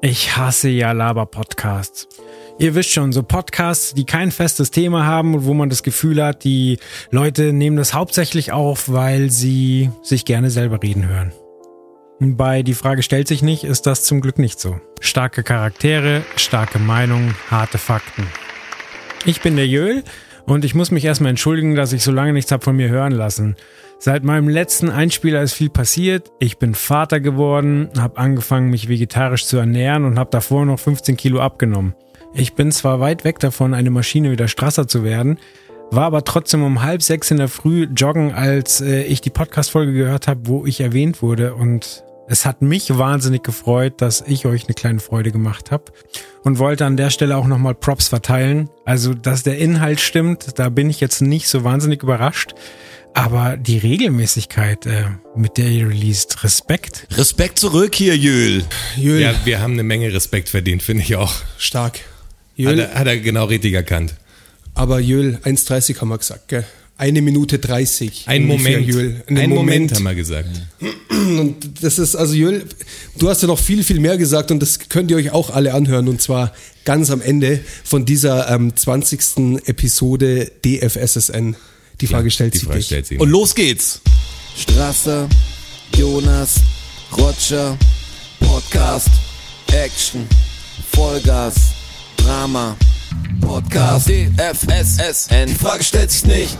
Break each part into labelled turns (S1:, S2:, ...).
S1: Ich hasse ja Laber-Podcasts. Ihr wisst schon, so Podcasts, die kein festes Thema haben und wo man das Gefühl hat, die Leute nehmen das hauptsächlich auf, weil sie sich gerne selber reden hören. Bei Die Frage stellt sich nicht, ist das zum Glück nicht so. Starke Charaktere, starke Meinungen, harte Fakten. Ich bin der Jöl und ich muss mich erstmal entschuldigen, dass ich so lange nichts habe von mir hören lassen. Seit meinem letzten Einspieler ist viel passiert. Ich bin Vater geworden, habe angefangen, mich vegetarisch zu ernähren und habe davor noch 15 Kilo abgenommen. Ich bin zwar weit weg davon, eine Maschine wie der Strasser zu werden, war aber trotzdem um halb sechs in der Früh joggen, als äh, ich die Podcast-Folge gehört habe, wo ich erwähnt wurde und es hat mich wahnsinnig gefreut, dass ich euch eine kleine Freude gemacht habe und wollte an der Stelle auch nochmal Props verteilen. Also, dass der Inhalt stimmt, da bin ich jetzt nicht so wahnsinnig überrascht. Aber die Regelmäßigkeit, äh, mit der ihr released, Respekt.
S2: Respekt zurück hier, Jöl.
S3: Jöl,
S4: Ja, wir haben eine Menge Respekt verdient, finde ich auch.
S3: stark.
S4: Hat
S3: Jöl,
S4: er, hat er genau richtig erkannt.
S3: aber Jöl, 1,30 haben wir gesagt, gell? Eine Minute 30.
S4: Ein Moment.
S3: Jöl.
S4: Ein
S3: Einen
S4: Moment, haben wir gesagt.
S3: Und das ist, also Jöl, du hast ja noch viel, viel mehr gesagt und das könnt ihr euch auch alle anhören und zwar ganz am Ende von dieser ähm, 20. Episode DFSSN. Die Frage stellt
S4: Die
S3: sich
S4: Frage
S3: nicht.
S4: stellt sich.
S2: Und los geht's.
S5: Strasser, Jonas, Roger, Podcast, Action, Vollgas, Drama, Podcast, DFSSN, die Frage stellt sich nicht.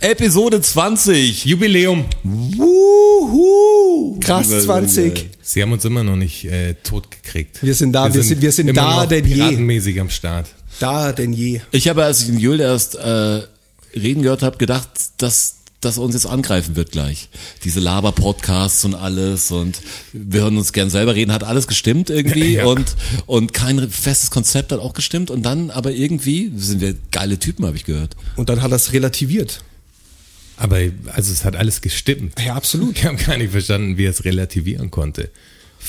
S2: Episode 20.
S4: Jubiläum.
S2: Wuhu.
S3: Krass 20.
S4: Sie haben uns immer noch nicht äh, tot gekriegt.
S3: Wir sind da, wir sind- wir sind
S4: immer
S3: da
S4: noch
S3: denn je.
S4: piratenmäßig am Start.
S3: Da denn je.
S2: Ich habe, als ich den Jöl erst äh, reden gehört habe, gedacht, dass dass er uns jetzt angreifen wird gleich. Diese Laber-Podcasts und alles und wir hören uns gern selber reden, hat alles gestimmt irgendwie
S4: Ja.
S2: und, und kein festes Konzept hat auch gestimmt und dann aber irgendwie sind wir geile Typen, habe ich gehört.
S3: Und dann hat er es relativiert.
S4: Aber also es hat alles gestimmt.
S3: Ja, absolut.
S4: Ich habe gar nicht verstanden, wie er es relativieren konnte.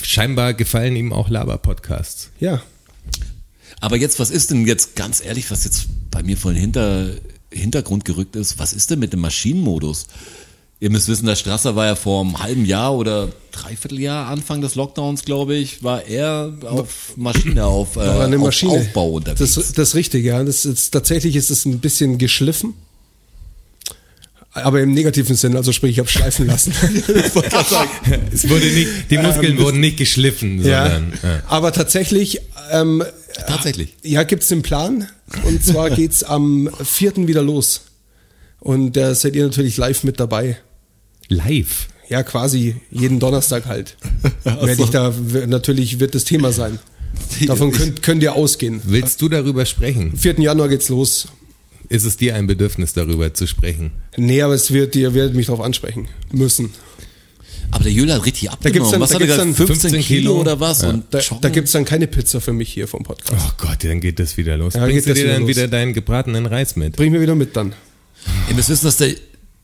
S4: Scheinbar gefallen ihm auch Laber-Podcasts.
S3: Ja.
S2: Aber jetzt, was ist denn jetzt ganz ehrlich, was jetzt bei mir vor den Hinter, Hintergrund gerückt ist, was ist denn mit dem Maschinenmodus? Ihr müsst wissen, der Strasser war ja vor einem halben Jahr oder Dreivierteljahr, Anfang des Lockdowns, glaube ich, war er auf Maschine, auf, äh, auf
S3: Maschine.
S2: Aufbau unterwegs.
S3: Das, das ist richtig, ja. Das ist, tatsächlich ist es ein bisschen geschliffen. Aber im negativen Sinn, also sprich, ich habe schleifen lassen.
S4: Es wurde nicht, die Muskeln wurden nicht geschliffen,
S3: ja.
S4: sondern äh,
S3: Aber tatsächlich, ähm,
S2: Tatsächlich.
S3: ja, gibt's den Plan. Und zwar geht's am 4. wieder los. Und da seid ihr natürlich live mit dabei.
S4: live.
S3: Ja, quasi jeden Donnerstag halt. Werde ich da, w- natürlich wird das Thema sein. Davon könnt, könnt ihr ausgehen.
S4: Willst du darüber sprechen?
S3: 4. Januar geht's los.
S4: Ist es dir ein Bedürfnis, darüber zu sprechen?
S3: Nee, aber es wird, ihr werdet mich darauf ansprechen müssen.
S2: Aber der Jöl hat richtig abgenommen.
S3: gibt's dann-
S2: was
S3: da
S2: hat er
S3: gibt's
S2: gesagt?
S3: dann
S2: 15,
S4: 15
S2: Kilo,
S4: Kilo
S2: oder was? Und
S3: Da, da gibt's dann keine Pizza für mich hier vom Podcast.
S4: Oh Gott, dann geht das wieder los.
S3: Ja,
S4: Bringst
S3: geht
S4: du dir
S3: wieder
S4: dann
S3: los.
S4: wieder deinen gebratenen Reis mit?
S3: Bring mir wieder mit dann.
S2: Ihr müsst wissen, dass der,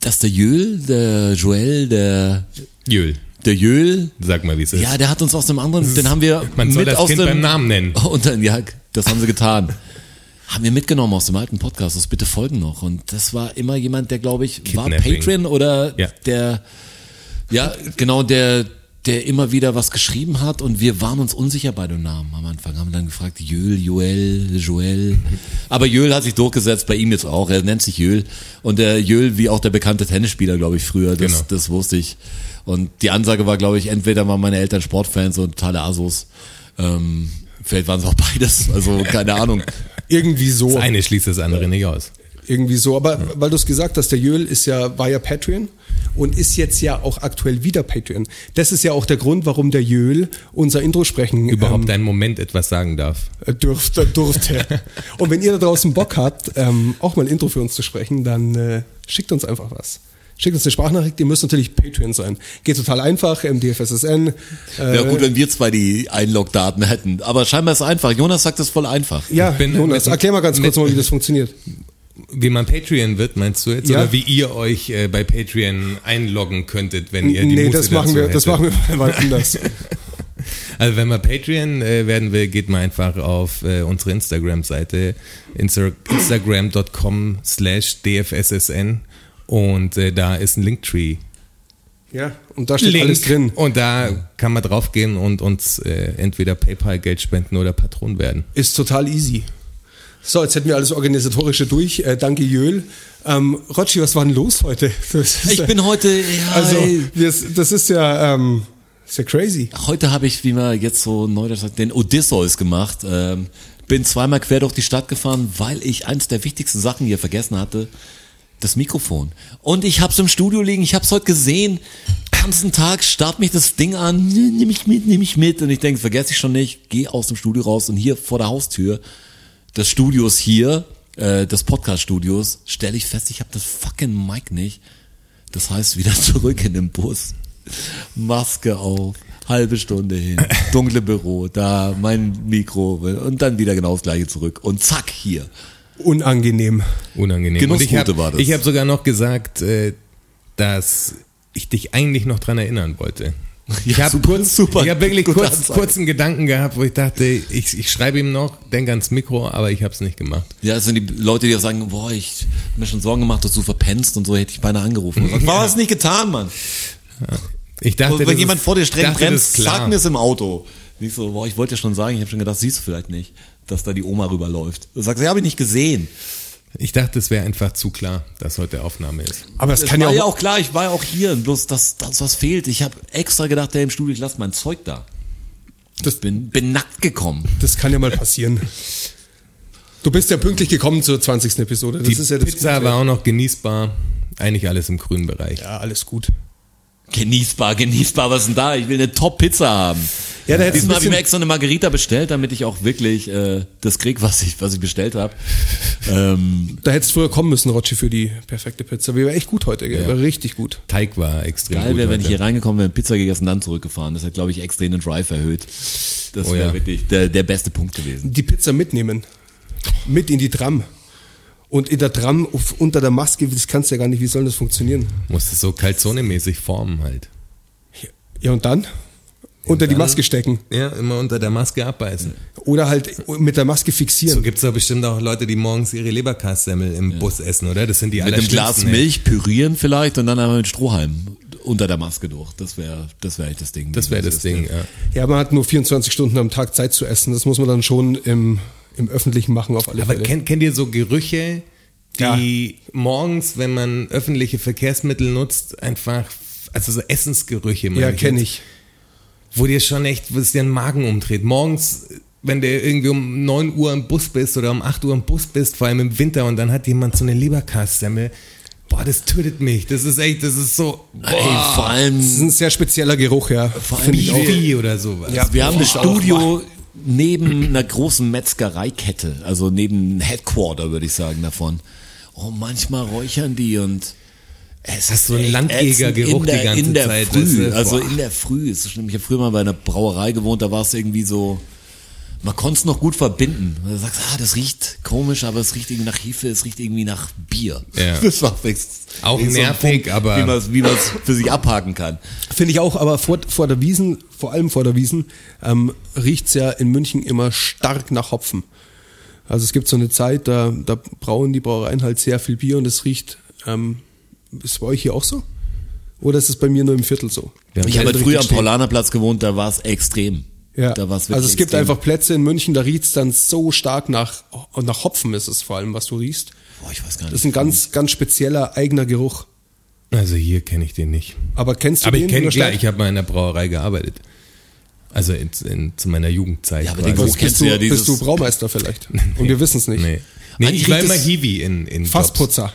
S2: dass der Jöl, der Joel, der,
S4: Jöl,
S2: der Jöl,
S4: sag mal, wie es ist.
S2: Ja, der hat uns aus dem anderen, den haben wir
S4: Man soll
S2: mit
S4: das
S2: aus
S4: Kind
S2: dem,
S4: beim Namen nennen.
S2: Und dann, ja, das haben sie getan. haben wir mitgenommen aus dem alten Podcast, das bitte folgen noch. Und das war immer jemand, der, glaube ich, war. Patreon oder
S4: Ja.
S2: der, ja, genau, der, der immer wieder was geschrieben hat und wir waren uns unsicher bei den Namen am Anfang, haben dann gefragt, Jöl, Joel, Joel. Aber Jöl hat sich durchgesetzt, bei ihm jetzt auch, er nennt sich Jöl. Und der Jöl, wie auch der bekannte Tennisspieler, glaube ich, früher, das,
S4: Genau.
S2: das wusste ich. Und die Ansage war, glaube ich, entweder waren meine Eltern Sportfans und totale Asos. Ähm, vielleicht waren es auch beides, also keine Ahnung.
S3: Irgendwie so.
S4: Das eine schließt das andere nicht aus.
S3: Irgendwie so. Aber weil du es gesagt hast, der Jöl ist ja, war ja Patreon und ist jetzt ja auch aktuell wieder Patreon. Das ist ja auch der Grund, warum der Jöl unser Intro sprechen
S4: Überhaupt einen Moment etwas sagen darf.
S3: ähm, dürfte, durfte. und wenn ihr da draußen Bock habt, ähm, auch mal ein Intro für uns zu sprechen, dann äh, schickt uns einfach was. Schickt uns eine Sprachnachricht, ihr müsst natürlich Patreon sein. Geht total einfach, MDFSSN. Äh,
S2: Ja gut, wenn wir zwei die Einlogdaten hätten. Aber scheinbar ist es einfach. Jonas sagt es voll einfach.
S3: ja,
S4: Ich bin
S3: Jonas, erklär mal ganz kurz mal, wie das funktioniert.
S4: Wie man Patreon wird, meinst du jetzt?
S3: Ja.
S4: Oder wie ihr euch äh, bei Patreon einloggen könntet, wenn ihr die
S3: Nee,
S4: Muße
S3: das machen wir, das machen wir mal anders.
S4: Also wenn man Patreon äh, werden will, geht man einfach auf äh, unsere Instagram-Seite insta instagram.com slash dfssn und äh, da ist ein Linktree
S3: Ja, und da steht
S4: Link.
S3: alles drin.
S4: Und da kann man draufgehen und uns äh, entweder PayPal Geld spenden oder Patron werden.
S3: Ist total easy. So, jetzt hätten wir alles Organisatorische durch. Äh, danke, Jöl. Ähm, Rotschi, was war denn los heute? Das ist,
S2: Ich bin heute, ja,
S3: Also, wir, das ist ja, ähm, ist ja crazy.
S2: Heute habe ich, wie man jetzt so neudeutsch sagt, den Odysseus gemacht. Ähm, bin zweimal quer durch die Stadt gefahren, weil ich eins der wichtigsten Sachen hier vergessen hatte. Das Mikrofon. Und ich hab's im Studio liegen, ich hab's heute gesehen. Ganzen Tag starrt mich das Ding an, nimm ich mit, nimm ich mit. Und ich denke, vergesse ich schon nicht, geh aus dem Studio raus und hier vor der Haustür des Studios hier, äh, des Podcast-Studios, stelle ich fest, ich habe das fucking Mic nicht. Das heißt, wieder zurück in den Bus. Maske auf, halbe Stunde hin, dunkle Büro, da mein Mikro und dann wieder genau das gleiche zurück. Und zack, hier.
S3: Unangenehm.
S4: Unangenehm.
S2: Genussroute
S4: habe
S2: war das.
S4: ich hab sogar noch gesagt, äh, dass ich dich eigentlich noch dran erinnern wollte. Ich
S2: Ja,
S4: habe kurz,
S2: super.
S4: ich habe wirklich kurz,
S2: Ansage.
S4: kurz einen Gedanken gehabt, wo ich dachte, ich, ich schreibe ihm noch, denk ans Mikro, aber ich habe es nicht gemacht.
S2: Ja, das sind die Leute, die auch sagen, boah, ich hab mir schon Sorgen gemacht, dass du verpennst und so, hätte ich beinahe angerufen. Warum hast du nicht getan, Mann?
S4: Ich dachte,
S2: Wenn jemand
S4: ist-
S2: vor dir streng bremst, sag mir es im Auto. Ich so, boah, ich wollte ja schon sagen, ich habe schon gedacht, siehst du vielleicht nicht, dass da die Oma rüberläuft. Du sagst, ja, habe ich nicht gesehen.
S4: Ich dachte, es wäre einfach zu klar, dass heute Aufnahme ist.
S3: Aber das
S2: Es
S3: kann
S2: war
S3: ja
S2: ja
S3: auch,
S2: auch klar, ich war ja auch hier, bloß das, das was fehlt. Ich habe extra gedacht, der im Studio, ich lasse mein Zeug da.
S3: Das-
S2: bin, bin nackt gekommen.
S3: das kann ja mal passieren. Du bist ja pünktlich gekommen zur 20. Episode. Das
S4: Die
S3: ist ja das
S4: Pizza
S3: Gute.
S4: war auch noch genießbar. Eigentlich alles im grünen Bereich.
S3: Ja, alles gut.
S2: Genießbar, genießbar, was ist denn da? Ich will eine Top-Pizza haben.
S3: Ja, da hättest du
S2: Diesmal habe ich mir extra eine Margarita bestellt, damit ich auch wirklich äh, das krieg, was ich, was ich bestellt habe. Ähm,
S3: Da hättest du früher kommen müssen, Rotschi, für die perfekte Pizza. Wir war echt gut heute, gell? War richtig gut.
S4: Teig war extrem
S2: geil
S4: gut.
S2: wäre, wenn ich hier reingekommen wäre, Pizza gegessen, dann zurückgefahren. Das hat, glaube ich, extrem den Drive erhöht. Das
S4: Oh
S2: wäre
S4: ja.
S2: wirklich der, der beste Punkt gewesen.
S3: Die Pizza mitnehmen. Mit in die Tram. Und in der Tram auf, unter der Maske, das kannst du ja gar nicht, wie soll das funktionieren?
S4: Musste so Calzone-mäßig formen halt.
S3: Ja, und dann? Unter die
S4: dann-
S3: Maske stecken.
S4: Ja, immer unter der Maske abbeißen.
S3: Oder halt mit der Maske
S4: So
S3: fixieren.
S4: gibt's doch bestimmt auch Leute, die morgens ihre Leberkassemmel im Bus essen, oder? Das sind die
S2: Mit einem Glas
S4: allerschlimmsten, ey.
S2: Milch pürieren vielleicht und dann einmal mit Strohhalm unter der Maske durch. Das wäre das wäre echt das Ding.
S4: Das wäre das Ding, ja.
S3: Ja, man hat nur 24 Stunden am Tag Zeit zu essen. Das muss man dann schon im, im Öffentlichen machen, auf alle
S4: Aber
S3: Fälle.
S4: kennt, kennt ihr so Gerüche,
S3: Ja.
S4: die morgens, wenn man öffentliche Verkehrsmittel nutzt, einfach, also so Essensgerüche, meine
S3: ja, kenne ich.
S4: Wo dir schon echt, wo es dir den Magen umdreht. Morgens, wenn du irgendwie um 9 Uhr im Bus bist oder um 8 Uhr im Bus bist, vor allem im Winter, und dann hat jemand so eine Leberkassemmel. Boah, das tötet mich. Das ist echt, das ist so,
S2: Ey, vor allem,
S3: Das ist ein sehr spezieller Geruch, ja.
S2: allem
S3: ich auch.
S4: Bibi oder sowas.
S3: Ja,
S2: wir haben das
S3: Boah,
S2: Studio neben einer großen Metzgereikette, also neben Headquarter, würde ich sagen, davon. Oh, manchmal räuchern die und es
S4: Hast so
S2: echt
S4: Landjägergeruch die ganze
S2: in der
S4: Zeit,
S2: Früh,
S4: du?
S2: also in der Früh. Es ist schlimm. Ich habe früher mal bei einer Brauerei gewohnt, da war es irgendwie so, man konnte es noch gut verbinden. Du sagst, ah, das riecht komisch, aber es riecht irgendwie nach Hefe, es riecht irgendwie nach Bier.
S4: Ja.
S2: Das war fix.
S4: Auch
S2: so
S4: nervig, aber-
S2: Wie man es wie man's für sich abhaken kann.
S3: Finde ich auch, aber vor, vor der Wiesen, vor allem vor der Wiesen, ähm, riecht's ja in München immer stark nach Hopfen. Also es gibt so eine Zeit, da, da brauen die Brauereien halt sehr viel Bier und es riecht, ähm, ist bei euch hier auch so? Oder ist es bei mir nur im Viertel so?
S4: Ja.
S2: Ich habe halt früher am. Paulanerplatz gewohnt, da war es extrem.
S3: Ja.
S2: Da war's wirklich
S3: also es gibt
S2: extrem.
S3: einfach Plätze in München, da riecht's dann so stark nach, und nach Hopfen ist es vor allem, was du riechst.
S2: Boah, ich weiß gar nicht.
S3: Das ist ein ganz, ganz spezieller eigener Geruch.
S4: Also hier kenne ich den nicht.
S3: Aber kennst du
S4: Aber
S3: den?
S4: ich kenne klar, ich habe mal in der Brauerei gearbeitet. Also in, in, zu meiner Jugendzeit.
S2: Ja, aber
S4: quasi.
S2: den Geruch
S3: bist,
S2: kennst
S3: du,
S2: ja,
S3: bist du Braumeister vielleicht? Und wir wissen es nicht.
S4: Nee. Nee, ich war immer Hiwi in, in
S3: Fassputzer.
S4: Jobs.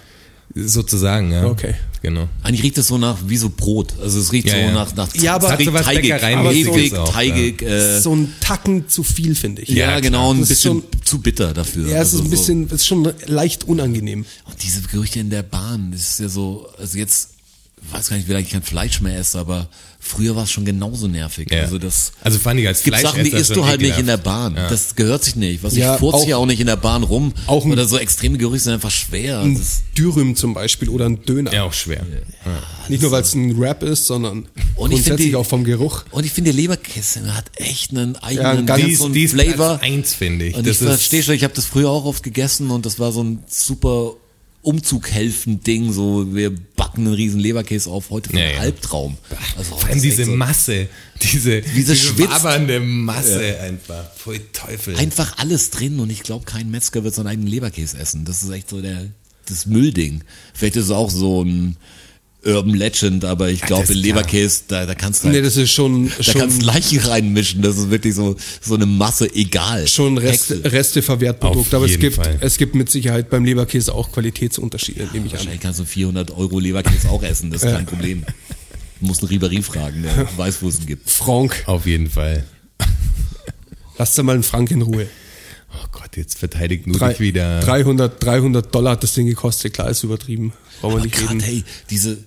S4: Sozusagen, ja.
S3: Okay.
S4: Genau.
S2: Eigentlich riecht es so nach wie so Brot. Also es riecht
S4: Ja,
S2: so
S4: ja.
S2: nach nach
S3: Ja, aber-
S2: es
S3: Hat
S2: riecht
S4: so
S2: teigig, teigig. Äh,
S3: so ein Tacken zu viel, finde ich.
S2: ja,
S4: Ja,
S2: genau, ein
S3: ist
S2: bisschen zu bitter dafür.
S3: Ja, es ist
S2: Also
S3: ein
S2: so-
S3: bisschen, es ist schon leicht unangenehm.
S2: Und diese Gerüche in der Bahn, das ist ja so, also jetzt, ich weiß gar nicht, vielleicht kein Fleisch mehr esse, aber früher war es schon genauso nervig.
S4: Ja.
S2: Also das
S4: Also fand ich als
S2: es gibt Sachen, die isst du halt nicht in der. Bahn.
S4: Ja.
S2: Das gehört sich nicht. Was
S3: Ja,
S2: ich furze
S3: auch-
S2: ja auch nicht in der Bahn rum.
S3: auch ein-
S2: Oder so extreme Gerüche sind einfach schwer.
S3: Ein Dürüm zum Beispiel oder ein Döner.
S4: Ja, auch schwer.
S3: Nicht nur, weil es ein Rap ist, sondern
S2: Und
S3: grundsätzlich
S2: die-
S3: auch vom Geruch.
S2: und ich finde, die Leberkäse hat echt einen eigenen
S3: Ja, ganz-
S4: Die
S2: so
S4: ist,
S2: einen
S4: die ist
S2: Flavor.
S4: Platz eins, finde ich.
S2: Und
S4: Das
S2: ich verstehe schon, ich habe das früher auch oft gegessen und das war so ein super Umzug helfen Ding, so wir backen einen riesen Leberkäse auf, heute für
S4: Ja, ja.
S2: Albtraum. Also
S4: Vor allem diese
S2: so-
S4: Masse, diese,
S2: Diese schwitzt.
S4: wabernde Masse einfach. Pfui Teufel.
S2: Einfach alles drin und ich glaube, kein Metzger wird seinen eigenen Leberkäse essen. Das ist echt so der, das Müllding. Vielleicht ist es auch so ein Urban Legend, aber ich glaube, in Leberkäse, da, da kannst du
S3: Nee,
S2: halt,
S3: das ist schon,
S2: da kannst du
S3: schon,
S2: Leichen reinmischen. Das ist wirklich so, so eine Masse egal.
S3: schon Reste,
S2: Häcksel.
S3: Reste Verwertprodukt.
S4: Auf
S3: Aber es gibt,
S4: Fall.
S3: es gibt mit Sicherheit beim Leberkäse auch Qualitätsunterschiede, nehme ich an.
S2: Wahrscheinlich kannst du 400 Euro Leberkäse auch essen, das ist kein Problem. Du musst einen Ribery fragen, der weiß, wo es ihn gibt.
S3: Frank,
S4: Auf jeden Fall.
S3: lasst da mal einen Frank in Ruhe.
S4: Oh Gott, jetzt verteidigt nur
S3: Drei,
S4: dich wieder.
S3: 300, 300 Dollar hat das Ding gekostet, klar, ist übertrieben. Brauchen wir
S2: Aber
S3: nicht
S2: gerade,
S3: reden.
S2: hey, diese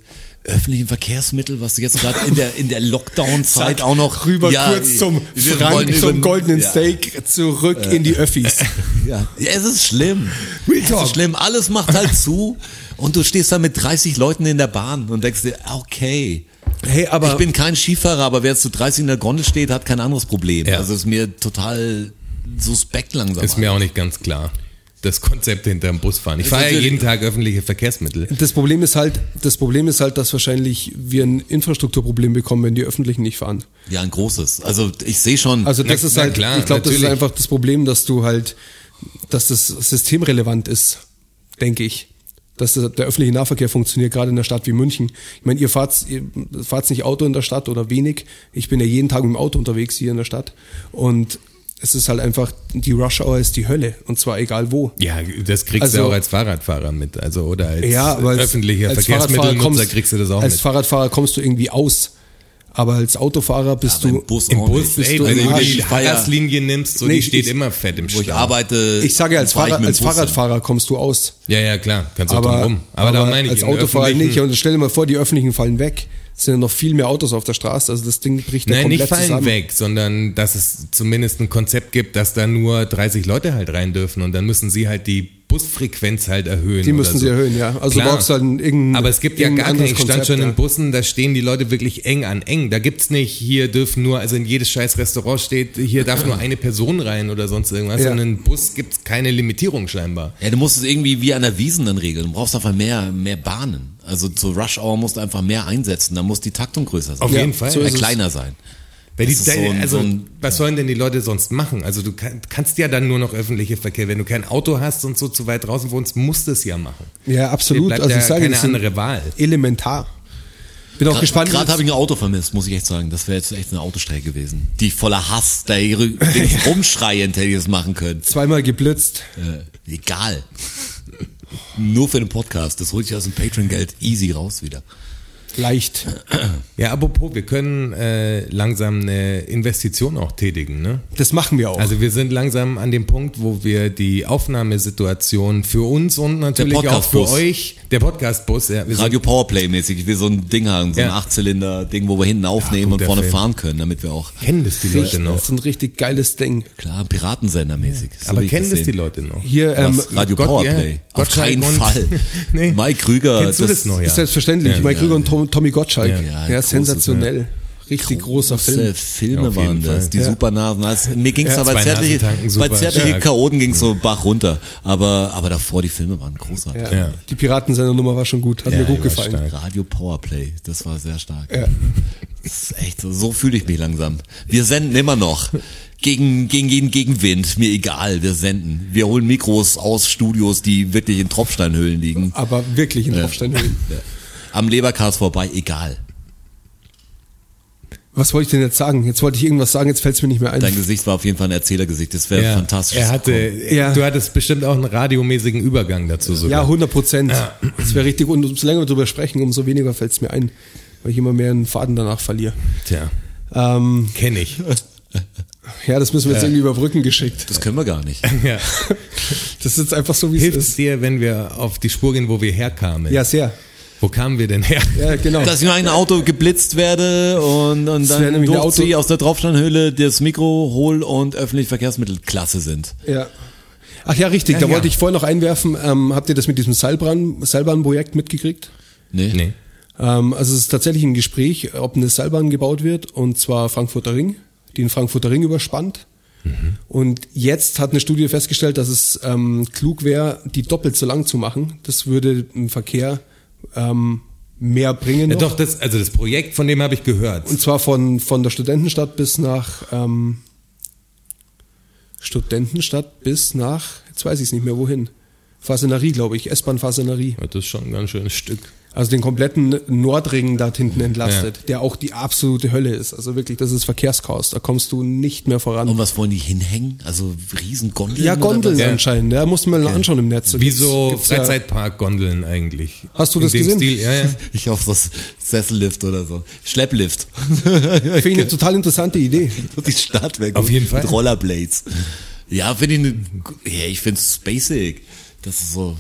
S2: öffentlichen Verkehrsmittel, was du jetzt gerade in der, in der Lockdown-Zeit auch noch
S3: Rüber
S2: Ja,
S3: kurz zum Frank, zum goldenen
S2: ja.
S3: Steak, zurück in die Öffis.
S2: Ja. ja, es ist schlimm.
S3: Real
S2: es
S3: talk.
S2: ist schlimm. Alles macht halt zu und du stehst da mit 30 Leuten in der Bahn und denkst dir, okay.
S3: Hey, aber
S2: ich bin kein Skifahrer, aber wer zu 30 in der Gondel steht, hat kein anderes Problem. Also ist mir total suspekt langsam.
S4: Ist mir auch nicht ganz klar. Das Konzept hinterm Busfahren. Ich
S2: Ist
S4: fahre ja jeden Tag öffentliche Verkehrsmittel.
S3: das Problem ist halt, das Problem ist halt, dass wahrscheinlich wir ein Infrastrukturproblem bekommen, wenn die Öffentlichen nicht fahren.
S2: ja, ein großes. Also ich sehe schon.
S3: Also das
S4: Na-
S3: ist halt,
S4: klar,
S3: ich glaube, das ist einfach das Problem, dass du halt, dass das systemrelevant ist, denke ich. Dass der der öffentliche Nahverkehr funktioniert, gerade in einer Stadt wie München. Ich meine, ihr fahrt, ihr fahrt nicht Auto in der Stadt oder wenig. Ich bin ja jeden Tag mit dem Auto unterwegs hier in der Stadt. Und es ist halt einfach, die Rush Hour ist die Hölle. Und zwar egal wo.
S4: Ja, das kriegst
S3: Also-
S4: du auch als Fahrradfahrer mit. Also, oder als
S3: Ja, aber als,
S4: öffentlicher
S3: als
S4: Verkehrsmittelnutzer
S3: kommst,
S4: kriegst du das auch
S3: Als
S4: mit.
S3: Fahrradfahrer kommst du irgendwie aus. Aber als Autofahrer bist
S2: Aber
S3: du,
S2: im Bus
S4: Im Bus,
S3: bist
S4: ey,
S3: du
S4: wenn du die
S2: ja-
S4: Fahrgastlinie nimmst, so,
S3: Nee,
S4: die steht
S3: ich-
S4: immer fett im
S2: wo ich
S4: Stau.
S2: arbeite.
S3: ich sage ja, als, Fahrrad, als
S2: hin.
S3: Fahrradfahrer kommst du aus.
S4: Ja, ja, klar. Kannst du
S3: aber,
S4: drum rum. Aber,
S3: aber
S4: da meine ich,
S3: als Autofahrer nicht. Und stell dir mal vor, die öffentlichen fallen weg. Es sind ja noch viel mehr Autos auf der Straße. Also das Ding bricht ja
S4: Nein,
S3: komplett
S4: nicht fallen
S3: zusammen.
S4: weg, sondern dass es zumindest ein Konzept gibt, dass da nur 30 Leute halt rein dürfen und dann müssen sie halt die Busfrequenz halt erhöhen.
S3: Die
S4: oder
S3: müssen
S4: so.
S3: sie erhöhen, ja. Also
S4: Klar.
S3: du brauchst halt irgendein
S4: Aber es gibt ja gar keinen, stand
S3: Konzept,
S4: schon
S3: ja.
S4: in Bussen, da stehen die Leute wirklich eng an eng. Da gibt's nicht, hier dürfen nur, also in jedes scheiß Restaurant steht, hier darf nur eine Person rein oder sonst irgendwas.
S3: Ja.
S4: Und in Bus gibt's keine Limitierung scheinbar.
S2: Ja, du musst es irgendwie wie an der Wiesen dann regeln. Du brauchst einfach mehr, mehr Bahnen. Also zur Rush Hour musst du einfach mehr einsetzen. Da muss die Taktung größer sein.
S4: Auf jeden Fall.
S2: So
S3: ist
S2: äh,
S3: es.
S2: kleiner sein.
S4: Die,
S2: so ein-
S4: also,
S2: so ein-
S4: was sollen denn die Leute sonst machen? Also du kann, kannst ja dann nur noch öffentliche Verkehr. Wenn du kein Auto hast und so zu weit draußen wohnst, musst du es ja machen.
S3: Ja, absolut. Also
S4: ja
S3: ich sage,
S4: keine
S3: das
S4: andere Wahl.
S3: elementar. Bin auch gespannt.
S2: Gerade habe ich ein Auto vermisst, muss ich echt sagen. Das wäre jetzt echt eine Autostrecke gewesen. Die voller Hass, da ihre rumschreiend hätte ich das machen können.
S3: zweimal geblitzt.
S2: Äh, egal. Nur für den Podcast. Das hol ich aus dem Patreon-Geld easy raus wieder.
S3: Leicht.
S4: Ja, apropos, wir können äh, langsam eine Investition auch tätigen, ne?
S3: Das machen wir auch.
S4: Also wir sind langsam an dem Punkt, wo wir die Aufnahmesituation für uns und natürlich auch für euch, der Podcastbus, ja, wir
S2: Radio Powerplay mäßig. Will so ein Ding haben, so ein
S4: Ja.
S2: Achtzylinder-Ding, wo wir hinten aufnehmen
S4: guter
S2: und vorne
S4: Film.
S2: fahren können, damit wir auch,
S4: kennen das die Leute noch.
S3: Das ist ein richtig geiles Ding.
S2: klar, Piratensender mäßig. So
S4: Aber kennen das
S2: sehen.
S4: die Leute noch?
S3: Hier ähm,
S2: Was? Radio
S4: Gott,
S2: Powerplay.
S4: ja.
S2: Auf keinen Fall.
S4: Nee.
S2: Mike Krüger.
S4: Kennst du das noch, ja?
S3: ist selbstverständlich.
S4: Ja,
S3: Mike
S2: ja.
S3: Krüger und Tom, Tommy Gottschalk.
S2: Ja,
S3: Ja,
S2: großes,
S3: sensationell. Richtig großer
S2: Große
S3: Film.
S2: Filme
S4: Ja,
S2: waren das,
S4: Fall.
S2: die
S3: Ja.
S2: Supernasen. Also, mir ging's
S3: Ja,
S2: da bei zärtliche, bei zärtliche. Chaoten ging's so Bach runter. Aber, aber davor, die Filme waren großartig.
S3: Ja.
S4: Ja.
S3: Die Piratensender-Nummer war schon gut. Hat mir gut gefallen.
S4: stark.
S2: Radio Powerplay, das war sehr stark.
S3: Ja.
S2: Das ist echt so, so fühle ich mich langsam. Wir senden immer noch. Gegen, gegen jeden Gegenwind, mir egal, wir senden. Wir holen Mikros aus Studios, die wirklich in Tropfsteinhöhlen liegen.
S3: Aber wirklich in. Tropfsteinhöhlen.
S2: Ja. Am Leberkas vorbei, egal.
S3: Was wollte ich denn jetzt sagen? Jetzt wollte ich irgendwas sagen, jetzt fällt es mir nicht mehr ein.
S2: Dein Gesicht war auf jeden Fall ein Erzählergesicht, das wäre
S4: Ja,
S2: fantastisch.
S4: Er hatte,
S3: Ja.
S4: du hattest bestimmt auch einen radiomäßigen Übergang dazu sogar.
S3: Ja, 100 Prozent. Das wäre richtig. Und umso länger wir drüber sprechen, umso weniger fällt es mir ein, weil ich immer mehr einen Faden danach verliere.
S4: Tja,
S3: Ähm,
S4: kenne ich.
S3: ja, das müssen wir jetzt irgendwie überbrücken geschickt.
S2: Das können wir gar nicht.
S4: ja.
S3: Das ist jetzt einfach so, wie es
S4: Hilft es
S3: ist.
S4: dir, wenn wir auf die Spur gehen, wo wir herkamen?
S3: Ja, sehr.
S4: Wo kamen wir denn her?
S3: Ja, genau.
S2: Dass ich in ein Auto geblitzt werde und, und dann durchziehe
S3: Auto-
S2: aus der Tropfsteinhöhle, das Mikro hol und öffentliche Verkehrsmittel klasse sind.
S3: Ja. Ach ja, richtig.
S4: Ja,
S3: da
S4: ja.
S3: wollte ich vorher noch einwerfen. Ähm, habt ihr das mit diesem Seilbahn, Seilbahnprojekt mitgekriegt?
S2: Nee?
S4: Nee.
S3: Ähm, also es ist tatsächlich ein Gespräch, ob eine Seilbahn gebaut wird, und zwar Frankfurter Ring, die den Frankfurter Ring überspannt. Und jetzt hat eine Studie festgestellt, dass es ähm, klug wäre, die doppelt so lang zu machen. Das würde im Verkehr ähm, mehr bringen.
S4: Ja, doch, das, also das Projekt, von dem habe ich gehört.
S3: Und zwar von, von der Studentenstadt bis nach ähm, Studentenstadt bis nach, jetzt weiß ich es nicht mehr wohin. Fasenerie, glaube ich, S-Bahn Fasenerie.
S4: Ja, das ist schon ein ganz schönes Stück.
S3: Also den kompletten Nordring da hinten entlastet, der auch die absolute Hölle ist. Also wirklich, das ist Verkehrschaos. Da kommst du nicht mehr voran.
S2: Und was wollen die hinhängen? Also riesen Gondeln?
S3: ja,
S2: oder
S3: Gondeln?
S4: Ja.
S3: anscheinend. Ja, musst du mal anschauen im Netz.
S4: Wie so
S3: ja-
S4: Freizeitpark-Gondeln eigentlich.
S3: Hast du
S4: In
S3: das gesehen?
S4: Stil, ja, ja.
S2: Ich hoffe, das Sessellift oder so. Schlepplift.
S3: Finde ich eine total interessante Idee.
S2: Die Stadt weg.
S4: Auf jeden Fall.
S2: Mit Rollerblades. Ja, finde ich, eine, ja, ich finde es basic. Das ist so.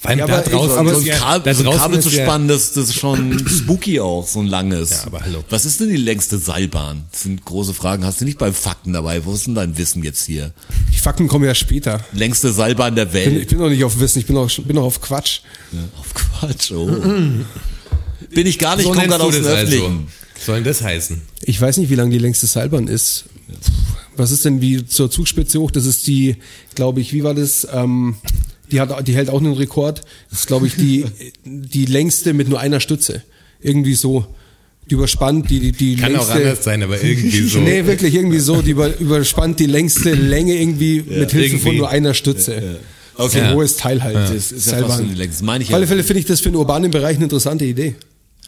S4: Vor allem
S3: Ja,
S4: da draußen,
S3: aber
S2: so ein, Kabel,
S4: da
S2: so ein
S4: draußen
S2: Kabel zu spannen, das, das ist schon spooky auch, so ein langes.
S4: Ja, aber hallo.
S2: Was ist denn die längste Seilbahn? Das sind große Fragen. Hast du nicht bei Fakten dabei? Wo ist denn dein Wissen jetzt hier?
S3: Die Fakten kommen ja später.
S2: Längste Seilbahn der
S3: Ich bin,
S2: Welt.
S3: ich bin noch nicht auf Wissen, ich bin noch, bin noch auf Quatsch.
S2: Ja, auf Quatsch, oh. Bin ich gar nicht,
S4: So
S2: komm
S4: nennst
S2: gerade aus dem
S4: das also.
S2: Öffentlichen.
S4: Soll denn das heißen?
S3: Ich weiß nicht, wie lang die längste Seilbahn ist. Was ist denn wie zur Zugspitze hoch? Das ist die, glaube ich, wie war das? Ähm, die hat, die hält auch einen Rekord. Das ist, glaube ich, die, die längste mit nur einer Stütze. Irgendwie so. Die überspannt die, die, die
S4: Kann
S3: längste.
S4: auch anders sein, aber irgendwie so.
S3: Nee, wirklich irgendwie so. Die über, überspannt die längste Länge irgendwie mit Hilfe von nur einer Stütze. Okay. So
S4: Ja.
S3: ein hohes Teil halt.
S2: Das ist ja fast schon die längste. Meine ich
S3: Auf alle
S2: ja.
S3: Fälle finde ich das für den urbanen Bereich eine interessante Idee.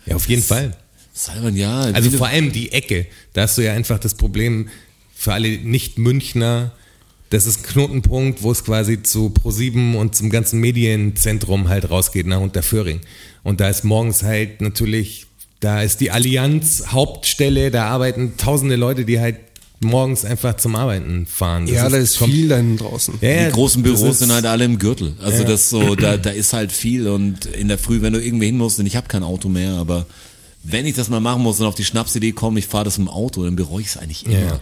S4: Ja, auf jeden Fall.
S2: Seilbahn, ja.
S4: Also vor allem die Ecke. Da hast du ja einfach das Problem für alle Nicht-Münchner. Das ist ein Knotenpunkt, wo es quasi zu ProSieben und zum ganzen Medienzentrum halt rausgeht nach Unterföhring. Und da ist morgens halt natürlich, da ist die Allianz Hauptstelle, da arbeiten tausende Leute, die halt morgens einfach zum Arbeiten fahren. Das
S3: ja, da ist viel dann draußen.
S4: Ja, ja,
S2: die großen Büros
S4: ist-
S2: sind halt alle im Gürtel. Also das so, da, da ist halt viel und in der Früh, wenn du irgendwie hin musst, und ich habe kein Auto mehr, aber wenn ich das mal machen muss und auf die Schnapsidee komme, ich fahre das im Auto, dann bereue ich es eigentlich immer.
S4: Ja.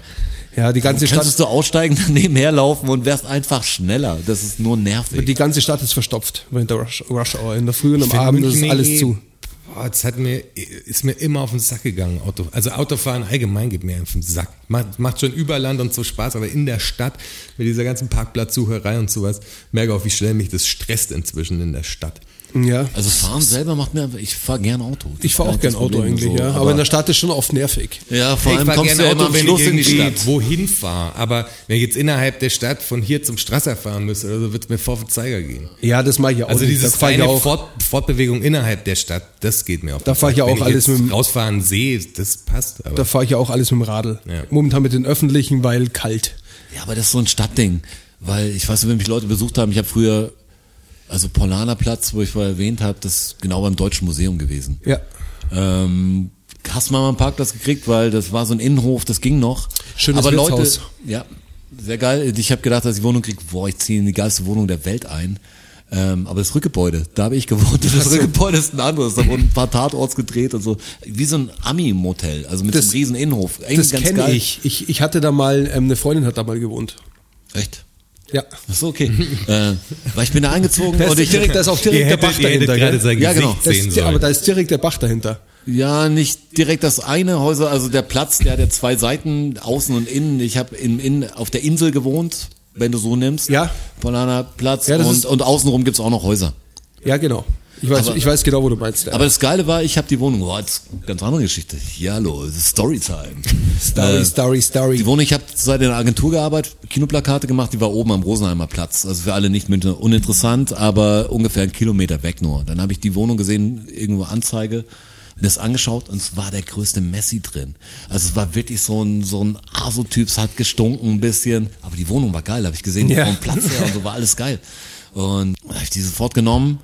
S3: Ja, die ganze Stadt,
S2: Könntest du aussteigen, dann nebenher laufen und wärst einfach schneller. Das ist nur nervig.
S3: die ganze Stadt ist verstopft während der Rush, Rush Hour. In der Früh und am Abend ist alles zu.
S4: Boah, das hat mir, ist mir immer auf den Sack gegangen, Auto. Also Autofahren allgemein geht mir auf den Sack. Macht, macht schon über Land und so Spaß, aber in der Stadt mit dieser ganzen Parkplatzsucherei und sowas, merke auch, wie schnell mich das stresst inzwischen in der Stadt.
S3: Ja.
S2: Also fahren selber macht mir, ich fahre gern Auto.
S3: Ich fahre auch gern Auto eigentlich, ja. Aber, in der Stadt ist schon oft nervig.
S2: ja, vor
S4: ich
S2: allem kommst
S4: gerne
S2: du ja immer
S4: Auto,
S2: am
S4: wenn
S2: Schluss
S4: ich
S2: in die Stadt.
S4: wohin fahre. Aber wenn ich jetzt innerhalb der Stadt von hier zum Strasser fahren müsste, oder so, wird es mir vor den Zeiger gehen.
S3: Ja, das mache ich auch
S4: Also
S3: nicht.
S4: dieses
S3: fahre ich auch,
S4: Fort, Fortbewegung innerhalb der Stadt, das geht mir auf
S3: Da
S4: den
S3: fahr ich ja
S4: Wenn
S3: auch alles
S4: jetzt
S3: mit dem-
S4: rausfahren sehe, das passt. Aber
S3: da fahre ich ja auch alles mit dem Radl.
S4: Ja.
S3: Momentan mit den öffentlichen, weil kalt.
S2: Ja, aber das ist so ein Stadtding. Weil ich weiß nicht, wenn mich Leute besucht haben, ich habe früher, also Paulanerplatz, wo ich vorher erwähnt habe, das ist genau beim Deutschen Museum gewesen.
S3: Ja.
S2: Ähm, hast du mal einen Parkplatz gekriegt, weil das war so ein Innenhof, das ging noch.
S3: Schönes
S2: Aber Leute, ja, sehr geil. Ich habe gedacht, dass ich die Wohnung kriege, boah, ich ziehe in die geilste Wohnung der Welt ein. Ähm, aber das Rückgebäude, da habe ich gewohnt. Das Rückgebäude ist ein anderes. Da wurden ein paar Tatorts gedreht und so. Wie so ein Ami-Motel, also mit
S3: Das-
S2: so einem riesen Innenhof. Eigentlich
S3: Das kenne ich. ich. Ich hatte da mal, ähm, eine Freundin hat da mal gewohnt.
S2: Echt?
S3: Ja.
S2: Ach so, okay. äh, weil ich bin da eingezogen
S3: Da ist,
S2: und ich
S3: direkt, da ist auch direkt
S4: Ihr
S3: der
S4: hättet-
S3: Bach
S4: ihr hättet
S3: dahinter.
S4: gerade sein
S2: Ja,
S4: Gesicht
S2: genau.
S3: Ist, aber da ist direkt der Bach dahinter.
S2: Ja, nicht direkt das eine Häuser, also der Platz, der hat ja zwei Seiten, außen und innen. Ich habe in, in, auf der Insel gewohnt, wenn du so nimmst.
S3: Ja.
S2: Polaner Platz
S3: Ja,
S2: und, und außenrum gibt's auch noch Häuser.
S3: Ja, genau. Ich weiß,
S2: Aber-
S3: ich weiß genau, wo du meinst. Ja.
S2: Aber das Geile war, ich habe die Wohnung, ist eine ganz andere Geschichte. Ja, hallo, Storytime.
S3: Story,
S2: Äh,
S3: Story, Story.
S2: Die Wohnung, ich habe seit in der Agentur gearbeitet, Kinoplakate gemacht, die war oben am Rosenheimer Platz. Also für alle nicht Münchner uninteressant, aber ungefähr einen Kilometer weg nur. Dann habe ich die Wohnung gesehen, irgendwo Anzeige, das angeschaut und es war der größte Messi drin. Also es war wirklich so ein, so ein Aso-Typ, es hat gestunken ein bisschen, aber die Wohnung war geil, habe ich gesehen,
S3: Ja.
S2: vom Platz her und so war alles geil. Und dann habe ich die sofort genommen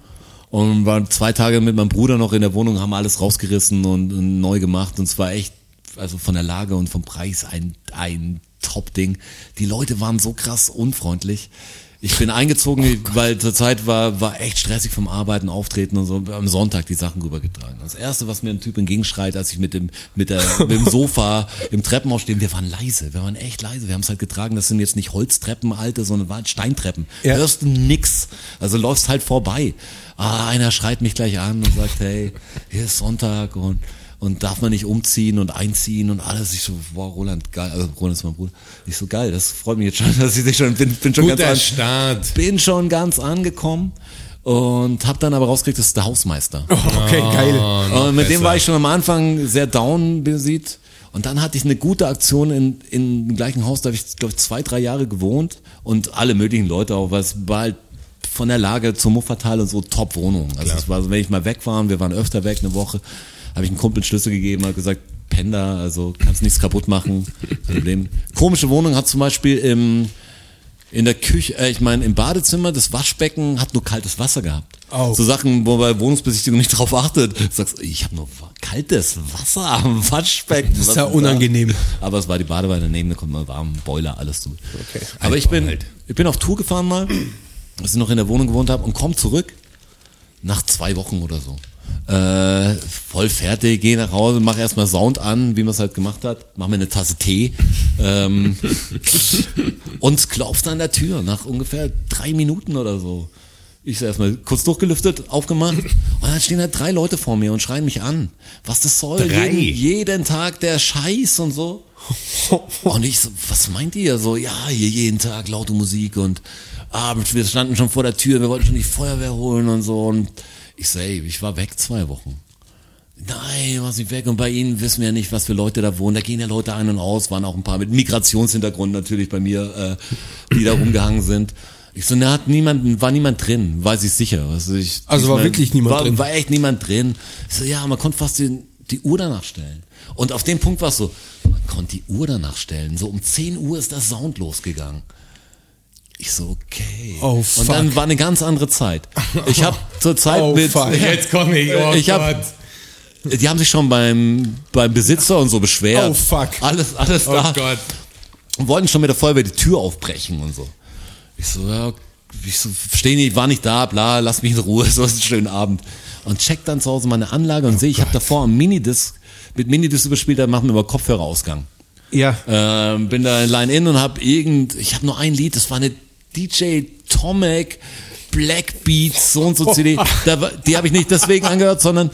S2: und waren zwei Tage mit meinem Bruder noch in der Wohnung, haben alles rausgerissen und, und neu gemacht und es war echt, also von der Lage und vom Preis ein, ein Top-Ding. Die Leute waren so krass unfreundlich. Ich bin eingezogen, weil zur Zeit war, war echt stressig vom Arbeiten, Auftreten und so, am Sonntag die Sachen rübergetragen. Das erste, was mir ein Typ entgegenschreit, als ich mit dem, mit der, mit dem Sofa im Treppenhaus stehe, wir waren leise, wir waren echt leise, wir haben es halt getragen, das sind jetzt nicht Holztreppen, alte, sondern waren Steintreppen.
S3: Ja.
S2: Hörst du nix. Also läufst halt vorbei. Ah, einer schreit mich gleich an und sagt, hey, hier ist Sonntag und, und darf man nicht umziehen und einziehen und alles. Ich so, wow, Roland, geil. Also Roland ist mein Bruder. Ich so, geil, das freut mich jetzt schon, dass ich dich schon, bin, bin schon
S4: Guter
S2: ganz an,
S4: Start.
S2: bin schon ganz angekommen und habe dann aber rausgekriegt, das ist der Hausmeister.
S3: Okay, geil.
S4: noch
S2: Und mit dem
S4: besser.
S2: war ich schon am Anfang sehr down besieht. Und dann hatte ich eine gute Aktion in, in dem gleichen Haus, da habe ich, glaube ich, zwei, drei Jahre gewohnt und alle möglichen Leute auch, weil es war halt von der Lage zum Muffertal und so Top-Wohnung. Also es war wenn ich mal weg war, und wir waren öfter weg, eine Woche, habe ich einen Kumpel Schlüssel gegeben, habe gesagt, Pender, also kannst nichts kaputt machen. Problem. Komische Wohnung hat zum Beispiel im, in der Küche, äh, ich meine im Badezimmer, das Waschbecken hat nur kaltes Wasser gehabt.
S3: Oh.
S2: So Sachen, wo bei Wohnungsbesichtigung nicht drauf achtet. Du sagst, ich habe nur kaltes Wasser am Waschbecken.
S3: Das ist ja
S2: da?
S3: unangenehm.
S2: Aber es war die Badewanne daneben, da kommt mal warm, Boiler, alles zu.
S3: Okay.
S2: Aber ich bin,
S4: Alt.
S2: ich bin auf Tour gefahren mal, als ich noch in der Wohnung gewohnt habe und komm zurück nach zwei Wochen oder so. Äh, voll fertig, geh nach Hause, mach erstmal Sound an, wie man es halt gemacht hat, mach mir eine Tasse Tee ähm, und klopft an der Tür nach ungefähr drei Minuten oder so. Ich so erstmal kurz durchgelüftet, aufgemacht und dann stehen da drei Leute vor mir und schreien mich an. Was das soll,
S4: Drei?
S2: jeden, jeden Tag der Scheiß und so. Und ich so, was meint ihr? So, ja, hier jeden Tag laute Musik und abends, wir standen schon vor der Tür, wir wollten schon die Feuerwehr holen und so. Und ich so, ey, ich war weg zwei Wochen. Nein, warst nicht weg. Und bei Ihnen wissen wir ja nicht, was für Leute da wohnen. Da gehen ja Leute ein und aus, waren auch ein paar mit Migrationshintergrund natürlich bei mir, äh, die da rumgehangen sind. Ich so, na, hat niemand, war niemand drin, weiß ich sicher. Also, ich,
S3: Also
S2: ich
S3: war wirklich niemand
S2: war,
S3: drin?
S2: War echt niemand drin. Ich so, ja, man konnte fast die, die Uhr danach stellen. Und auf dem Punkt war es so, man konnte die Uhr danach stellen. So um 10 Uhr ist der Sound losgegangen. Ich so, okay.
S3: Oh,
S2: Und
S3: fuck.
S2: dann war eine ganz andere Zeit. Ich habe zur Zeit
S3: Oh,
S2: mit,
S3: fuck.
S4: Jetzt komme ich. Oh
S2: Ich hab-
S4: Gott.
S2: die haben sich schon beim, beim Besitzer und so beschwert.
S3: Oh, fuck.
S2: Alles, alles
S4: Oh
S2: da.
S4: Gott.
S2: Und wollten schon mit der Feuerwehr die Tür aufbrechen und so. Ich so, ja, ich so, verstehe nicht, war nicht da, bla, lass mich in Ruhe, so ist ein schöner Abend. Und check dann zu Hause meine Anlage und sehe, ich habe davor am Minidisc, mit Minidisc überspielt, da machen wir über Kopfhörerausgang.
S3: Ja.
S2: Ähm, bin da in Line-In und hab irgend, ich habe nur ein Lied, das war eine DJ Tomek Black Beats, so und so CD. Da, die habe ich nicht deswegen angehört, sondern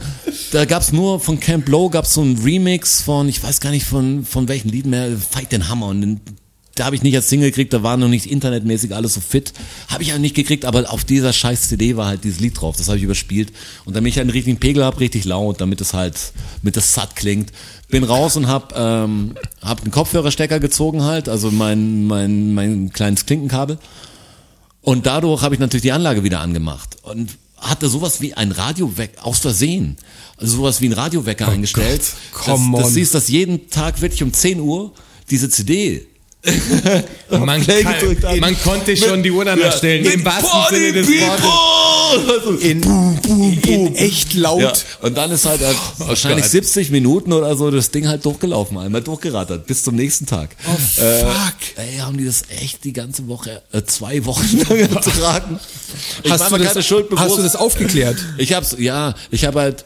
S2: da gab's nur von Camp Low gab's so ein Remix von, ich weiß gar nicht von, von welchen Lied mehr, Fight den Hammer. Und den, da habe ich nicht als Single gekriegt, da war noch nicht internetmäßig alles so fit. Habe ich auch nicht gekriegt, aber auf dieser scheiß CD war halt dieses Lied drauf, das habe ich überspielt. Und damit ich einen richtigen Pegel hab, richtig laut, damit es halt, mit das satt klingt. Bin raus und hab, ähm, hab einen Kopfhörerstecker gezogen halt, also mein, mein, mein kleines Klinkenkabel. Und dadurch habe ich natürlich die Anlage wieder angemacht und hatte sowas wie ein Radiowecker, aus Versehen, also sowas wie ein Radiowecker eingestellt.
S3: come
S2: das, das siehst, dass jeden Tag wirklich um 10 Uhr diese CD
S4: Man, kann, man konnte schon die Uhr danach stellen. Im wahrsten Sinne des Wortes.
S3: In, in echt laut.
S2: Ja, und dann ist halt, äh, wahrscheinlich
S4: Gott.
S2: 70 Minuten oder so das Ding halt durchgelaufen, einmal durchgerattert, bis zum nächsten Tag.
S3: Oh, fuck.
S2: Ey, haben die das echt die ganze Woche, äh, zwei Wochen lang ertragen. Ich
S3: hast,
S2: mir
S3: du das,
S2: Schuld
S3: hast du das aufgeklärt?
S2: Ich hab's, ja, ich habe halt,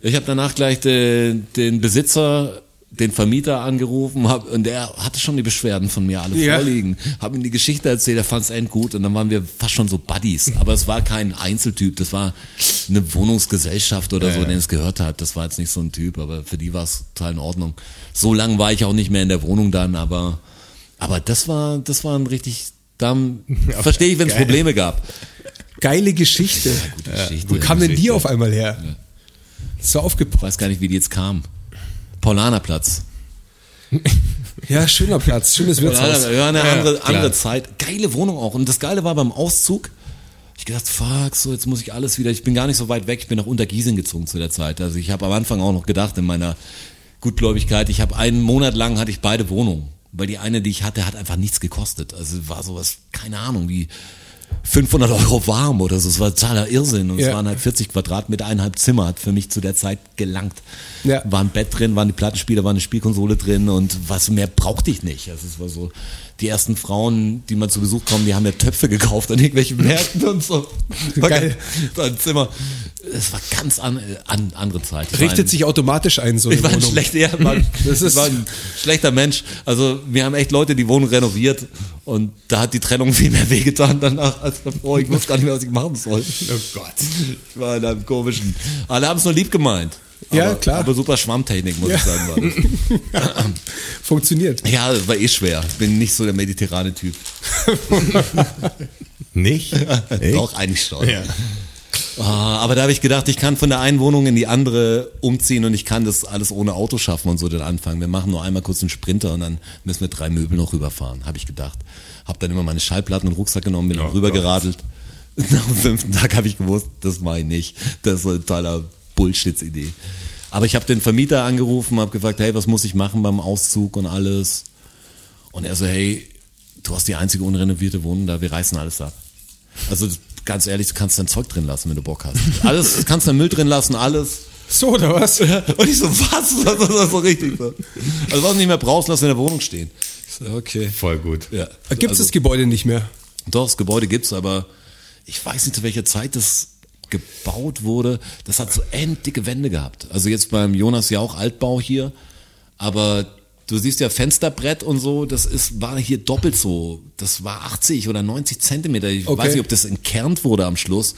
S2: ich habe danach gleich den, den Besitzer, den Vermieter angerufen hab, und der hatte schon die Beschwerden von mir alle
S3: Ja.
S2: vorliegen. Hab ihm die Geschichte erzählt, er fand's endgut und dann waren wir fast schon so Buddies. Aber es war kein Einzeltyp, das war eine Wohnungsgesellschaft oder so, den es gehört hat. Das war jetzt nicht so ein Typ, aber für die war es total in Ordnung. So lange war ich auch nicht mehr in der Wohnung dann, aber, aber das war, das war ein richtig, da verstehe ich, wenn es. Probleme gab.
S3: Geile Geschichte.
S2: Geschichte.
S3: Wo kam denn die auf einmal her? So
S2: Ich
S3: aufgepasst.
S2: weiß gar nicht, wie die jetzt kam. Paulanerplatz.
S3: Ja, schöner Platz, schönes Wirtshaus.
S2: Ja, eine
S4: Ja,
S2: andere,
S4: klar.
S2: andere Zeit. Geile Wohnung auch. Und das Geile war beim Auszug, ich gedacht, fuck, so jetzt muss ich alles wieder. Ich bin gar nicht so weit weg. Ich bin nach Untergiesing gezogen zu der Zeit. Also ich habe am Anfang auch noch gedacht in meiner Gutgläubigkeit, ich habe einen Monat lang hatte ich beide Wohnungen. Weil die eine, die ich hatte, hat einfach nichts gekostet. Also war sowas, keine Ahnung, wie 500 Euro warm oder so. Es war totaler Irrsinn. Und es
S3: Ja.
S2: waren halt 40 Quadratmeter, eineinhalb Zimmer, hat für mich zu der Zeit gelangt.
S3: Ja.
S2: War ein Bett drin, waren die Plattenspieler, war eine Spielkonsole drin und was mehr brauchte ich nicht. Also es war so, die ersten Frauen, die mal zu Besuch kommen, die haben ja Töpfe gekauft an irgendwelchen Märkten und so. War
S3: Geil.
S2: Ein Zimmer. Es war ganz an, an, andere Zeit. Ich
S3: Richtet
S2: ein,
S3: sich automatisch ein, so eine
S2: ich war ein
S3: Wohnung.
S2: schlechter, ja, Mann.
S3: Das ist-
S2: war ein schlechter Mensch. Also wir haben echt Leute die Wohnung renoviert und da hat die Trennung viel mehr wehgetan danach als davor. Ich wusste gar nicht mehr, was ich machen soll.
S4: Oh Gott.
S2: Ich war in einem komischen. Alle haben es nur lieb gemeint.
S3: Ja,
S2: aber,
S3: klar.
S2: Aber super Schwammtechnik, muss ich sagen. War das.
S3: Funktioniert.
S2: Ja, das war eh schwer. Ich bin nicht so der mediterrane Typ.
S4: Nicht? Echt?
S2: Doch, eigentlich schon. Ah, aber da habe ich gedacht, ich kann von der einen Wohnung in die andere umziehen und ich kann das alles ohne Auto schaffen und so den Anfang. Wir machen nur einmal kurz einen Sprinter und dann müssen wir drei Möbel noch rüberfahren, habe ich gedacht. Habe dann immer meine Schallplatten und Rucksack genommen, bin dann rübergeradelt. Nach dem fünften Tag habe ich gewusst, das mache ich nicht. Das ist so eine totaler Bullshit-Idee. Aber ich habe den Vermieter angerufen, habe gefragt, hey, was muss ich machen beim Auszug und alles. Und er so, hey, du hast die einzige unrenovierte Wohnung da, wir reißen alles ab. Also ganz ehrlich, du kannst dein Zeug drin lassen, wenn du Bock hast. Alles, du kannst dein Müll drin lassen, alles.
S3: So, oder was?
S2: Und ich so, was? Das ist so richtig so. Also was du nicht mehr brauchst, lass in der Wohnung stehen. Ich so, okay.
S4: Voll gut.
S2: Ja.
S3: Gibt es
S2: Also,
S3: das Gebäude nicht mehr?
S2: Doch, das Gebäude gibt's, aber ich weiß nicht, zu welcher Zeit das gebaut wurde. Das hat so enddicke Wände gehabt. Also jetzt beim Jonas ja auch Altbau hier, aber du siehst ja Fensterbrett und so, das ist, war hier doppelt so. Das war 80 oder 90 Zentimeter. Ich
S3: Okay.
S2: weiß nicht, ob das entkernt wurde am Schluss.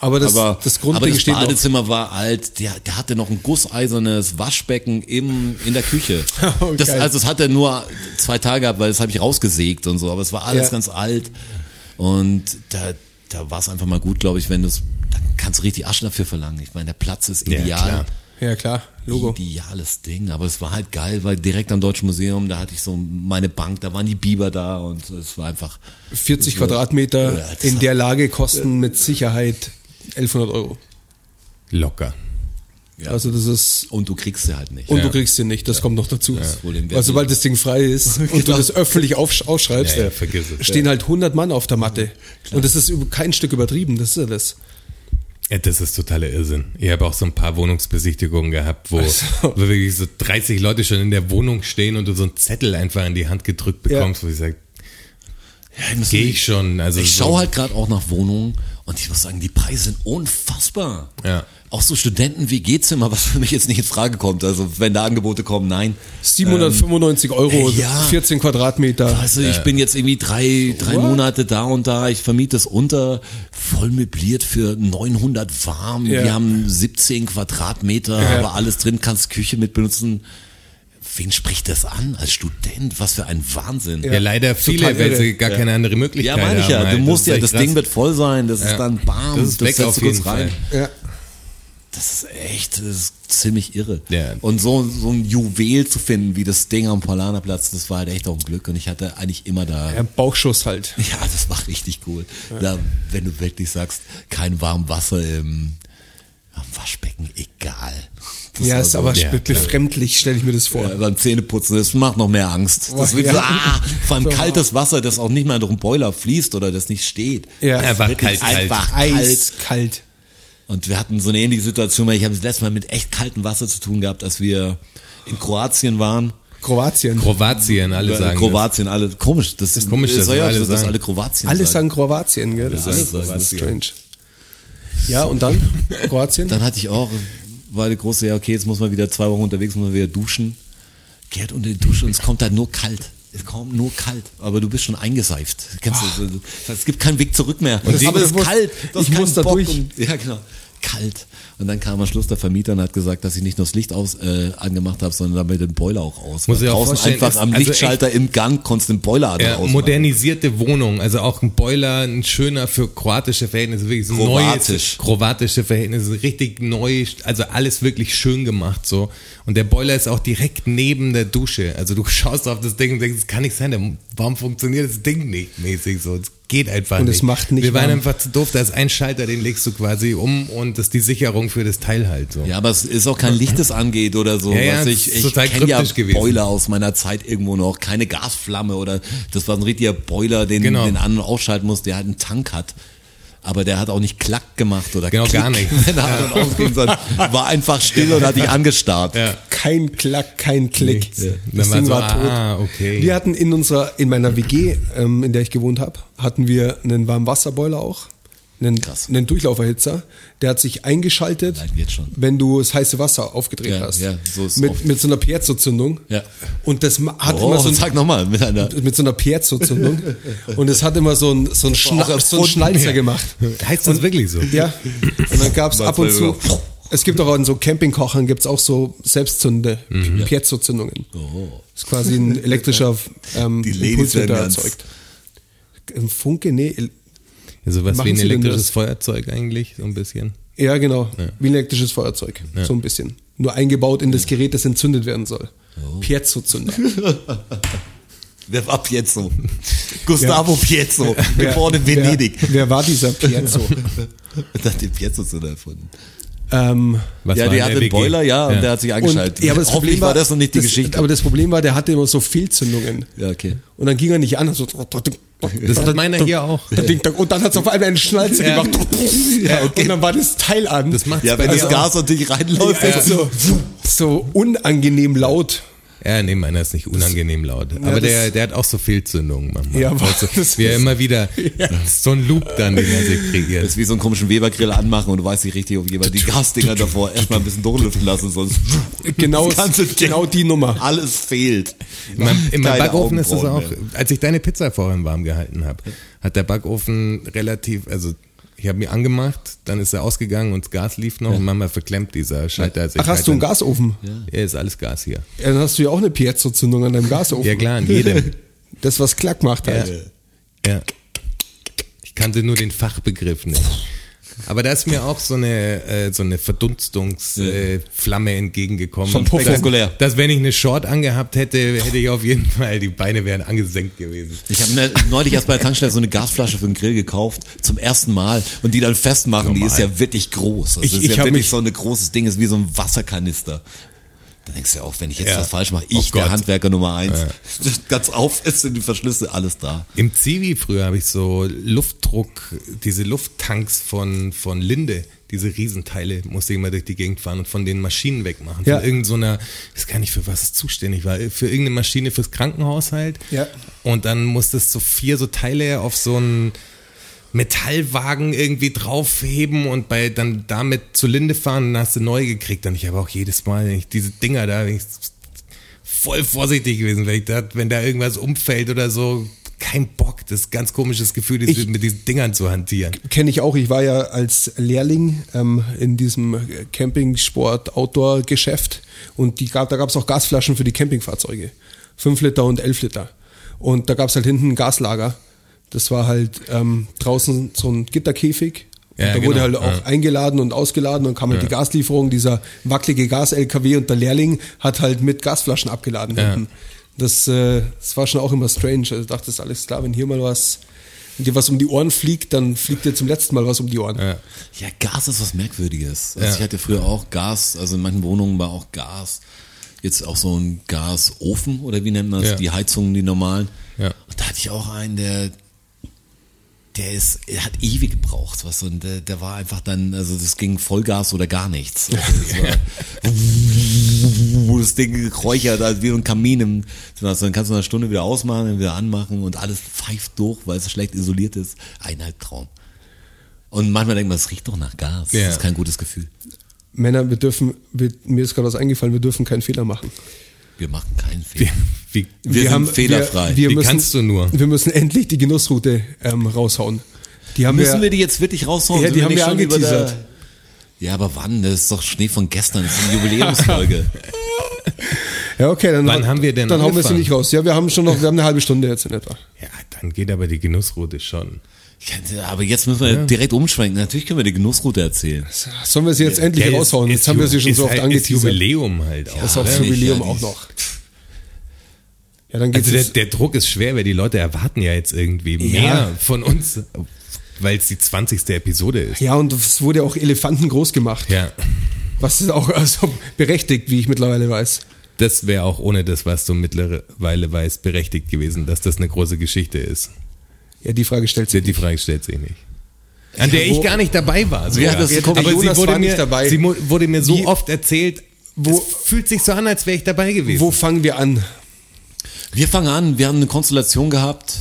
S3: Aber das,
S2: aber
S3: das
S2: aber
S3: Grundding
S2: das
S3: steht noch.
S2: Badezimmer war alt, der, der hatte noch ein gusseisernes Waschbecken im, in der Küche.
S3: Oh,
S2: das, also das hat er nur zwei Tage gehabt, weil das habe ich rausgesägt und so, aber es war alles
S3: Ja.
S2: ganz alt. Und da, da war es einfach mal gut, glaube ich, wenn du es, dann kannst du richtig Asche dafür verlangen. Ich meine, der Platz ist
S4: Ja,
S2: ideal.
S4: klar.
S3: Ja, klar, Logo.
S2: Ideales Ding, aber es war halt geil, weil direkt am Deutschen Museum, da hatte ich so meine Bank, da waren die Biber da und es war einfach
S3: 40
S2: so-
S3: Quadratmeter
S2: Ja,
S3: in
S2: hat-
S3: der Lage kosten mit Sicherheit 1100 Euro.
S4: Locker.
S2: Ja.
S3: Also das ist
S2: und du kriegst sie halt nicht.
S3: und du kriegst den nicht, das kommt noch dazu. Weil sobald das Ding frei ist und du das öffentlich aufsch- ausschreibst,
S4: Ja, ja, vergiss es.
S3: stehen halt 100 Mann auf der Matte. Und das ist kein Stück übertrieben, das ist ja das.
S4: Ja, das ist totaler Irrsinn. Ich habe auch so ein paar Wohnungsbesichtigungen gehabt, wo,
S3: so.
S4: wo wirklich so 30 Leute schon in der Wohnung stehen und du so einen Zettel einfach in die Hand gedrückt bekommst, wo ich sage,
S2: Ja,
S4: gehe ich schon. Also
S2: Ich
S4: so,
S2: schaue halt gerade auch nach Wohnungen und ich muss sagen, die Preise sind unfassbar.
S4: Ja.
S2: Auch so Studenten-WG-Zimmer, was für mich jetzt nicht in Frage kommt. Also wenn da Angebote kommen, nein.
S3: 795 Euro,
S2: äh, ja.
S3: 14 Quadratmeter.
S2: Also ich bin jetzt irgendwie drei, drei Monate da und da. Ich vermiete es unter, voll möbliert für 900 warm.
S3: Ja.
S2: Wir haben 17 Quadratmeter,
S3: Ja.
S2: aber alles drin, kannst Küche mit benutzen. Wen spricht das an als Student? Was für ein Wahnsinn.
S4: ja, leider viele, weil sie gar keine andere Möglichkeit
S2: Ja,
S4: haben.
S2: meine ich ja.
S4: halt.
S2: Du musst
S4: ist
S2: ja, das
S4: krass.
S2: Ding wird voll sein. Das
S4: Ja.
S2: ist dann bam.
S4: Das ist weg
S2: setzt
S4: auf
S2: du kurz
S4: Fall.
S3: Ja.
S2: Das ist echt, das ist ziemlich irre.
S4: Ja.
S2: Und so, so ein Juwel zu finden, wie das Ding am Polanerplatz, das war halt echt auch ein Glück. Und ich hatte eigentlich immer da.
S3: Ja, Bauchschuss halt.
S2: Ja, das war richtig cool. Da, wenn du wirklich sagst, kein warm Wasser im, am Waschbecken, egal. Das
S3: Ja, ist
S2: so-
S3: aber
S4: ja,
S3: wirklich fremdlich, stelle ich mir das vor.
S2: ja, beim Zähneputzen, das macht noch mehr Angst. Das
S3: Oh,
S2: wird
S3: ja.
S2: so, ah, vor allem kaltes Wasser, das auch nicht mal durch den Boiler fließt oder das nicht steht.
S3: Ja.
S4: Einfach
S2: Wirklich
S4: kalt, kalt.
S2: einfach kalt.
S3: Eiskalt.
S2: Und wir hatten so eine ähnliche Situation, weil ich habe das letzte Mal mit echt kaltem Wasser zu tun gehabt, als wir in Kroatien waren.
S3: Kroatien.
S4: Kroatien, alle sagen
S2: Kroatien, alle komisch. Das ist
S4: komisch, dass
S2: soll ja,
S4: alle
S2: dass das
S4: sagen.
S2: alle Kroatien
S3: Alle
S2: sagen.
S3: sagen Kroatien, gell? Das,
S2: Ja,
S3: ist,
S2: alle
S3: das ist strange. Ja, und dann? Kroatien?
S2: Dann hatte ich auch, war eine große, ja okay, jetzt muss man wieder zwei Wochen unterwegs, muss man wieder duschen. Geht unter die Dusche und es kommt da nur kalt. Es kommt nur kalt, aber du bist schon eingeseift. Kennst du, das heißt, es gibt keinen Weg zurück mehr.
S3: Und
S2: aber es ist kalt. Du hast
S3: ich muss da durch.
S2: Und, ja, genau. Kalt. Und dann kam am Schluss der Vermieter und hat gesagt, dass ich nicht nur das Licht aus, äh, angemacht habe, sondern damit den Boiler auch aus.
S4: Muss ich auch
S2: draußen einfach am
S4: also
S2: Lichtschalter im Gang konntest den Boiler
S4: Ja,
S2: ausmachen.
S4: modernisierte Wohnung, also auch ein Boiler, ein schöner für kroatische Verhältnisse, wirklich so
S2: Kroatisch.
S4: neues, kroatische Verhältnisse, richtig neu, also alles wirklich schön gemacht so. Und der Boiler ist auch direkt neben der Dusche. Also du schaust auf das Ding und denkst, das kann nicht sein, der- warum funktioniert das Ding nicht mäßig so? Es geht einfach
S3: Und
S4: nicht.
S3: es macht nicht
S4: Wir waren
S3: warm.
S4: einfach zu doof, da ist ein Schalter, den legst du quasi um und das ist die Sicherung für das Teil halt so.
S2: Ja, aber es ist auch kein Licht, das angeht oder so.
S4: Ja, ja,
S2: ich
S4: ist
S2: ich kenne ja
S4: gewesen.
S2: Boiler aus meiner Zeit irgendwo noch. Keine Gasflamme oder das war ein richtiger Boiler, den
S4: Genau.
S2: den an- und ausschalten muss, der halt einen Tank hat. Aber der hat auch nicht Klack gemacht oder
S4: Genau,
S2: Klick,
S4: gar nicht.
S2: wenn er ausging, sondern war einfach still und hat dich angestarrt.
S4: Ja.
S3: Kein Klack, kein Klick.
S4: Ja.
S3: Das Ding
S4: war
S3: war
S4: so,
S3: tot.
S4: ah, okay.
S3: Wir hatten in unserer, in meiner WG, ähm, in der ich gewohnt habe, hatten wir einen Warmwasserboiler auch. Einen,
S2: Krass.
S3: einen Durchlauferhitzer. Der hat sich eingeschaltet,
S2: Nein, jetzt schon.
S3: wenn du das heiße Wasser aufgedreht
S2: Ja,
S3: hast.
S2: ja, so ist
S3: mit,
S2: oft.
S3: mit so einer Piezo-Zündung.
S2: Ja.
S3: Und das hat
S2: Oh,
S3: immer so ein,
S2: sag nochmal, mit einer.
S3: mit so einer Piezo-Zündung. und es hat immer so ein, so ein, Schna so ein. Schnalzer gemacht.
S4: Heißt das wirklich so?
S3: Ja. Und dann gab es ab und zu, Es gibt auch an so Campingkochern gibt's auch so Selbstzünde,
S2: Mhm.
S3: Piezo-Zündungen.
S2: Oh.
S3: Das ist quasi ein elektrischer ähm,
S2: Die Ladies
S3: Impuls, der
S2: werden
S3: erzeugt. Ein Funke? Nee,
S4: Ja, sowas
S3: Machen
S4: wie ein elektrisches? Feuerzeug eigentlich, so ein bisschen.
S3: ja genau, wie ein elektrisches Feuerzeug, so ein bisschen. Nur eingebaut in das Gerät, das entzündet werden soll.
S2: Oh.
S3: Piezo-Zünder.
S2: Wer war Pietzo? Gustavo Pietzo, geboren in Venedig.
S3: Wer, wer war dieser Piezo?
S2: Das hat den Pietzo zu erfunden.
S3: ähm,
S4: Was
S2: ja,
S4: war
S2: der hatte einen
S4: WG?
S2: Boiler, ja, und der hat sich angeschaltet.
S3: Und, ja, aber das
S2: Hoffentlich
S3: Problem
S2: war das noch nicht die
S3: das,
S2: Geschichte.
S3: Aber das Problem war, der hatte immer so Fehlzündungen.
S2: ja, okay.
S3: Und dann ging er nicht an. So,
S4: Das hat meiner hier auch.
S3: Und dann hat es auf einmal eine Schnalze
S4: Ja.
S3: gemacht.
S2: Ja, okay.
S3: Und dann war das Teil an.
S4: Das macht's
S2: Ja,
S4: bei
S2: wenn das. Gas natürlich reinläuft.
S3: echt so, so unangenehm laut.
S4: Ja, nee, meiner ist nicht unangenehm laut. Aber
S3: das-
S4: der, der hat auch so Fehlzündungen manchmal.
S3: Ja, aber
S4: also,
S3: das
S4: wie er immer wieder so ein Loop dann, den er sich
S2: Das
S4: kreiert.
S2: ist wie so einen komischen Webergrill anmachen und du weißt nicht richtig, ob jemand die Gasdinger davor erstmal ein bisschen durchlüften lassen, sonst
S3: Genau,
S2: das
S3: genau die Nummer.
S2: alles fehlt.
S4: In meinem, in meinem Backofen ist es auch, als ich deine Pizza vorhin warm gehalten habe, hat der Backofen relativ, also ich habe mir angemacht, dann ist er ausgegangen und das Gas lief noch und manchmal verklemmt dieser Schalter sich.
S3: Ach, hast du einen
S4: dann-
S3: Gasofen?
S4: Ja, ist alles Gas hier.
S3: Ja, dann hast du ja auch eine Piezo-Zündung an deinem Gasofen.
S4: Ja klar, an jedem.
S3: Das, was Klack macht
S4: Ja.
S3: halt.
S4: ja. Ich kannte nur den Fachbegriff nicht. Aber da ist mir auch so eine, äh, so eine Verdunstungsflamme äh, entgegengekommen.
S3: Vom Puff.
S4: dass, dass wenn ich eine Short angehabt hätte, hätte ich auf jeden Fall, die Beine wären angesenkt gewesen.
S2: Ich habe ne, neulich erst bei der Tankstelle so eine Gasflasche für den Grill gekauft, zum ersten Mal. Und die dann festmachen, die ist ja wirklich groß. Das
S3: Ich-
S2: ist
S3: ich
S2: ja wirklich
S3: mich-
S2: so ein großes Ding, ist wie so ein Wasserkanister. Da denkst du ja auch, wenn ich jetzt
S4: Ja.
S2: was falsch mache,
S4: Oh
S2: ich, der
S4: Gott.
S2: Handwerker Nummer eins, ganz auf ist sind die Verschlüsse, alles da.
S4: Im Zivi früher habe ich so Luftdruck, diese Lufttanks von, von Linde, diese Riesenteile, musste ich immer durch die Gegend fahren und von den Maschinen wegmachen.
S3: Ja.
S4: Von irgendeiner, so ich weiß gar nicht, für was es zuständig war, für irgendeine Maschine fürs Krankenhaus halt.
S3: Ja.
S4: Und dann musstest du vier so Teile auf so einen Metallwagen irgendwie draufheben und bei dann damit zur Linde fahren, dann hast du neu gekriegt. Und ich habe auch jedes Mal wenn ich diese Dinger da, bin ich voll vorsichtig gewesen, wenn ich da, wenn da irgendwas umfällt oder so, kein Bock. Das ist ein ganz komisches Gefühl,
S3: Ich-
S4: mit diesen Dingern zu hantieren.
S3: Kenne ich auch. Ich war ja als Lehrling ähm, in diesem Camping-Sport-Outdoor-Geschäft und die gab, da gab es auch Gasflaschen für die Campingfahrzeuge. 5 Liter und 11 Liter. Und da gab es halt hinten ein Gaslager. Das war halt ähm, draußen so ein Gitterkäfig. Und
S4: Ja,
S3: da wurde
S4: genau,
S3: halt auch
S4: ja.
S3: eingeladen und ausgeladen und kam halt die Gaslieferung, dieser wackelige Gas-LKW und der Lehrling hat halt mit Gasflaschen abgeladen
S4: Ja.
S3: hinten. Das, äh, das war schon auch immer strange. Also ich dachte, das ist alles klar, wenn hier mal was, wenn dir was um die Ohren fliegt, dann fliegt dir zum letzten Mal was um die Ohren.
S4: Ja.
S2: Ja, Gas ist was Merkwürdiges. Also
S4: Ja.
S2: ich hatte früher auch Gas, also in manchen Wohnungen war auch Gas. Jetzt auch so ein Gasofen oder wie nennt man das?
S4: Ja.
S2: Die Heizungen, die normalen.
S4: Ja.
S2: Und da hatte ich auch einen, der, der ist, er hat ewig gebraucht, was und der, der war einfach dann, also das ging Vollgas oder gar nichts. Also das das Ding geräuchert, also wie so ein Kamin im, also dann kannst du eine Stunde wieder ausmachen, dann wieder anmachen und alles pfeift durch, weil es schlecht isoliert ist. Ein Albtraum. Und manchmal denkt man, es riecht doch nach Gas.
S4: Ja.
S2: Das ist kein gutes Gefühl.
S3: Männer, wir dürfen, wir, mir ist gerade was eingefallen, wir dürfen keinen Fehler machen.
S2: Wir machen keinen Fehler.
S4: Wie,
S2: Wir sind fehlerfrei.
S3: Wir, wir
S4: Wie
S3: müssen,
S4: kannst du nur?
S3: Wir müssen endlich die Genussroute ähm, raushauen. Die haben
S2: Müssen wir
S3: wir,
S2: die jetzt wirklich raushauen?
S3: Ja, die haben wir angeteasert.
S2: Ja, aber wann? Das ist doch Schnee von gestern. Das ist eine Jubiläumsfolge.
S3: ja okay, dann,
S4: Wann haben wir denn
S3: dann hauen wir sie
S4: angefangen?
S3: nicht raus. Ja, wir haben schon noch, wir haben eine halbe Stunde jetzt in etwa.
S4: Ja, dann geht aber die Genussroute schon.
S2: Ja, aber jetzt müssen wir direkt umschwenken. Natürlich können wir die Genussroute erzählen.
S3: Sollen wir sie jetzt endlich
S4: Ja, ist-
S3: raushauen?
S4: ist
S3: Jetzt haben wir sie schon so
S4: ist
S3: oft
S4: halt, ist
S3: angeteasert.
S4: Jubiläum halt auch.
S3: Das ist auch
S4: ne?
S3: das Jubiläum
S2: ja,
S3: auch noch. Ja, dann geht's
S4: Also der, der Druck ist schwer, weil die Leute erwarten ja jetzt irgendwie
S3: Ja.
S4: mehr von uns, weil es die 20. Episode ist.
S3: ja, und es wurde auch Elefanten groß gemacht.
S4: Ja,
S3: Was ist auch also berechtigt, wie ich mittlerweile weiß.
S4: das wäre auch ohne das, was du mittlerweile weißt, berechtigt gewesen, dass das eine große Geschichte ist.
S3: Ja, die Frage stellt sich.
S4: Die Frage stellt sich nicht. An der
S3: wo-
S4: ich gar nicht dabei war. sogar.
S2: Ja, das ist
S4: aber
S3: der
S4: sie
S3: Jonas
S4: wurde, mir,
S3: nicht dabei.
S4: sie wurde mir so
S3: Wie-
S4: oft erzählt,
S3: Wo-
S4: es fühlt sich so an, als wäre ich dabei gewesen.
S3: Wo fangen wir an?
S2: Wir fangen an. Wir haben eine Konstellation gehabt.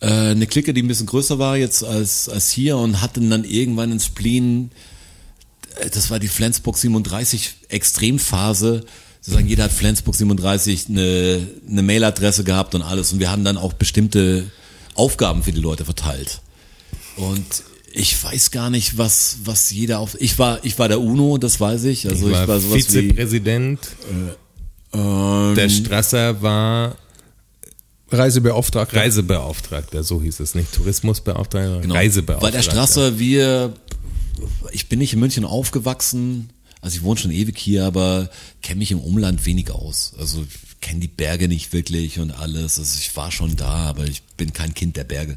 S2: Äh, eine Clique, die ein bisschen größer war jetzt als, als hier und hatten dann irgendwann ins Spleen, äh, das war die Flensburg 37 Extremphase. Sozusagen jeder hat Flensburg 37 eine, eine Mailadresse gehabt und alles. Und wir haben dann auch bestimmte Aufgaben für die Leute verteilt. Und ich weiß gar nicht, was, was jeder auf. Ich war, ich war der UNO, das weiß ich. Also ich
S4: war,
S2: war sowas wie.
S4: Vizepräsident.
S2: Ähm,
S4: Der Strasser war
S3: Reisebeauftragter.
S4: Reisebeauftragter, so hieß es nicht. Tourismusbeauftragter,
S2: Genau.
S4: Reisebeauftragter.
S2: Weil der Strasser, wir, ich bin nicht in München aufgewachsen, also ich wohne schon ewig hier, aber kenne mich im Umland wenig aus. Also kenne die Berge nicht wirklich und alles. Also ich war schon da, aber ich bin kein Kind der Berge.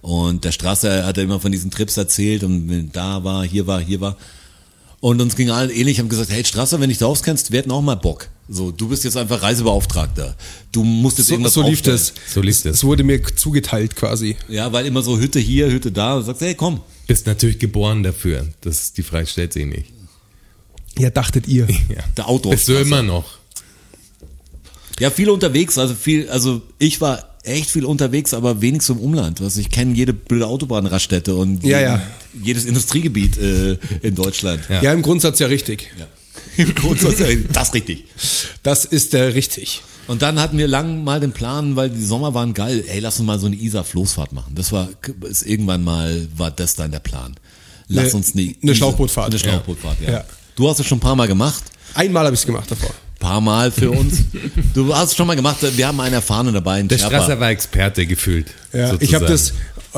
S2: Und der Strasser hat ja immer von diesen Trips erzählt und da war, hier war, hier war. Und uns ging allen ähnlich, haben gesagt, hey Strasser, wenn dich da auskennst, wir hätten auch mal Bock. So, du bist jetzt einfach Reisebeauftragter. Du musst jetzt
S3: So,
S2: irgendwas
S3: so lief
S2: aufstellen.
S3: das.
S4: So lief das.
S3: Es wurde mir zugeteilt quasi.
S2: Ja, weil immer so Hütte hier, Hütte da. Du sagst, hey, komm,
S4: Bist natürlich geboren dafür. Das, die Frage stellt sich nicht.
S3: Ja, dachtet ihr.
S4: Ja.
S2: Der Outdoor-
S4: Bist du immer noch.
S2: Ja, viel unterwegs, also viel, also ich war echt viel unterwegs, aber wenig im Umland. Was ich kenne jede blöde Autobahnraststätte und
S3: Ja,
S2: jeden-
S3: ja.
S2: jedes Industriegebiet äh, in Deutschland.
S4: Ja.
S3: Ja. im Grundsatz ja richtig.
S2: Ja. Im Grundsatz, äh, das richtig.
S3: Das ist der richtig.
S2: Und dann hatten wir lang mal den Plan, weil die Sommer waren geil. Ey, lass uns mal so eine Isar-Floßfahrt machen. Das war, ist irgendwann mal, war das dann der Plan. Lass uns eine,
S3: eine Schlauchbootfahrt.
S2: Eine Schlauchbootfahrt, ja.
S3: Ja.
S2: Du hast es schon ein paar Mal gemacht.
S3: Einmal habe ich es gemacht davor.
S2: Paar Mal für uns. Du hast es schon mal gemacht. Wir haben einen Erfahrenen dabei. einen
S4: Der
S2: Sherpa.
S4: Strasser war Experte gefühlt.
S3: Ja,
S4: sozusagen.
S3: ich habe das,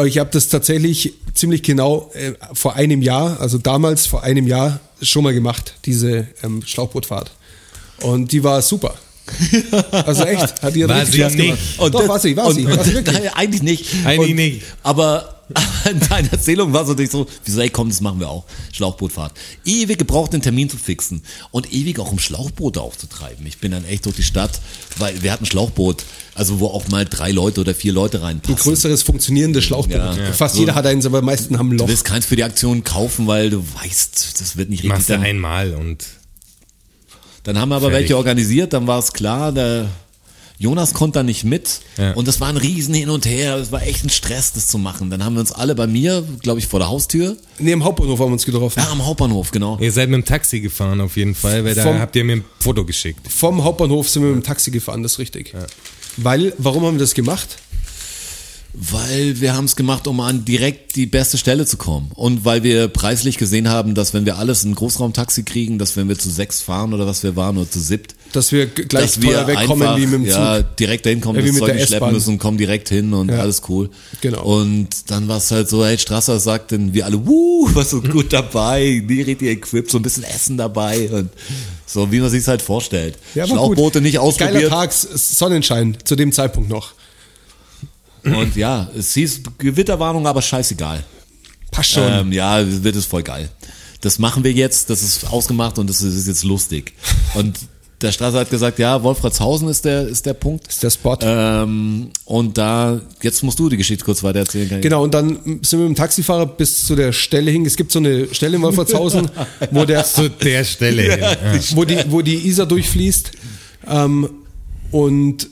S3: ich habe das tatsächlich ziemlich genau äh, vor einem Jahr, also damals vor einem Jahr schon mal gemacht, diese ähm, Schlauchbootfahrt. Und die war super. Also echt, hat die
S4: War
S3: richtig Spaß gemacht.
S4: nicht.
S2: Und
S3: Doch,
S2: das-
S3: war sie, war
S2: und,
S3: sie. War sie wirklich.
S2: Nein, eigentlich nicht.
S4: Eigentlich
S2: und,
S4: nicht.
S2: Aber in deiner Erzählung war es natürlich so, wieso, ey, komm, das machen wir auch. Schlauchbootfahrt. Ewig gebraucht, den Termin zu fixen. Und ewig auch um Schlauchboote aufzutreiben. Ich bin dann echt durch die Stadt, weil wir hatten ein Schlauchboot, also wo auch mal drei Leute oder vier Leute
S3: Ein
S2: reinpassen.
S3: größeres funktionierendes Schlauchboot.
S2: Ja. Ja.
S3: Fast
S2: So.
S3: jeder hat eins, aber die meisten haben ein
S2: Du
S3: Loch.
S2: willst keins für die Aktion kaufen, weil du weißt, das wird nicht richtig.
S4: Machst du einmal und
S2: dann haben wir aber
S4: Fertig.
S2: welche organisiert, dann war es klar, der Jonas konnte da nicht mit
S4: Ja.
S2: und das war ein Riesen hin und her, es war echt ein Stress, das zu machen. Dann haben wir uns alle bei mir, glaube ich, vor der Haustür,
S3: Nee, im Hauptbahnhof haben wir uns getroffen.
S2: ja, am Hauptbahnhof, genau.
S4: ihr seid mit dem Taxi gefahren auf jeden Fall, weil da
S3: Vom-
S4: habt ihr mir ein Foto geschickt.
S3: Vom Hauptbahnhof sind wir mit dem Taxi gefahren, das ist richtig. Weil, warum haben wir das gemacht?
S2: Weil wir haben es gemacht, um an direkt die beste Stelle zu kommen. Und weil wir preislich gesehen haben, dass wenn wir alles in ein Großraumtaxi kriegen, dass wenn wir zu sechs fahren oder was wir waren oder zu siebt,
S3: Dass wir gleich
S2: dass wir
S3: wegkommen
S2: einfach,
S3: wie mit dem Zug.
S2: ja, direkt dahin kommen,
S3: Ja, wie
S2: das Zeug nicht schleppen müssen, kommen direkt hin und
S3: Ja.
S2: alles cool.
S3: Genau.
S2: Und dann war es halt so, hey, Strasser sagt dann, wir alle, wuh, was so gut dabei, nie richtig equipped, so ein bisschen Essen dabei und so, wie man sich halt vorstellt.
S3: Ja,
S2: Schlauchboote nicht
S3: Geiler
S2: ausprobiert.
S3: Tag, S- Sonnenschein, zu dem Zeitpunkt noch.
S2: Und ja, es hieß Gewitterwarnung, aber scheißegal.
S3: Passt schon.
S2: Ähm, ja, wird es voll geil. Das machen wir jetzt, das ist ausgemacht und das ist jetzt lustig. Und der Strasser hat gesagt, ja, Wolfratshausen ist der, ist der Punkt.
S3: ist der Spot.
S2: Ähm, und da, jetzt musst du die Geschichte kurz weiter erzählen. Kann
S3: Genau, und dann sind wir mit dem Taxifahrer bis zu der Stelle hin. Es gibt so eine Stelle in Wolfertshausen, wo, der,
S4: Zu der Stelle hin. Ja.
S3: wo, die, wo die Isar durchfließt. Ähm, und,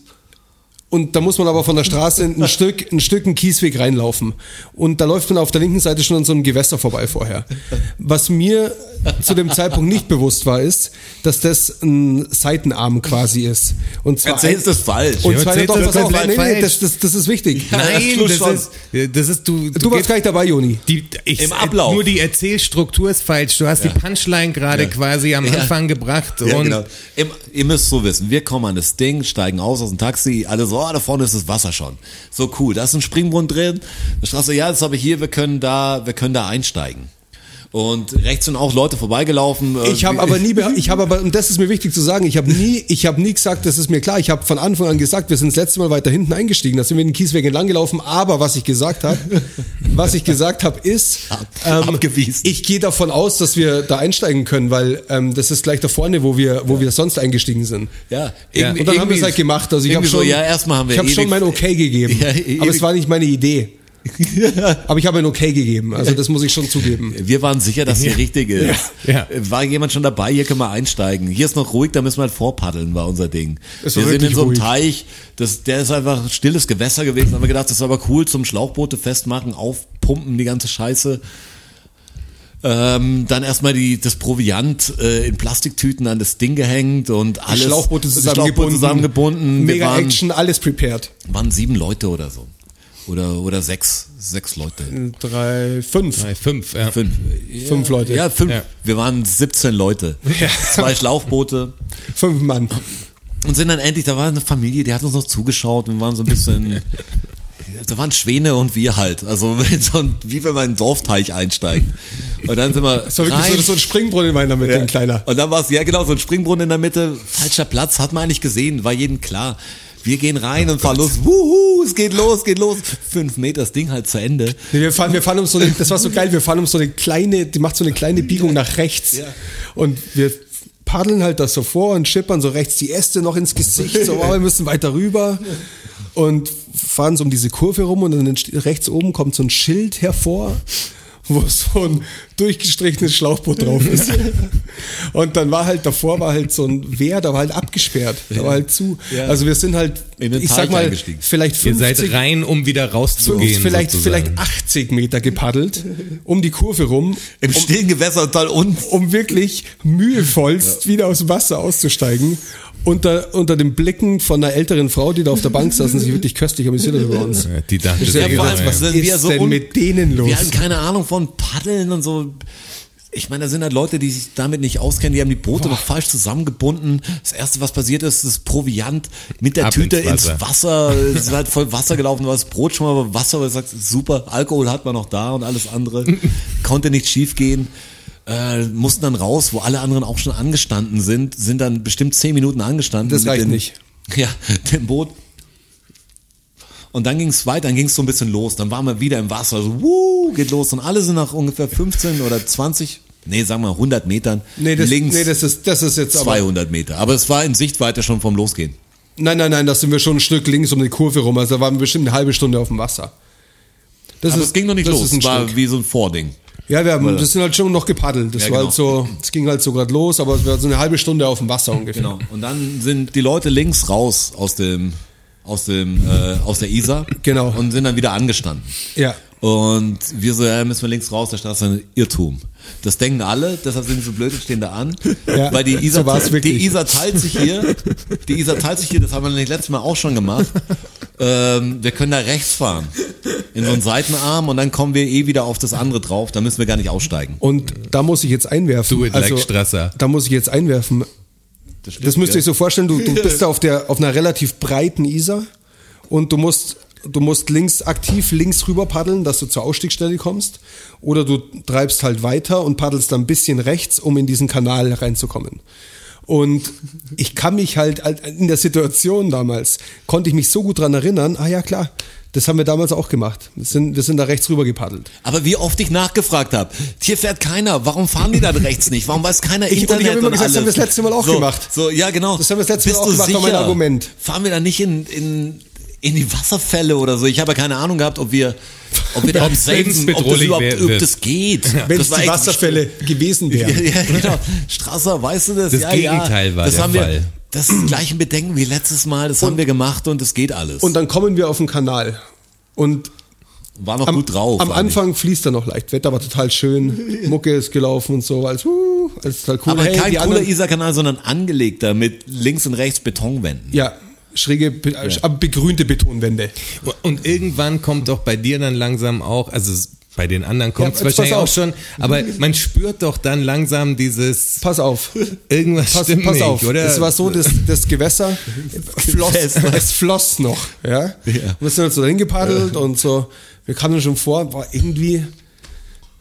S3: und da muss man aber von der Straße ein Stück, ein Stück einen Kiesweg reinlaufen. Und da läuft man auf der linken Seite schon an so einem Gewässer vorbei vorher. Was mir zu dem Zeitpunkt nicht bewusst war, ist, dass das ein Seitenarm quasi ist. Und zwar
S2: Erzählst das falsch.
S3: Und
S4: Ja,
S3: zwar, doch,
S4: das
S3: auf, nee, nee,
S4: falsch.
S3: das, das, das ist wichtig.
S4: Nein, das ist, das ist du.
S3: Du warst gar nicht dabei, Joni.
S4: Die, ich,
S2: Im Ablauf.
S4: Nur die Erzählstruktur ist falsch. Du hast die Punchline gerade quasi am
S2: Ja.
S4: Anfang gebracht.
S2: Ja,
S4: und
S2: genau. Ihr, ihr müsst so wissen, wir kommen an das Ding, steigen aus aus dem Taxi, alle so, oh, da vorne ist das Wasser schon. So cool, da ist ein Springbrunnen drin. Der Straße, ja, das habe ich hier, wir können da, wir können da einsteigen. Und rechts sind auch Leute vorbeigelaufen.
S3: Ich habe aber nie, ich habe aber, und das ist mir wichtig zu sagen, ich habe nie, ich habe nie gesagt, das ist mir klar, ich habe von Anfang an gesagt, wir sind das letzte Mal weiter hinten eingestiegen, da sind wir den Kiesweg entlang gelaufen, aber was ich gesagt habe, was ich gesagt habe, ist, ähm,
S2: Abgewiesen.
S3: ich gehe davon aus, dass wir da einsteigen können, weil ähm, das ist gleich da vorne, wo wir, wo wir sonst eingestiegen sind.
S2: Ja,
S4: Ja.
S3: Und dann haben wir es halt gemacht. Also ich habe schon,
S2: so, ja, erstmal haben wir
S3: ich habe schon mein Okay gegeben,
S2: Ja,
S3: aber es war nicht meine Idee. Aber ich habe ein Okay gegeben, also das muss ich schon zugeben.
S2: Wir waren sicher, dass hier richtig ist.
S4: Ja.
S2: War jemand schon dabei, hier können wir einsteigen. Hier ist noch ruhig, da müssen wir halt vorpaddeln, war unser Ding.
S3: Es
S2: wir sind in so einem
S3: ruhig.
S2: Teich, das, der ist einfach ein stilles Gewässer gewesen. Da haben wir gedacht, das ist aber cool zum Schlauchboote festmachen, aufpumpen, die ganze Scheiße. Ähm, dann erstmal die, das Proviant äh, in Plastiktüten an das Ding gehängt und alles.
S3: Schlauchboote
S2: die
S3: zusammengebunden.
S2: zusammengebunden. Wir
S3: Mega
S2: waren,
S3: Action, alles prepared.
S2: waren sieben Leute oder so. Oder, oder sechs, sechs Leute.
S3: Drei, fünf.
S4: Drei, fünf, ja.
S2: Fünf.
S3: Fünf Leute.
S2: Ja, fünf.
S4: Ja.
S2: Wir waren 17 Leute. Zwei Schlauchboote.
S3: Fünf Mann.
S2: Und sind dann endlich, da war eine Familie, die hat uns noch zugeschaut und waren so ein bisschen, da waren Schwäne und wir halt. Also so ein, wie wenn man in einen Dorfteich einsteigt. Und dann sind wir
S3: Das war wirklich
S2: rein.
S3: so, so ein Springbrunnen in der Mitte,
S2: Ja.
S3: ein kleiner.
S2: Und dann war es, ja genau, so ein Springbrunnen in der Mitte, falscher Platz, hat man eigentlich gesehen, war jedem klar. Wir gehen rein und fahren los, wuhu, es geht los, geht los. Fünf Meter, das Ding halt zu Ende.
S3: Nee, wir fahren, wir fahren um so eine, das war so geil, wir fahren um so eine kleine, die macht so eine kleine Biegung nach rechts. Und wir paddeln halt das so vor und schippern so rechts die Äste noch ins Gesicht, so, oh, wir müssen weiter rüber. Und fahren so um diese Kurve rum und dann rechts oben kommt so ein Schild hervor, wo so ein durchgestrichenes Schlauchboot drauf ist. Und dann war halt, davor war halt so ein Wehr, da war halt abgesperrt, da war halt zu. Also wir sind halt, ich sag mal, vielleicht
S4: Ihr
S3: 50,
S4: seid rein, um wieder rauszugehen.
S3: vielleicht,
S4: sozusagen.
S3: vielleicht 80 Meter gepaddelt, um die Kurve rum,
S2: Im stillen Gewässer total unten.
S3: um wirklich mühevollst wieder aus dem Wasser auszusteigen. Unter, unter den Blicken von einer älteren Frau, die da auf der Bank saß und sich wirklich köstlich amüsiert hat über uns.
S4: Ja, die dachte,
S3: Ich hab
S2: vor allem,
S3: was ist
S2: wir so
S3: denn mit denen los?
S2: Wir hatten keine Ahnung von Paddeln und so. Ich meine, da sind halt Leute, die sich damit nicht auskennen, die haben die Boote noch falsch zusammengebunden. Das erste, was passiert ist, ist Proviant mit der
S4: Ab
S2: Tüte
S4: ins
S2: ins Wasser. Es ist halt voll Wasser gelaufen, war das Brot schon mal Wasser, aber sagt, super, Alkohol hat man noch da und alles andere. Konnte nicht schief gehen. Äh, mussten dann raus, wo alle anderen auch schon angestanden sind, sind dann bestimmt zehn Minuten angestanden.
S3: Das reicht
S2: den,
S3: nicht.
S2: Ja, dem Boot und dann ging es weiter, dann ging es so ein bisschen los. Dann waren wir wieder im Wasser, so, wuh, geht los. Und alle sind nach ungefähr 15 oder 20, nee, sagen wir 100 Metern
S3: nee, das,
S2: links
S3: nee, das ist, das ist jetzt aber,
S2: 200 Meter. Aber es war in Sichtweite schon vom Losgehen.
S3: nein, nein, nein, da sind wir schon ein Stück links um die Kurve rum, also da waren wir bestimmt eine halbe Stunde auf dem Wasser. Das
S2: Aber
S3: ist,
S2: es ging noch nicht
S3: das
S2: los, es war
S3: Stück.
S2: wie so ein Vording.
S3: Ja, wir haben, das sind halt schon noch gepaddelt. Das
S2: Ja,
S3: war
S2: genau.
S3: halt so, es ging halt so gerade los, aber es war so eine halbe Stunde auf dem Wasser ungefähr.
S2: Genau. Und dann sind die Leute links raus aus dem, aus dem, äh, aus der Isar.
S3: Genau.
S2: Und sind dann wieder angestanden.
S3: Ja.
S2: Und wir so, ja, müssen wir links raus, da steht ein Irrtum. Das denken alle, deshalb sind sie so blöd und stehen da an.
S3: Ja,
S2: weil die Isar,
S3: so
S2: die. Isar teilt sich hier, die Isar teilt sich hier, das haben wir nämlich letztes Mal auch schon gemacht. Ähm, wir können da rechts fahren. In so einen Seitenarm und dann kommen wir eh wieder auf das andere drauf, da müssen wir gar nicht aussteigen.
S3: Und da muss ich jetzt einwerfen.
S4: Do it like Strasser.
S3: Da muss ich jetzt einwerfen. Das müsst ihr euch so vorstellen, du, du bist da auf, der, auf einer relativ breiten Isar und du musst, du musst links, aktiv links rüber paddeln, dass du zur Ausstiegsstelle kommst. Oder du treibst halt weiter und paddelst dann ein bisschen rechts, um in diesen Kanal reinzukommen. Und ich kann mich halt in der Situation damals, konnte ich mich so gut dran erinnern, ah ja klar, das haben wir damals auch gemacht. Wir sind, wir sind da rechts rüber gepaddelt.
S2: Aber wie oft ich nachgefragt habe, hier fährt keiner, warum fahren die dann rechts nicht? Warum weiß keiner
S3: Ich- und ich
S2: Internet
S3: hab immer
S2: und
S3: gesagt, das
S2: alles?
S3: haben wir das letzte Mal auch
S2: so,
S3: gemacht.
S2: So, ja genau.
S3: Das haben wir das letzte
S2: Bist
S3: Mal auch gemacht, war mein
S2: sicher?
S3: Argument.
S2: Fahren wir da nicht in, in, in die Wasserfälle oder so? Ich habe ja keine Ahnung gehabt, ob wir, ob wir da senken, ob das überhaupt,
S4: wär-
S2: ob das geht.
S3: Wenn
S2: das
S3: es die Wasserfälle gewesen
S2: Ja,
S3: wären.
S2: ja, genau. Strasser, weißt du das?
S4: Das
S2: ja,
S4: Gegenteil
S2: ja.
S4: war
S2: das
S4: der
S2: haben
S4: Fall.
S2: Wir, das gleiche Bedenken wie letztes Mal, das haben wir gemacht und es geht alles.
S3: Und dann kommen wir auf den Kanal. Und
S2: war noch
S3: am,
S2: gut drauf.
S3: am. Anfang fließt er noch leicht. Wetter war total schön. Mucke ist gelaufen und so. Alles, uh, alles total cool.
S2: Aber
S3: Hey,
S2: kein cooler Isar-Kanal, sondern angelegter mit links und rechts Betonwänden.
S3: Ja, schräge, be äh, begrünte Betonwände.
S4: Und irgendwann kommt doch bei dir dann langsam auch, also bei den anderen kommt es
S3: Ja,
S4: wahrscheinlich auch schon, aber man spürt doch dann langsam dieses,
S3: Pass auf.
S4: irgendwas
S3: Pass,
S4: stimmt
S3: pass
S4: nicht,
S3: auf.
S4: oder?
S3: Es war so, das, das Gewässer floss, es floss noch. Ja? Wir sind halt so hingepaddelt und so. Wir kamen schon vor, war irgendwie,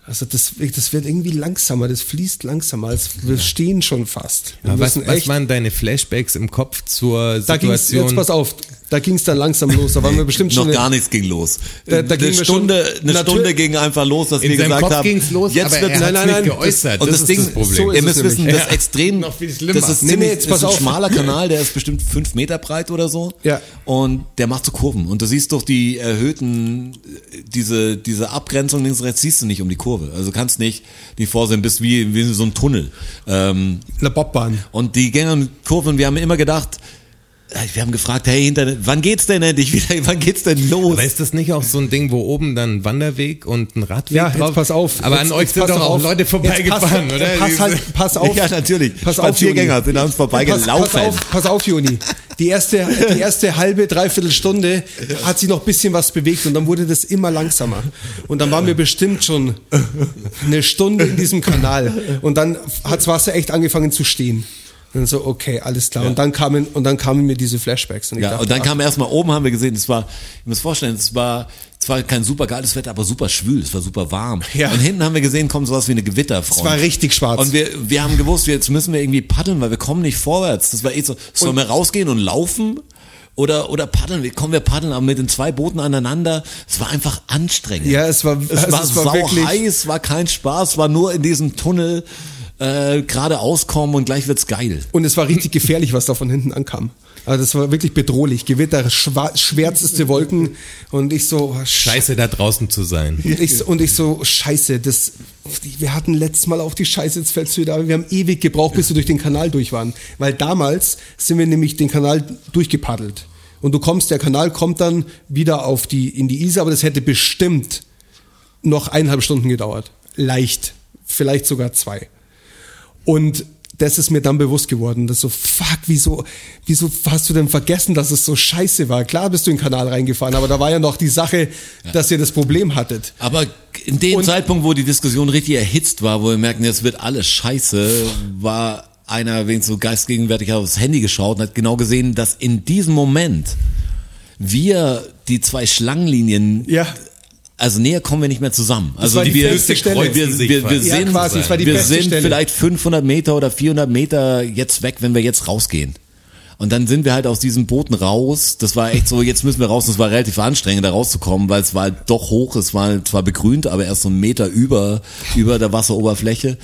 S3: also das, das wird irgendwie langsamer, das fließt langsamer, als wir stehen schon fast.
S4: Aber was, was waren deine Flashbacks im Kopf zur
S3: da
S4: Situation?
S3: jetzt pass auf, da ging es dann langsam los. Da waren wir bestimmt schon.
S2: Noch gar nichts ging los.
S3: Da- da
S2: eine Stunde,
S3: schon-
S2: eine Stunde ging einfach los, dass
S4: In
S2: wir gesagt
S4: Kopf
S2: haben,
S4: ging's los,
S2: jetzt
S4: aber
S2: wird
S4: er
S3: Nein, nein,
S4: nicht
S3: nein,
S4: geäußert.
S2: und das,
S4: ist
S2: Ding,
S4: das Problem.
S3: so ist
S2: ihr müsst wissen, das ist extrem,
S4: Noch viel schlimmer.
S2: das ist
S3: Nee,
S2: ziemlich,
S3: nee, jetzt
S2: das ist
S3: pass
S2: ein
S3: auf.
S2: schmaler Kanal, der ist bestimmt fünf Meter breit oder so.
S3: Ja.
S2: Und der macht so Kurven. Und du siehst doch die erhöhten, diese, diese Abgrenzung links und rechts siehst du nicht um die Kurve. Also du kannst nicht, die vorsehen, bist wie, wie so ein Tunnel. Ähm,
S3: Eine Bobbahn.
S2: und die Gänger und Kurven, wir haben immer gedacht, wir haben gefragt, hey, hinter, wann geht's denn endlich wieder, wann geht's denn los?
S4: Aber ist das nicht auch so ein Ding, wo oben dann ein Wanderweg und ein Radweg
S3: Ja,
S4: drauf?
S3: pass auf.
S4: Aber
S3: jetzt,
S4: an euch sind doch auch
S3: auf.
S4: Leute vorbeigefahren, oder?
S3: Pass, halt, pass auf.
S2: Ja, natürlich.
S3: Pass auf,
S2: Spaziergänger
S3: Juni.
S2: sind an uns vorbeigelaufen.
S3: Pass, pass, auf, pass auf, Juni. Die erste, die erste halbe, dreiviertel Stunde hat sich noch ein bisschen was bewegt und dann wurde das immer langsamer. Und dann waren wir bestimmt schon eine Stunde in diesem Kanal und dann hat das Wasser echt angefangen zu stehen. Und dann so, okay, alles klar. Und dann kamen, und dann kamen mir diese Flashbacks. Und
S2: Ja,
S3: dachte,
S2: und dann
S3: ach,
S2: kam erstmal oben, haben wir gesehen, es war, ich muss vorstellen, es war zwar kein super geiles Wetter, aber super schwül, es war super warm.
S3: Ja.
S2: Und hinten haben wir gesehen, kommt sowas wie eine Gewitterfront.
S3: Es war richtig schwarz.
S2: Und wir, wir haben gewusst, jetzt müssen wir irgendwie paddeln, weil wir kommen nicht vorwärts. Das war eh so, sollen wir rausgehen und laufen? Oder, oder paddeln, wir kommen wir paddeln, aber mit den zwei Booten aneinander. Es war einfach anstrengend.
S3: Ja, es war-
S2: es
S3: also
S2: war,
S3: es war
S2: sau
S3: wirklich-
S2: heiß, war kein Spaß, war nur in diesem Tunnel, äh, gerade auskommen und gleich wird's geil.
S3: Und es war richtig gefährlich, was da von hinten ankam. Also das war wirklich bedrohlich. Gewitter, schwa- schwärzeste Wolken. Und ich so, oh,
S4: Scheiße, da draußen zu sein.
S3: Und ich, so- und ich so, scheiße, das, wir hatten letztes Mal auch die Scheiße, jetzt fällst du wieder, aber wir haben ewig gebraucht, bis wir durch den Kanal durch waren. Weil damals sind wir nämlich den Kanal durchgepaddelt. Und du kommst, der Kanal kommt dann wieder auf die, in die Isar, aber das hätte bestimmt noch eineinhalb Stunden gedauert. Leicht. Vielleicht sogar zwei. Und das ist mir dann bewusst geworden, dass so, fuck, wieso, wieso hast du denn vergessen, dass es so scheiße war? Klar bist du in den Kanal reingefahren, aber da war ja noch die Sache, dass ihr das Problem hattet.
S2: Aber in dem
S3: Und-
S2: Zeitpunkt, wo die Diskussion richtig erhitzt war, wo wir merken, jetzt wird alles scheiße, war einer wegen so geistgegenwärtig aufs Handy geschaut und hat genau gesehen, dass in diesem Moment wir die zwei Schlangenlinien,
S3: Ja.
S2: Also näher kommen wir nicht mehr zusammen. Also
S3: die
S2: wir,
S3: Stelle.
S2: wir, wir, wir
S3: Ja,
S2: sind,
S3: quasi,
S2: wir sind
S3: Stelle.
S2: vielleicht 500 Meter oder 400 Meter jetzt weg, wenn wir jetzt rausgehen. Und dann sind wir halt aus diesen Booten raus. Das war echt so, jetzt müssen wir raus. Das war relativ anstrengend, da rauszukommen, weil es war halt doch hoch. Es war zwar begrünt, aber erst so einen Meter über, über der Wasseroberfläche.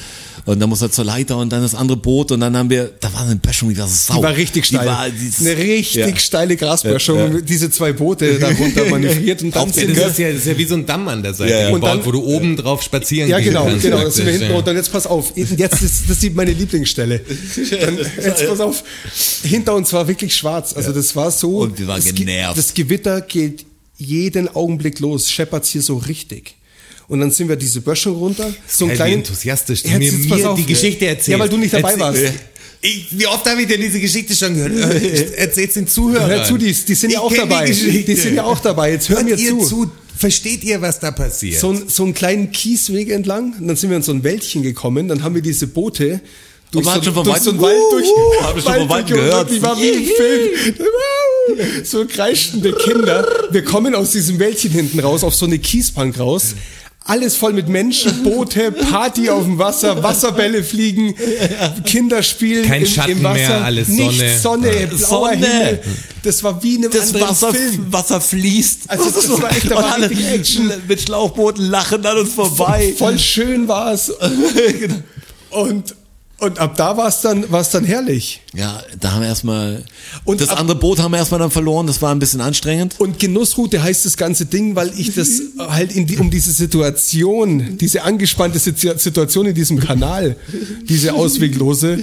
S2: Und dann muss er zur Leiter und dann das andere Boot und dann haben wir, da war eine Böschung, die war sau.
S3: Die war richtig steil.
S2: Die war, dieses,
S3: eine richtig
S2: ja.
S3: steile Grasböschung.
S2: Ja, ja.
S3: Diese zwei Boote darunter manövriert und dann
S4: Ja,
S3: sind
S4: das,
S3: wir,
S4: ist ja, das ist ja wie so ein Damm an der Seite
S2: Ja, ja.
S3: Und
S4: gebaut,
S3: dann-
S4: wo du oben drauf spazieren
S3: ja, genau,
S4: kannst.
S3: genau, das sind wir hinten
S4: ja.
S3: runter. Und jetzt pass auf, jetzt ist, das ist meine Lieblingsstelle. Dann, jetzt pass auf, hinter uns war wirklich schwarz. Also das war so.
S2: Und wir waren genervt.
S3: Das Gewitter geht jeden Augenblick los. Scheppert's hier so richtig. Und dann sind wir diese Böschung runter. So
S4: wie
S3: kleinen,
S4: enthusiastisch du mir, mir
S3: auf.
S4: die Geschichte erzählst.
S3: Ja, weil du nicht dabei
S4: Erzähl-
S3: warst.
S4: Ich, wie oft habe ich denn diese Geschichte schon gehört? Äh, Erzähl's den Zuhörern.
S3: Hör zu, die, die sind
S4: Ich
S3: ja auch dabei.
S4: Die,
S3: die sind ja auch dabei. Jetzt hör
S4: Hört
S3: mir
S4: ihr
S3: zu.
S4: zu. Versteht ihr, was da passiert?
S3: so, ein, so einen kleinen Kiesweg entlang. Und dann sind wir in so ein Wäldchen gekommen. Dann haben wir diese Boote durch,
S2: man
S3: so,
S2: schon von
S3: durch so einen Wald durch.
S2: Uh, hab ich schon von
S3: Wald
S2: gehört.
S3: Die war wie im Film. So kreischende Kinder. Wir kommen aus diesem Wäldchen hinten raus, auf so eine Kiesbank raus. Alles voll mit Menschen, Boote, Party auf dem Wasser, Wasserbälle fliegen, Kinder spielen
S4: Kein
S3: im,
S4: Schatten
S3: im Wasser.
S4: mehr, alles
S3: Nichts,
S4: Sonne.
S3: Sonne, blauer
S2: Sonne.
S3: Himmel. Das war wie in einem
S2: das
S3: anderen
S2: Wasser,
S3: Film.
S2: Wasser fließt.
S3: Also das war echt, da
S2: Und
S3: war Action.
S2: mit Schlauchbooten lachen an uns vorbei.
S3: Voll schön war es. Und, und ab da war es dann, war es dann herrlich.
S2: Ja, da haben wir erstmal,
S3: Und
S2: das
S3: ab-
S2: andere Boot haben wir erstmal dann verloren, das war ein bisschen anstrengend.
S3: Und Genussroute heißt das ganze Ding, weil ich das halt in die, um diese Situation, diese angespannte Situ- Situation in diesem Kanal, diese ausweglose,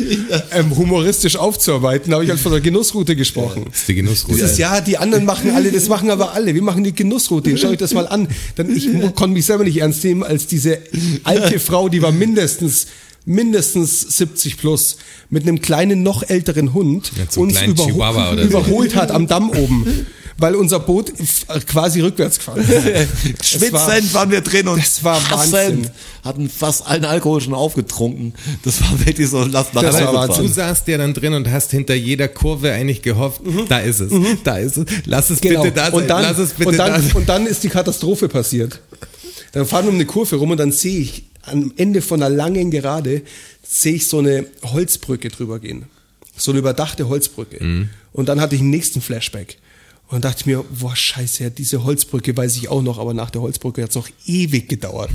S3: ähm, humoristisch aufzuarbeiten, habe ich halt von der Genussroute gesprochen.
S4: das ist die Genussroute.
S3: Dieses, ja, die anderen machen alle, das machen aber alle. Wir machen die Genussroute. Schau euch das mal an. Dann, ich konnte mich selber nicht ernst nehmen, als diese alte Frau, die war mindestens mindestens 70 plus, mit einem kleinen, noch älteren Hund
S4: Ja, so
S3: uns überho
S4: oder so.
S3: überholt hat am Damm oben, weil unser Boot f- quasi rückwärts gefahren ist.
S2: Schwitzend waren wir drin und
S3: das war. Wahnsinn.
S2: Hatten fast allen Alkohol schon aufgetrunken. Das war wirklich so, lass nach
S3: Das war Wahnsinn.
S4: Du saßt ja dann drin und hast hinter jeder Kurve eigentlich gehofft, da ist es, da ist es, lass es
S3: Genau.
S4: bitte da sein,
S3: und, dann,
S4: lass es bitte
S3: und,
S4: da
S3: dann,
S4: sein.
S3: und dann ist die Katastrophe passiert. Dann fahren wir um eine Kurve rum und dann sehe ich am Ende von einer langen Gerade sehe ich so eine Holzbrücke drüber gehen. So eine überdachte Holzbrücke.
S4: Mhm.
S3: Und dann hatte ich einen nächsten Flashback. Und dachte mir, boah, scheiße, diese Holzbrücke weiß ich auch noch, aber nach der Holzbrücke hat es noch ewig gedauert.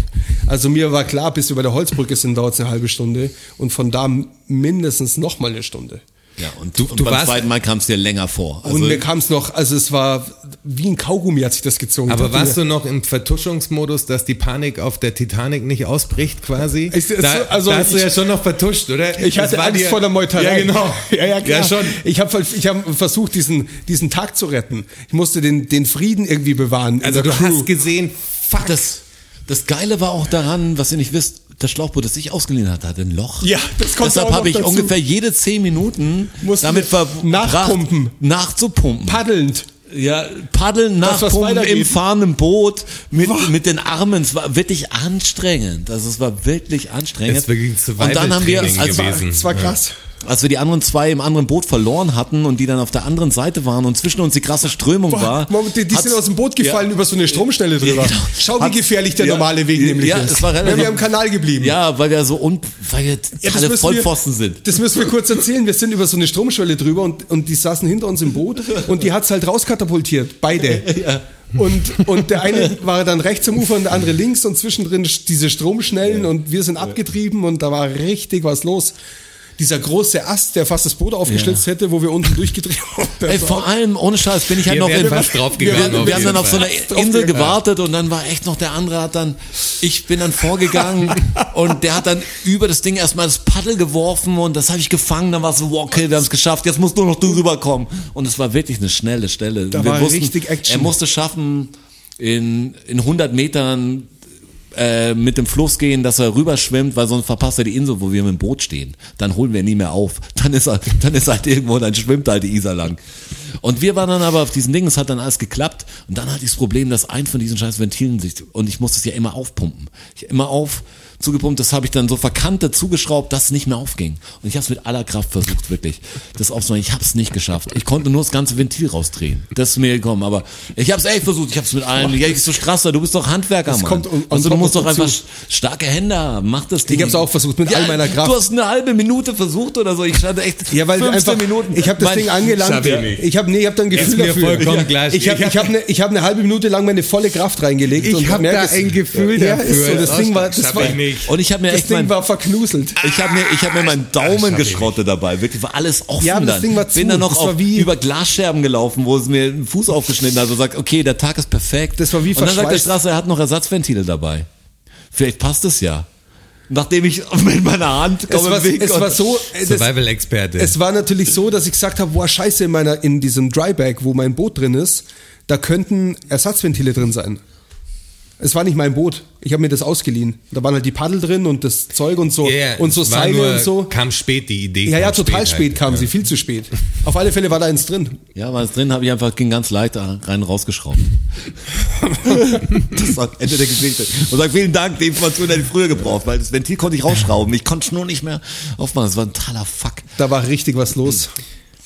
S3: Also mir war klar, bis wir bei der Holzbrücke sind, dauert es eine halbe Stunde und von da mindestens noch mal eine Stunde.
S2: Ja, und, du, und
S4: du
S2: beim
S4: warst-
S2: zweiten Mal kam es dir länger vor. Also,
S3: und mir kam es noch, also es war wie ein Kaugummi, hat sich das gezogen.
S4: Aber
S3: dachte
S4: warst du noch im Vertuschungsmodus, dass die Panik auf der Titanic nicht ausbricht quasi?
S3: Ich- es-
S4: da,
S3: also
S4: da hast du
S3: ich-
S4: ja schon noch vertuscht, oder?
S3: Ich hatte Angst
S4: dir-
S3: vor der Meuterei.
S4: Ja, genau.
S3: Ja, ja, klar.
S4: Ja, schon.
S3: Ich habe ich hab versucht, diesen, diesen Tag zu retten. Ich musste den, den Frieden irgendwie bewahren.
S4: Also du
S3: Crew.
S4: hast gesehen, fuck.
S2: das, das Geile war auch daran, was ihr nicht wisst, das Schlauchboot, das ich ausgeliehen hatte, hatte ein Loch.
S3: Ja, das kommt
S2: Deshalb habe ich
S3: dazu.
S2: ungefähr jede zehn Minuten
S3: Mussten
S2: damit
S3: nachpumpen.
S2: nachzupumpen.
S3: paddelnd.
S2: Ja, paddeln, nachpumpen im fahrenden Boot mit,
S3: Boah.
S2: mit den Armen. Es war wirklich anstrengend. Also es war wirklich anstrengend.
S4: Es ist wirklich
S2: Und dann haben wir,
S4: Survival-Training
S2: als,
S4: gewesen.
S3: Das war krass.
S2: Als wir die anderen zwei im anderen Boot verloren hatten und die dann auf der anderen Seite waren und zwischen uns die krasse Strömung war.
S3: Moment, die, die sind aus dem Boot gefallen
S2: Ja.
S3: über so eine Stromstelle drüber.
S2: genau.
S3: Schau, wie
S2: Hat-
S3: gefährlich der
S2: ja,
S3: normale Weg nämlich
S2: ja,
S3: ist.
S2: es war relativ-
S3: wir am Kanal geblieben.
S2: Ja, weil wir so un, weil wir
S3: Ja, müssen
S2: Vollpfosten
S3: wir,
S2: sind.
S3: Das müssen wir kurz erzählen. Wir sind über so eine Stromschwelle drüber und, und die saßen hinter uns im Boot und die hat's halt rauskatapultiert. Beide. Und, und der eine war dann rechts am Ufer und der andere links und zwischendrin diese Stromschnellen und wir sind abgetrieben und da war richtig was los. Dieser große Ast, der fast das Boot aufgeschlitzt hätte, wo wir unten durchgedreht haben.
S2: Ey, vor allem, ohne Scheiß, bin ich halt
S4: Wir
S2: noch in,
S4: fast draufgegangen,
S2: Wir, wir haben dann auf so einer Insel gewartet und dann war echt noch der andere hat dann, ich bin dann vorgegangen und der hat dann über das Ding erstmal das Paddel geworfen und das habe ich gefangen, dann war es so, wow, okay, wir haben es geschafft, jetzt musst nur noch du rüberkommen. Und es war wirklich eine schnelle Stelle.
S3: Da
S2: wir
S3: war richtig Action.
S2: Er musste schaffen, in, in 100 Metern äh, mit dem Fluss gehen, dass er rüberschwimmt, weil sonst verpasst er die Insel, wo wir mit dem Boot stehen. Dann holen wir ihn nie mehr auf. Dann ist er, dann ist er halt irgendwo, dann schwimmt halt die Isar lang. Und wir waren dann aber auf diesen Dingen, es hat dann alles geklappt. Und dann hatte ich das Problem, dass ein von diesen scheiß Ventilen sich, und ich musste es ja immer aufpumpen. Ich immer auf, zugepumpt, das habe ich dann so verkantet zugeschraubt, dass es nicht mehr aufging. Und ich habe es mit aller Kraft versucht, wirklich, das aufzumachen. Ich habe es nicht geschafft. Ich konnte nur das ganze Ventil rausdrehen. Das ist mir gekommen. Aber ich habe es echt versucht. Ich habe es mit allen. Ja, ich so Strasser, du bist doch Handwerker,
S3: Das
S2: Mann.
S3: kommt on- on
S2: also, du musst doch einfach starke Hände haben. Mach das Ding.
S3: Ich hab's auch versucht, mit all meiner Kraft.
S2: Du hast eine halbe Minute versucht oder so. Ich stand echt
S3: Ja, weil
S2: 15
S3: einfach,
S2: Minuten.
S3: ich habe das
S2: Mein-
S3: Ding angelangt.
S4: Ich
S3: habe nee, ich habe dann Gefühl dafür.
S4: vollkommen
S3: Ja.
S4: gleich.
S3: Ich habe
S4: Ich
S3: ich hab eine ich hab eine halbe Minute lang meine volle Kraft reingelegt.
S4: Ich
S3: und
S4: hab
S3: merke
S4: da
S3: es-
S4: ein Gefühl
S3: ja,
S4: dafür.
S3: Ist so, das
S4: Das
S3: Ding war, das war
S4: ich nicht.
S2: Und ich habe mir
S3: das
S2: echt
S3: Ding
S2: mein,
S3: war verknuselt.
S2: Ich habe mir, ich hab mir meinen Daumen geschrottet dabei. Wirklich war alles offen
S3: Ja, das
S2: dann.
S3: Ding war zu.
S2: Bin dann noch
S3: war
S2: auf,
S3: wie-
S2: über Glasscherben gelaufen, wo es mir den Fuß aufgeschnitten hat und sagt, okay, der Tag ist perfekt.
S3: Das war wie
S2: Und dann sagt der. Strasser, er hat noch Ersatzventile dabei. Vielleicht passt es ja. Nachdem ich mit meiner Hand
S3: Es
S2: komme
S3: war,
S2: im Weg
S3: es war so, äh, das,
S4: Survival-Experte.
S3: es war natürlich so, dass ich gesagt habe, boah, scheiße, in meiner, in diesem Dryback, wo mein Boot drin ist, da könnten Ersatzventile drin sein. Es war nicht mein Boot. Ich habe mir das ausgeliehen. Da waren halt die Paddel drin und das Zeug und so
S4: ja,
S3: und so Seile
S4: nur-
S3: und so.
S4: Kam spät die Idee.
S3: Ja, ja, total spät,
S4: halt.
S3: kam
S4: Ja.
S3: sie, viel zu spät. Auf alle Fälle war da eins drin.
S2: Ja, war es drin, habe ich einfach, ging ganz leicht da rein und rausgeschraubt. das war Ende der Geschichte. Und sag vielen Dank, die Information hätte ich früher gebraucht, weil das Ventil konnte ich rausschrauben. Ich konnte es nur nicht mehr aufmachen. Das war ein totaler Fuck.
S3: Da war richtig was los.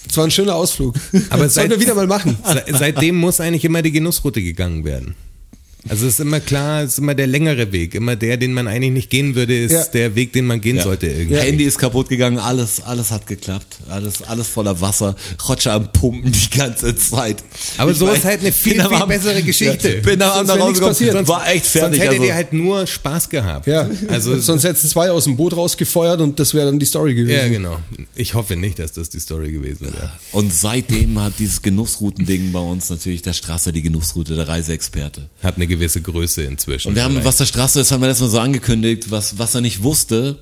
S3: Es war ein schöner Ausflug.
S4: Aber
S3: das sollten wir wieder mal machen.
S4: Se- Seitdem muss eigentlich immer die Genussroute gegangen werden. Also es ist immer klar, es ist immer der längere Weg. Immer der, den man eigentlich nicht gehen würde, ist
S3: Ja.
S4: der Weg, den man gehen sollte irgendwie.
S2: Handy ist kaputt gegangen, alles, alles hat geklappt. Alles, alles voller Wasser. Roger am Pumpen die ganze Zeit.
S4: Aber
S2: Ich
S4: so
S2: war-
S4: ist halt eine viel,
S2: am
S4: viel bessere Geschichte.
S2: Ja, bin am Abend
S3: Sonst nichts
S2: rausgekommen,
S3: passiert.
S2: war echt fertig.
S4: Sonst hättet
S2: also.
S4: ihr halt nur Spaß gehabt.
S3: Ja,
S4: Also,
S3: sonst hätten zwei aus dem Boot rausgefeuert und das wäre dann die Story gewesen.
S4: ja, genau. Ich hoffe nicht, dass das die Story gewesen wäre.
S2: Und seitdem hat dieses Genussroutending bei uns natürlich der Strasser die Genussroute, der Reiseexperte.
S4: Hat eine gewisse Größe inzwischen.
S2: Und wir haben,
S4: vielleicht.
S2: was der Strasser ist, haben wir letztes Mal so angekündigt, was, was er nicht wusste.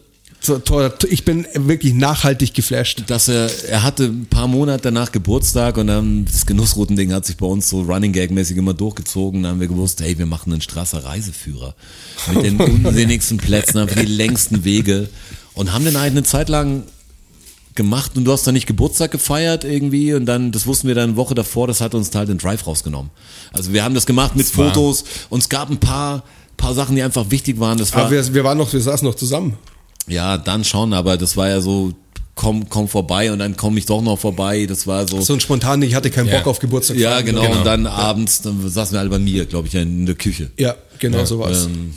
S3: Ich bin wirklich nachhaltig geflasht.
S2: dass er, er hatte ein paar Monate danach Geburtstag und dann das Genussroutending hat sich bei uns so Running Gag mäßig immer durchgezogen. Dann haben wir gewusst, hey, wir machen einen Strasser Reiseführer mit den unsinnigsten Plätzen, einfach die längsten Wege und haben den eigentlich eine Zeit lang gemacht und du hast dann nicht Geburtstag gefeiert irgendwie und dann, das wussten wir dann eine Woche davor, das hat uns halt den Drive rausgenommen. Also wir haben das gemacht mit
S4: war-
S2: Fotos und es gab ein paar, paar Sachen, die einfach wichtig waren. Das war,
S3: Aber wir, wir waren noch, wir saßen noch zusammen.
S2: ja, dann schon, aber das war ja so, komm, komm vorbei und dann komme ich doch noch vorbei. Das war so.
S3: So ein spontan, ich hatte keinen
S4: Ja.
S3: Bock auf Geburtstag.
S2: ja, genau.
S4: Genau.
S2: Und dann abends, dann saßen wir alle bei mir, glaube ich, in der Küche.
S3: Ja, genau so war's.
S2: Ähm,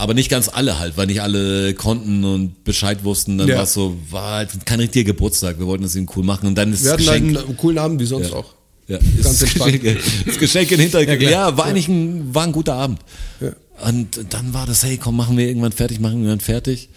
S2: aber nicht ganz alle halt, weil nicht alle konnten und Bescheid wussten. Dann
S3: Ja.
S2: war es so, war halt kein richtiger Geburtstag. Wir wollten es ihm cool machen und dann ist
S3: Wir
S2: das
S3: hatten halt
S2: Geschenk.
S3: einen coolen Abend wie sonst auch.
S2: Ja,
S3: Ganz
S2: das,
S3: entspannt.
S2: Geschenk, das Geschenk in Hintergrund.
S4: Ja,
S2: Ja, war eigentlich ein, war ein guter Abend.
S3: Ja.
S2: Und dann war das, hey, komm, machen wir irgendwann fertig, machen wir irgendwann fertig.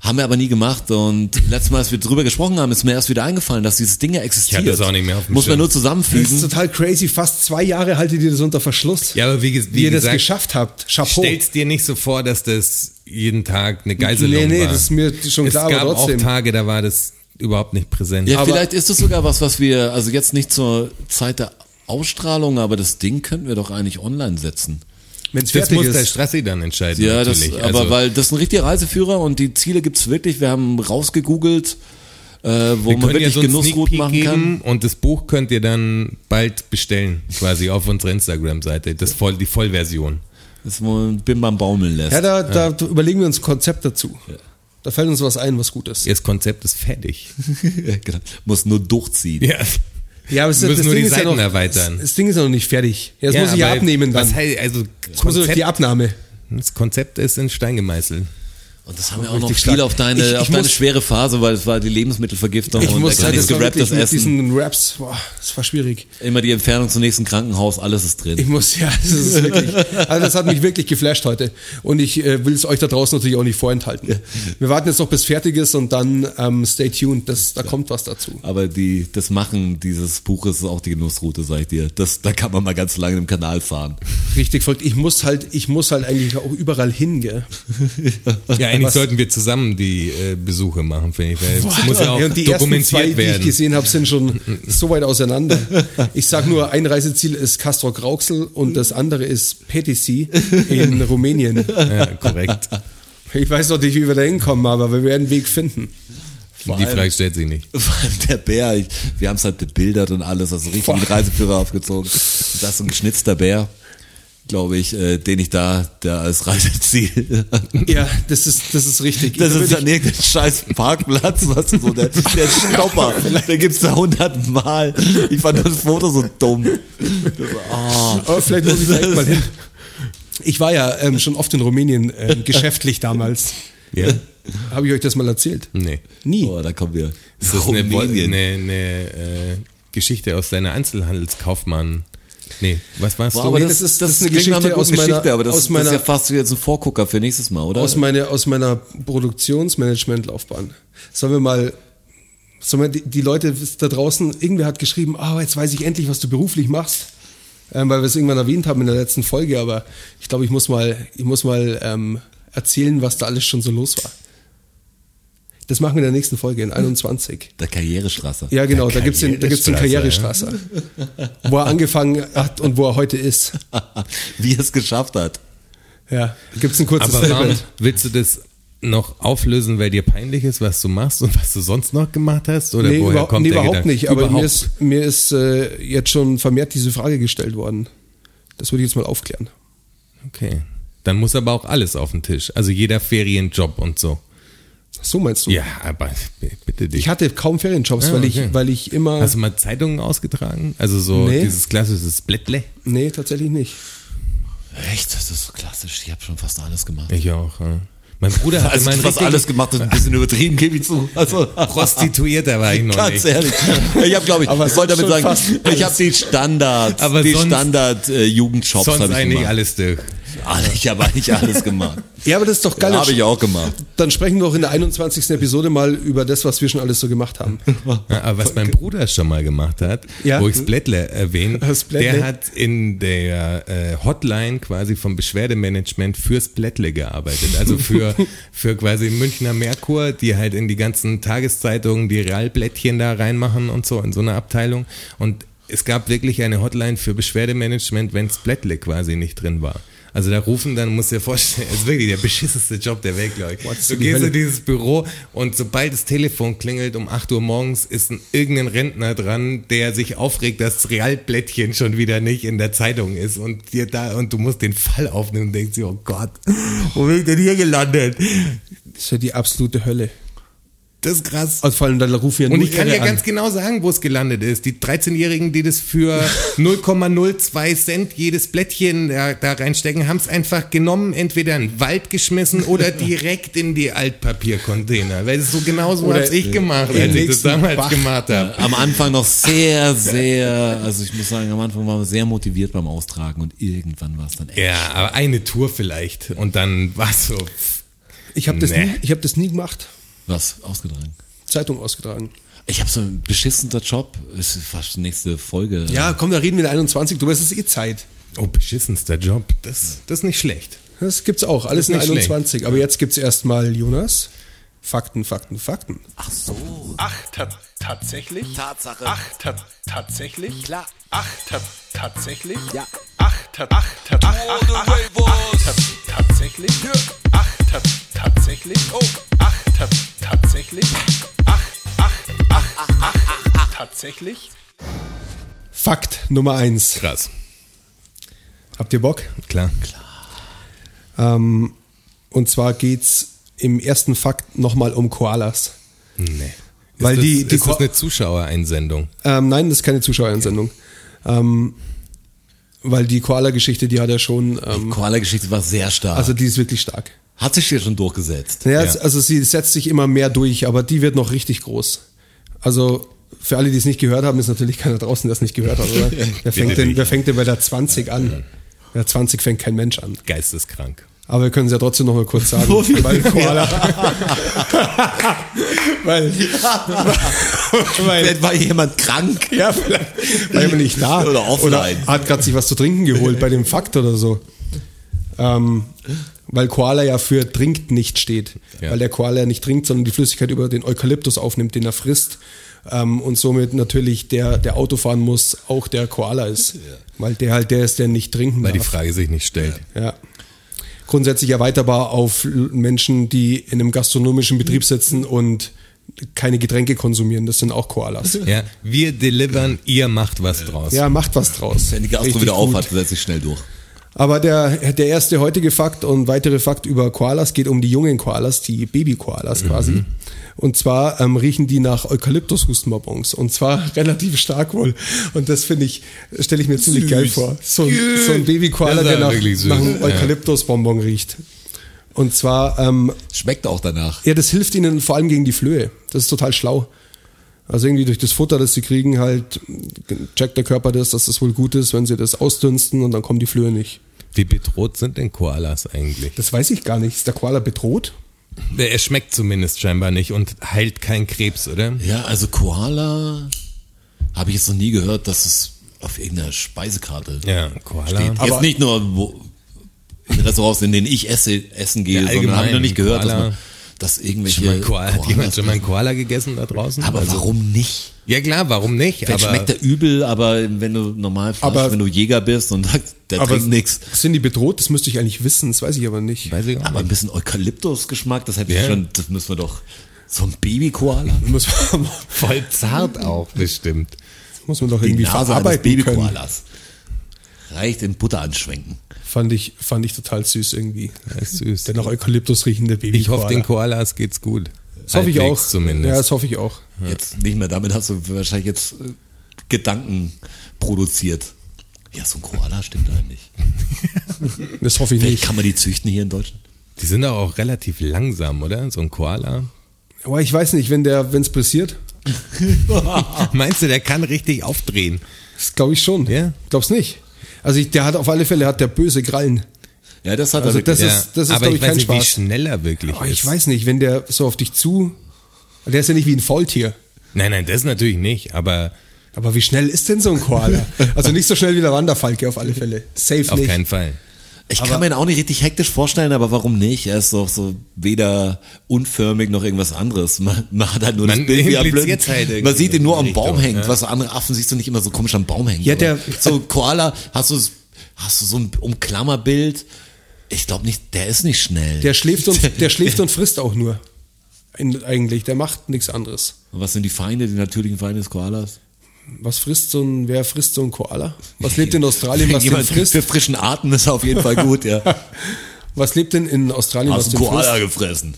S2: Haben wir aber nie gemacht und letztes Mal, als wir drüber gesprochen haben, ist mir erst wieder eingefallen, dass dieses Ding ja existiert.
S4: Ich das auch nicht mehr auf dem
S2: Muss man
S4: Schirm.
S2: nur
S3: Das ist
S2: zusammenfügen.
S3: total crazy. Fast zwei Jahre haltet ihr das unter Verschluss.
S4: Ja, aber wie,
S3: wie
S4: wie
S3: ihr das
S4: gesagt,
S3: geschafft habt. Chapeau.
S4: stell's dir nicht so vor, dass das jeden Tag eine Geiselung
S3: Nee, nee,
S4: war.
S3: das ist mir schon klar,
S4: es
S3: aber
S4: gab
S3: trotzdem.
S4: auch Tage, da war das überhaupt nicht präsent.
S2: Ja,
S3: Aber-
S2: vielleicht ist es sogar was, was wir, also jetzt nicht zur Zeit der Ausstrahlung, aber das Ding könnten wir doch eigentlich online setzen.
S3: Wenn es
S4: das
S3: fertig
S4: muss der
S3: ist.
S4: Strassi dann entscheiden,
S2: Ja, das,
S4: natürlich.
S2: aber
S4: also,
S2: weil das ist ein richtiger Reiseführer und die Ziele gibt's wirklich. Wir haben rausgegoogelt, äh, wo
S4: wir
S2: man
S4: können ja
S2: wirklich
S4: so Peek
S2: machen kann.
S4: und das Buch könnt ihr dann bald bestellen, quasi auf unserer Instagram-Seite. Das voll, die Vollversion.
S2: Das man Bim Bam baumeln lässt.
S3: Ja, da, da überlegen wir uns ein Konzept dazu. Da fällt uns was ein, was gut ist.
S4: Das Konzept ist fertig.
S2: genau. Muss nur durchziehen.
S4: Ja,
S3: Ja, aber es,
S4: Wir müssen nur die
S3: ist ja
S4: Seiten
S3: noch,
S4: erweitern.
S3: Das, Ding ist ja noch nicht fertig. Ja, das
S4: Ja,
S3: muss ich ja abnehmen dann.
S4: Was heißt, also
S3: Das muss ja durch die
S4: Konzept,
S3: Abnahme.
S4: das Konzept ist in Stein gemeißelt.
S2: Und das haben wir auch noch viel
S3: stark.
S2: auf deine,
S3: Ich- ich
S2: auf deine schwere Phase, weil es war die Lebensmittelvergiftung
S3: Ich
S2: und
S3: muss sagen,
S2: nichts
S3: das
S2: gerapptes
S3: wirklich mit
S2: Essen.
S3: diesen Raps, boah, das war schwierig.
S2: Immer die Entfernung zum nächsten Krankenhaus, alles ist drin.
S3: Ich muss, ja, das ist wirklich, also das hat mich wirklich geflasht heute. Und ich äh, will es euch da draußen natürlich auch nicht vorenthalten. Wir warten jetzt noch bis fertig ist und dann ähm, stay tuned, das, da kommt was dazu.
S2: Aber die, das Machen dieses Buches ist auch die Genussroute, sag ich dir. Das, da kann man mal ganz lange im Kanal fahren.
S3: Richtig folgt. Ich muss halt, ich muss halt eigentlich auch überall hin, gell?
S4: Ja, eigentlich sollten wir zusammen die äh, Besuche machen, finde ich. Weil es muss ja auch
S3: und die ersten
S4: dokumentiert
S3: zwei, die ich
S4: werden.
S3: gesehen habe, sind schon so weit auseinander. Ich sag nur, ein Reiseziel ist Castrop Rauxel und das andere ist Petisi in Rumänien.
S4: Ja, korrekt.
S3: Ich weiß noch nicht, wie wir da hinkommen, aber wir werden einen Weg finden.
S4: Die
S2: allem-
S4: Frage stellt sich nicht.
S2: Vor allem der Bär, ich, wir haben es halt bebildert und alles, also richtig
S3: Boah.
S2: mit Reiseführer aufgezogen. Und das ist ein geschnitzter Bär, glaube ich, äh, den ich da, der als Reiseziel.
S3: Ja, das ist, das ist richtig.
S2: Das
S3: Da
S2: ist dann irgendein scheiß Parkplatz, was so, der, der Stopper, den gibt's da hundertmal. Ich fand das Foto so dumm. Ah.
S3: Aber vielleicht muss ich direkt mal hin. Ich war ja ähm, schon oft in Rumänien ähm, geschäftlich damals.
S4: Ja?
S3: Habe ich euch das mal erzählt?
S4: Nee.
S3: Nie.
S2: Oh, da kommen wir.
S4: Ist das eine,
S2: Rumänien.
S4: eine, eine äh, Geschichte aus deiner Einzelhandelskaufmann? Nee, was warst
S2: Boah,
S4: du?
S2: aber
S3: Nee,
S2: das,
S3: ist-
S2: das,
S3: das ist eine Geschichte aus
S2: guten
S3: meiner-
S2: Geschichte, aber das,
S3: aus
S2: das ist
S3: meiner-
S2: ja fast wie jetzt ein Vorgucker für nächstes Mal, oder?
S3: Aus, meine, aus meiner Produktionsmanagement-Laufbahn. Sollen wir mal, sollen wir die, die Leute da draußen, irgendwer hat geschrieben, ah, jetzt weiß ich endlich, was du beruflich machst. Ähm, weil wir es irgendwann erwähnt haben in der letzten Folge, aber ich glaube, ich muss mal, ich muss mal ähm, erzählen, was da alles schon so los war. Das machen wir in der nächsten Folge, in 21.
S2: der Karrierestraße.
S3: Ja, genau, da gibt's den, da gibt's den
S4: Karrierestrasser,
S3: Karrierestrasser. wo er angefangen hat und wo er heute ist.
S2: Wie er es geschafft hat.
S3: Ja, da gibt's ein kurzes
S4: Aber
S3: Statement.
S4: willst du das noch auflösen, weil dir peinlich ist, was du machst und was du sonst noch gemacht hast? Oder
S3: nee,
S4: woher
S3: überhaupt,
S4: kommt
S3: nee,
S4: der
S3: überhaupt
S4: Gedanke?
S3: nicht. Aber
S4: Überhaupt.
S3: mir ist, mir ist äh, jetzt schon vermehrt diese Frage gestellt worden. Das würde ich jetzt mal aufklären.
S4: Okay. Dann muss aber auch alles auf den Tisch. Also jeder Ferienjob und so.
S3: So meinst du?
S4: Ja, aber bitte dich.
S3: Ich hatte kaum Ferienjobs,
S4: Ah,
S3: weil,
S4: okay.
S3: ich, weil ich immer.
S4: Hast du mal Zeitungen ausgetragen? Also so
S3: Nee.
S4: dieses klassische Blättle?
S3: nee, tatsächlich nicht.
S2: Echt? Das ist so klassisch. Ich habe schon fast alles gemacht.
S4: Ich auch. Ja. Mein Bruder hatte
S2: Also fast alles gemacht, ist ein bisschen übertrieben, gebe ich zu. Also,
S4: Prostituierter war ich noch
S2: ganz
S4: nicht.
S2: ehrlich. Ich habe, glaube ich,
S3: Aber
S2: ich wollte damit sagen, ich habe die Standard,
S4: Aber
S2: die
S4: sonst-
S2: Standard äh, Jugendjobs
S4: Sonst
S2: ich
S4: eigentlich
S2: gemacht.
S4: alles durch.
S2: Ich habe eigentlich alles gemacht.
S3: Ja, aber das ist doch geil.
S2: habe ich auch gemacht.
S3: Dann sprechen wir doch in der 21. Episode mal über das, was wir schon alles so gemacht haben.
S4: Ja, aber was mein Bruder schon mal gemacht hat,
S3: Ja.
S4: wo ich Splättle erwähne,
S3: Das Blättle.
S4: der hat in der äh, Hotline quasi vom Beschwerdemanagement fürs Blättle gearbeitet. Also für, für quasi Münchner Merkur, die halt in die ganzen Tageszeitungen die Realblättchen da reinmachen und so, in so einer Abteilung. Und es gab wirklich eine Hotline für Beschwerdemanagement, wenn Blättle quasi nicht drin war. Also da rufen dann, musst du dir vorstellen, es ist wirklich der beschisseste Job der Welt, glaube ich.
S3: What's
S4: Du gehst in dieses Büro und sobald das Telefon klingelt um 8 Uhr morgens, ist ein irgendein Rentner dran, der sich aufregt, dass das Realblättchen schon wieder nicht in der Zeitung ist und dir da und du musst den Fall aufnehmen und denkst dir, oh Gott, wo bin ich denn hier gelandet?
S3: Das ist ja die absolute Hölle.
S4: Das ist krass.
S3: Und vor allem, dann rufen wir
S4: Und ich kann ja
S3: an.
S4: ganz genau sagen, wo es gelandet ist. Die 13-Jährigen, die das für 0,02 Cent jedes Blättchen da, da reinstecken, haben es einfach genommen, entweder in den Wald geschmissen oder direkt in die Altpapiercontainer. Weil es so genauso habe ich gemacht, als ich das damals
S3: Bach.
S4: gemacht habe.
S2: Am Anfang noch sehr, sehr, also ich muss sagen, am Anfang waren wir sehr motiviert beim Austragen und irgendwann war es dann echt.
S4: Ja, aber eine Tour vielleicht. Und dann war es so.
S3: Ich habe das,
S4: Nee.
S3: nie- ich hab das nie gemacht.
S2: Was? Ausgetragen.
S3: Zeitung ausgetragen.
S2: Ich habe so einen beschissener Job. Das ist fast die nächste Folge.
S3: Ja, komm, da reden wir in 21. Du weißt, es ist eh Zeit.
S4: Oh, beschissenster Job. Das, das ist nicht schlecht.
S3: Das gibt's auch. Alles in
S4: Das ist nicht
S3: 21. Aber jetzt gibt's erstmal, Jonas, Fakten, Fakten, Fakten.
S2: Ach so.
S6: Ach, ta tatsächlich?
S5: Tatsache.
S6: Ach, ta tatsächlich?
S5: Klar.
S6: Ach, ta tatsächlich?
S5: Ja.
S6: Ach, ta ach, ta ach, ach, ach, ach, ach, ta tatsächlich? Ach, ta tatsächlich? Oh, ach, ta tatsächlich? Ach, ach, ach, ach, ach, ach, tatsächlich?
S3: Fakt Nummer eins.
S4: Krass.
S3: Habt ihr Bock?
S4: Klar.
S3: Ähm, und zwar geht's im ersten Fakt nochmal um Koalas.
S4: Nee.
S3: Weil
S4: ist
S3: die-
S4: das,
S3: die
S4: ist das
S3: Ko-
S4: eine Zuschauereinsendung?
S3: Ähm, nein, das ist keine Zuschauerinsendung. Ähm, weil die Koala-Geschichte, die hat er schon, ähm,
S2: Koala-Geschichte war sehr stark.
S3: also die ist wirklich stark.
S2: Hat sich hier schon durchgesetzt.
S3: Naja,
S4: Ja.
S3: also sie setzt sich immer mehr durch, aber die wird noch richtig groß. Also für alle, die es nicht gehört haben, ist natürlich keiner draußen, der es nicht gehört hat, oder? wer, fängt denn, wer fängt denn bei der 20 an? Bei der 20 fängt kein Mensch an.
S4: Geisteskrank.
S3: Aber wir können es ja trotzdem noch mal kurz sagen. weil Koala. weil, weil,
S2: Vielleicht war jemand krank.
S3: ja, vielleicht war jemand nicht da.
S2: Oder offline.
S3: hat gerade sich was zu trinken geholt bei dem Fakt oder so. Ähm, weil Koala ja für trinkt nicht steht.
S4: Ja.
S3: Weil der Koala ja nicht trinkt, sondern die Flüssigkeit über den Eukalyptus aufnimmt, den er frisst. Ähm, und somit natürlich der, der Auto fahren muss, auch der Koala ist. Weil der halt der ist, der nicht trinken
S4: Weil die
S3: darf.
S4: Frage sich nicht stellt.
S3: Ja. Grundsätzlich erweiterbar auf Menschen, die in einem gastronomischen Betrieb sitzen und keine Getränke konsumieren. Das sind auch Koalas.
S4: Ja, wir delivern, ihr macht was draus.
S3: Ja, macht was draus.
S2: Wenn die Gastro
S3: Richtig
S2: wieder
S3: gut.
S2: auf hat, setzt sich schnell durch.
S3: Aber der, der erste heutige Fakt und weitere Fakt über Koalas geht um die jungen Koalas, die Baby-Koalas quasi. Und zwar ähm, riechen die nach Eukalyptus-Hustenbonbons. Und zwar relativ stark wohl. Und das finde ich, stelle ich mir ziemlich geil vor. So, ein- so ein Baby-Koala, der nach, nach einem. Eukalyptus-Bonbon riecht. Und zwar, ähm,
S2: Schmeckt auch danach.
S3: ja, das hilft ihnen vor allem gegen die Flöhe. Das ist total schlau. Also irgendwie durch das Futter, das sie kriegen, halt checkt der Körper das, dass das wohl gut ist, wenn sie das ausdünsten und dann kommen die Flöhe nicht.
S4: Wie bedroht sind denn Koalas eigentlich?
S3: Das weiß ich gar nicht. Ist der Koala bedroht?
S4: Er schmeckt zumindest scheinbar nicht und heilt keinen Krebs, oder?
S2: Ja, also Koala habe ich jetzt noch nie gehört, dass es auf irgendeiner Speisekarte
S4: Ja, Koala.
S2: steht.
S3: Aber-
S2: jetzt nicht nur wo, in Restaurants, in denen ich esse, essen gehe,
S4: Ja,
S2: sondern habe ich noch nicht gehört, dass,
S4: Koala.
S2: man, dass irgendwelche
S4: Schon mal Koala, hat jemand schon mal einen Koala gegessen da draußen?
S2: Aber
S4: Also-
S2: warum nicht?
S4: Ja klar, warum nicht?
S2: Vielleicht
S4: aber
S2: schmeckt er übel, aber wenn du normal Fleisch,
S3: Aber-
S2: wenn du Jäger bist und sagst, der
S3: Aber
S2: trinkt nichts.
S3: Sind die bedroht? Das müsste ich eigentlich wissen, das weiß ich aber nicht.
S4: weiß ich auch
S2: Aber ein
S4: nicht.
S2: bisschen Eukalyptus-Geschmack, das hätte
S4: Ja.
S2: ich schon, das müssen wir doch. So ein Baby-Koala?
S3: Muss man,
S4: Voll zart auch, bestimmt.
S3: muss man doch
S2: Die
S3: irgendwie verarbeiten können.
S2: Baby-Koalas. Reicht in Butter anschwenken.
S3: Fand ich, fand ich total süß irgendwie.
S4: Das ist süß.
S3: Der nach Eukalyptus riechende Baby.
S4: Ich hoffe, den Koalas geht's gut.
S3: Das hoffe ich auch.
S4: Zumindest.
S3: Ja, das hoffe ich auch.
S2: Jetzt nicht mehr, damit hast du wahrscheinlich jetzt äh, Gedanken produziert. Ja, so ein Koala stimmt eigentlich.
S3: Das hoffe ich
S2: Vielleicht
S3: nicht.
S2: kann man die züchten hier in Deutschland.
S4: Die sind doch auch relativ langsam, oder? So ein Koala.
S3: Aber ich weiß nicht, wenn der, wenn es pressiert,
S4: Meinst du, der kann richtig aufdrehen?
S3: das glaube ich schon.
S4: Ja?
S3: Glaub's nicht. Also ich, der hat auf alle Fälle hat der böse Krallen.
S2: Ja, das hat
S3: Also
S2: er
S3: das
S2: wirklich.
S3: ist, das ist
S4: aber
S3: glaube
S4: ich
S3: ich,
S4: weiß
S3: kein
S4: nicht, wie
S3: Spaß.
S4: schnell er wirklich
S3: Aber
S4: ist.
S3: ich weiß nicht, wenn der so auf dich zu, der ist ja nicht wie ein Faultier.
S4: Nein, nein, das natürlich nicht, aber
S3: Aber wie schnell ist denn so ein Koala? Also nicht so schnell wie der Wanderfalke auf alle Fälle. Safe
S4: auf
S3: nicht.
S4: keinen Fall.
S2: Ich kann mir ihn auch nicht richtig hektisch vorstellen, aber warum nicht? Er ist doch so weder unförmig noch irgendwas anderes. Man, man hat halt nur
S4: Man
S2: das Bild, wie blöd.
S4: halt
S2: Man sieht ihn nur am
S4: die
S2: Baum
S4: Richtung,
S2: hängen.
S4: ja.
S2: Was andere Affen siehst du nicht immer so komisch am Baum hängen.
S3: Ja, der-
S2: Aber so Koala, hast du hast du so ein Umklammerbild? Ich glaube nicht, der ist nicht schnell.
S3: Der schläft und, der schläft und frisst auch nur. Eigentlich, der macht nichts anderes.
S2: Und was sind die Feinde, die natürlichen Feinde des Koalas?
S3: Was frisst so ein, wer frisst so ein Koala? Was lebt in Australien, was den
S2: Jemand
S3: frisst?
S2: für frischen Atem ist auf jeden Fall gut, ja.
S3: Was lebt denn in Australien, was
S2: Hast du
S3: den
S2: Koala
S3: frisst?
S2: gefressen?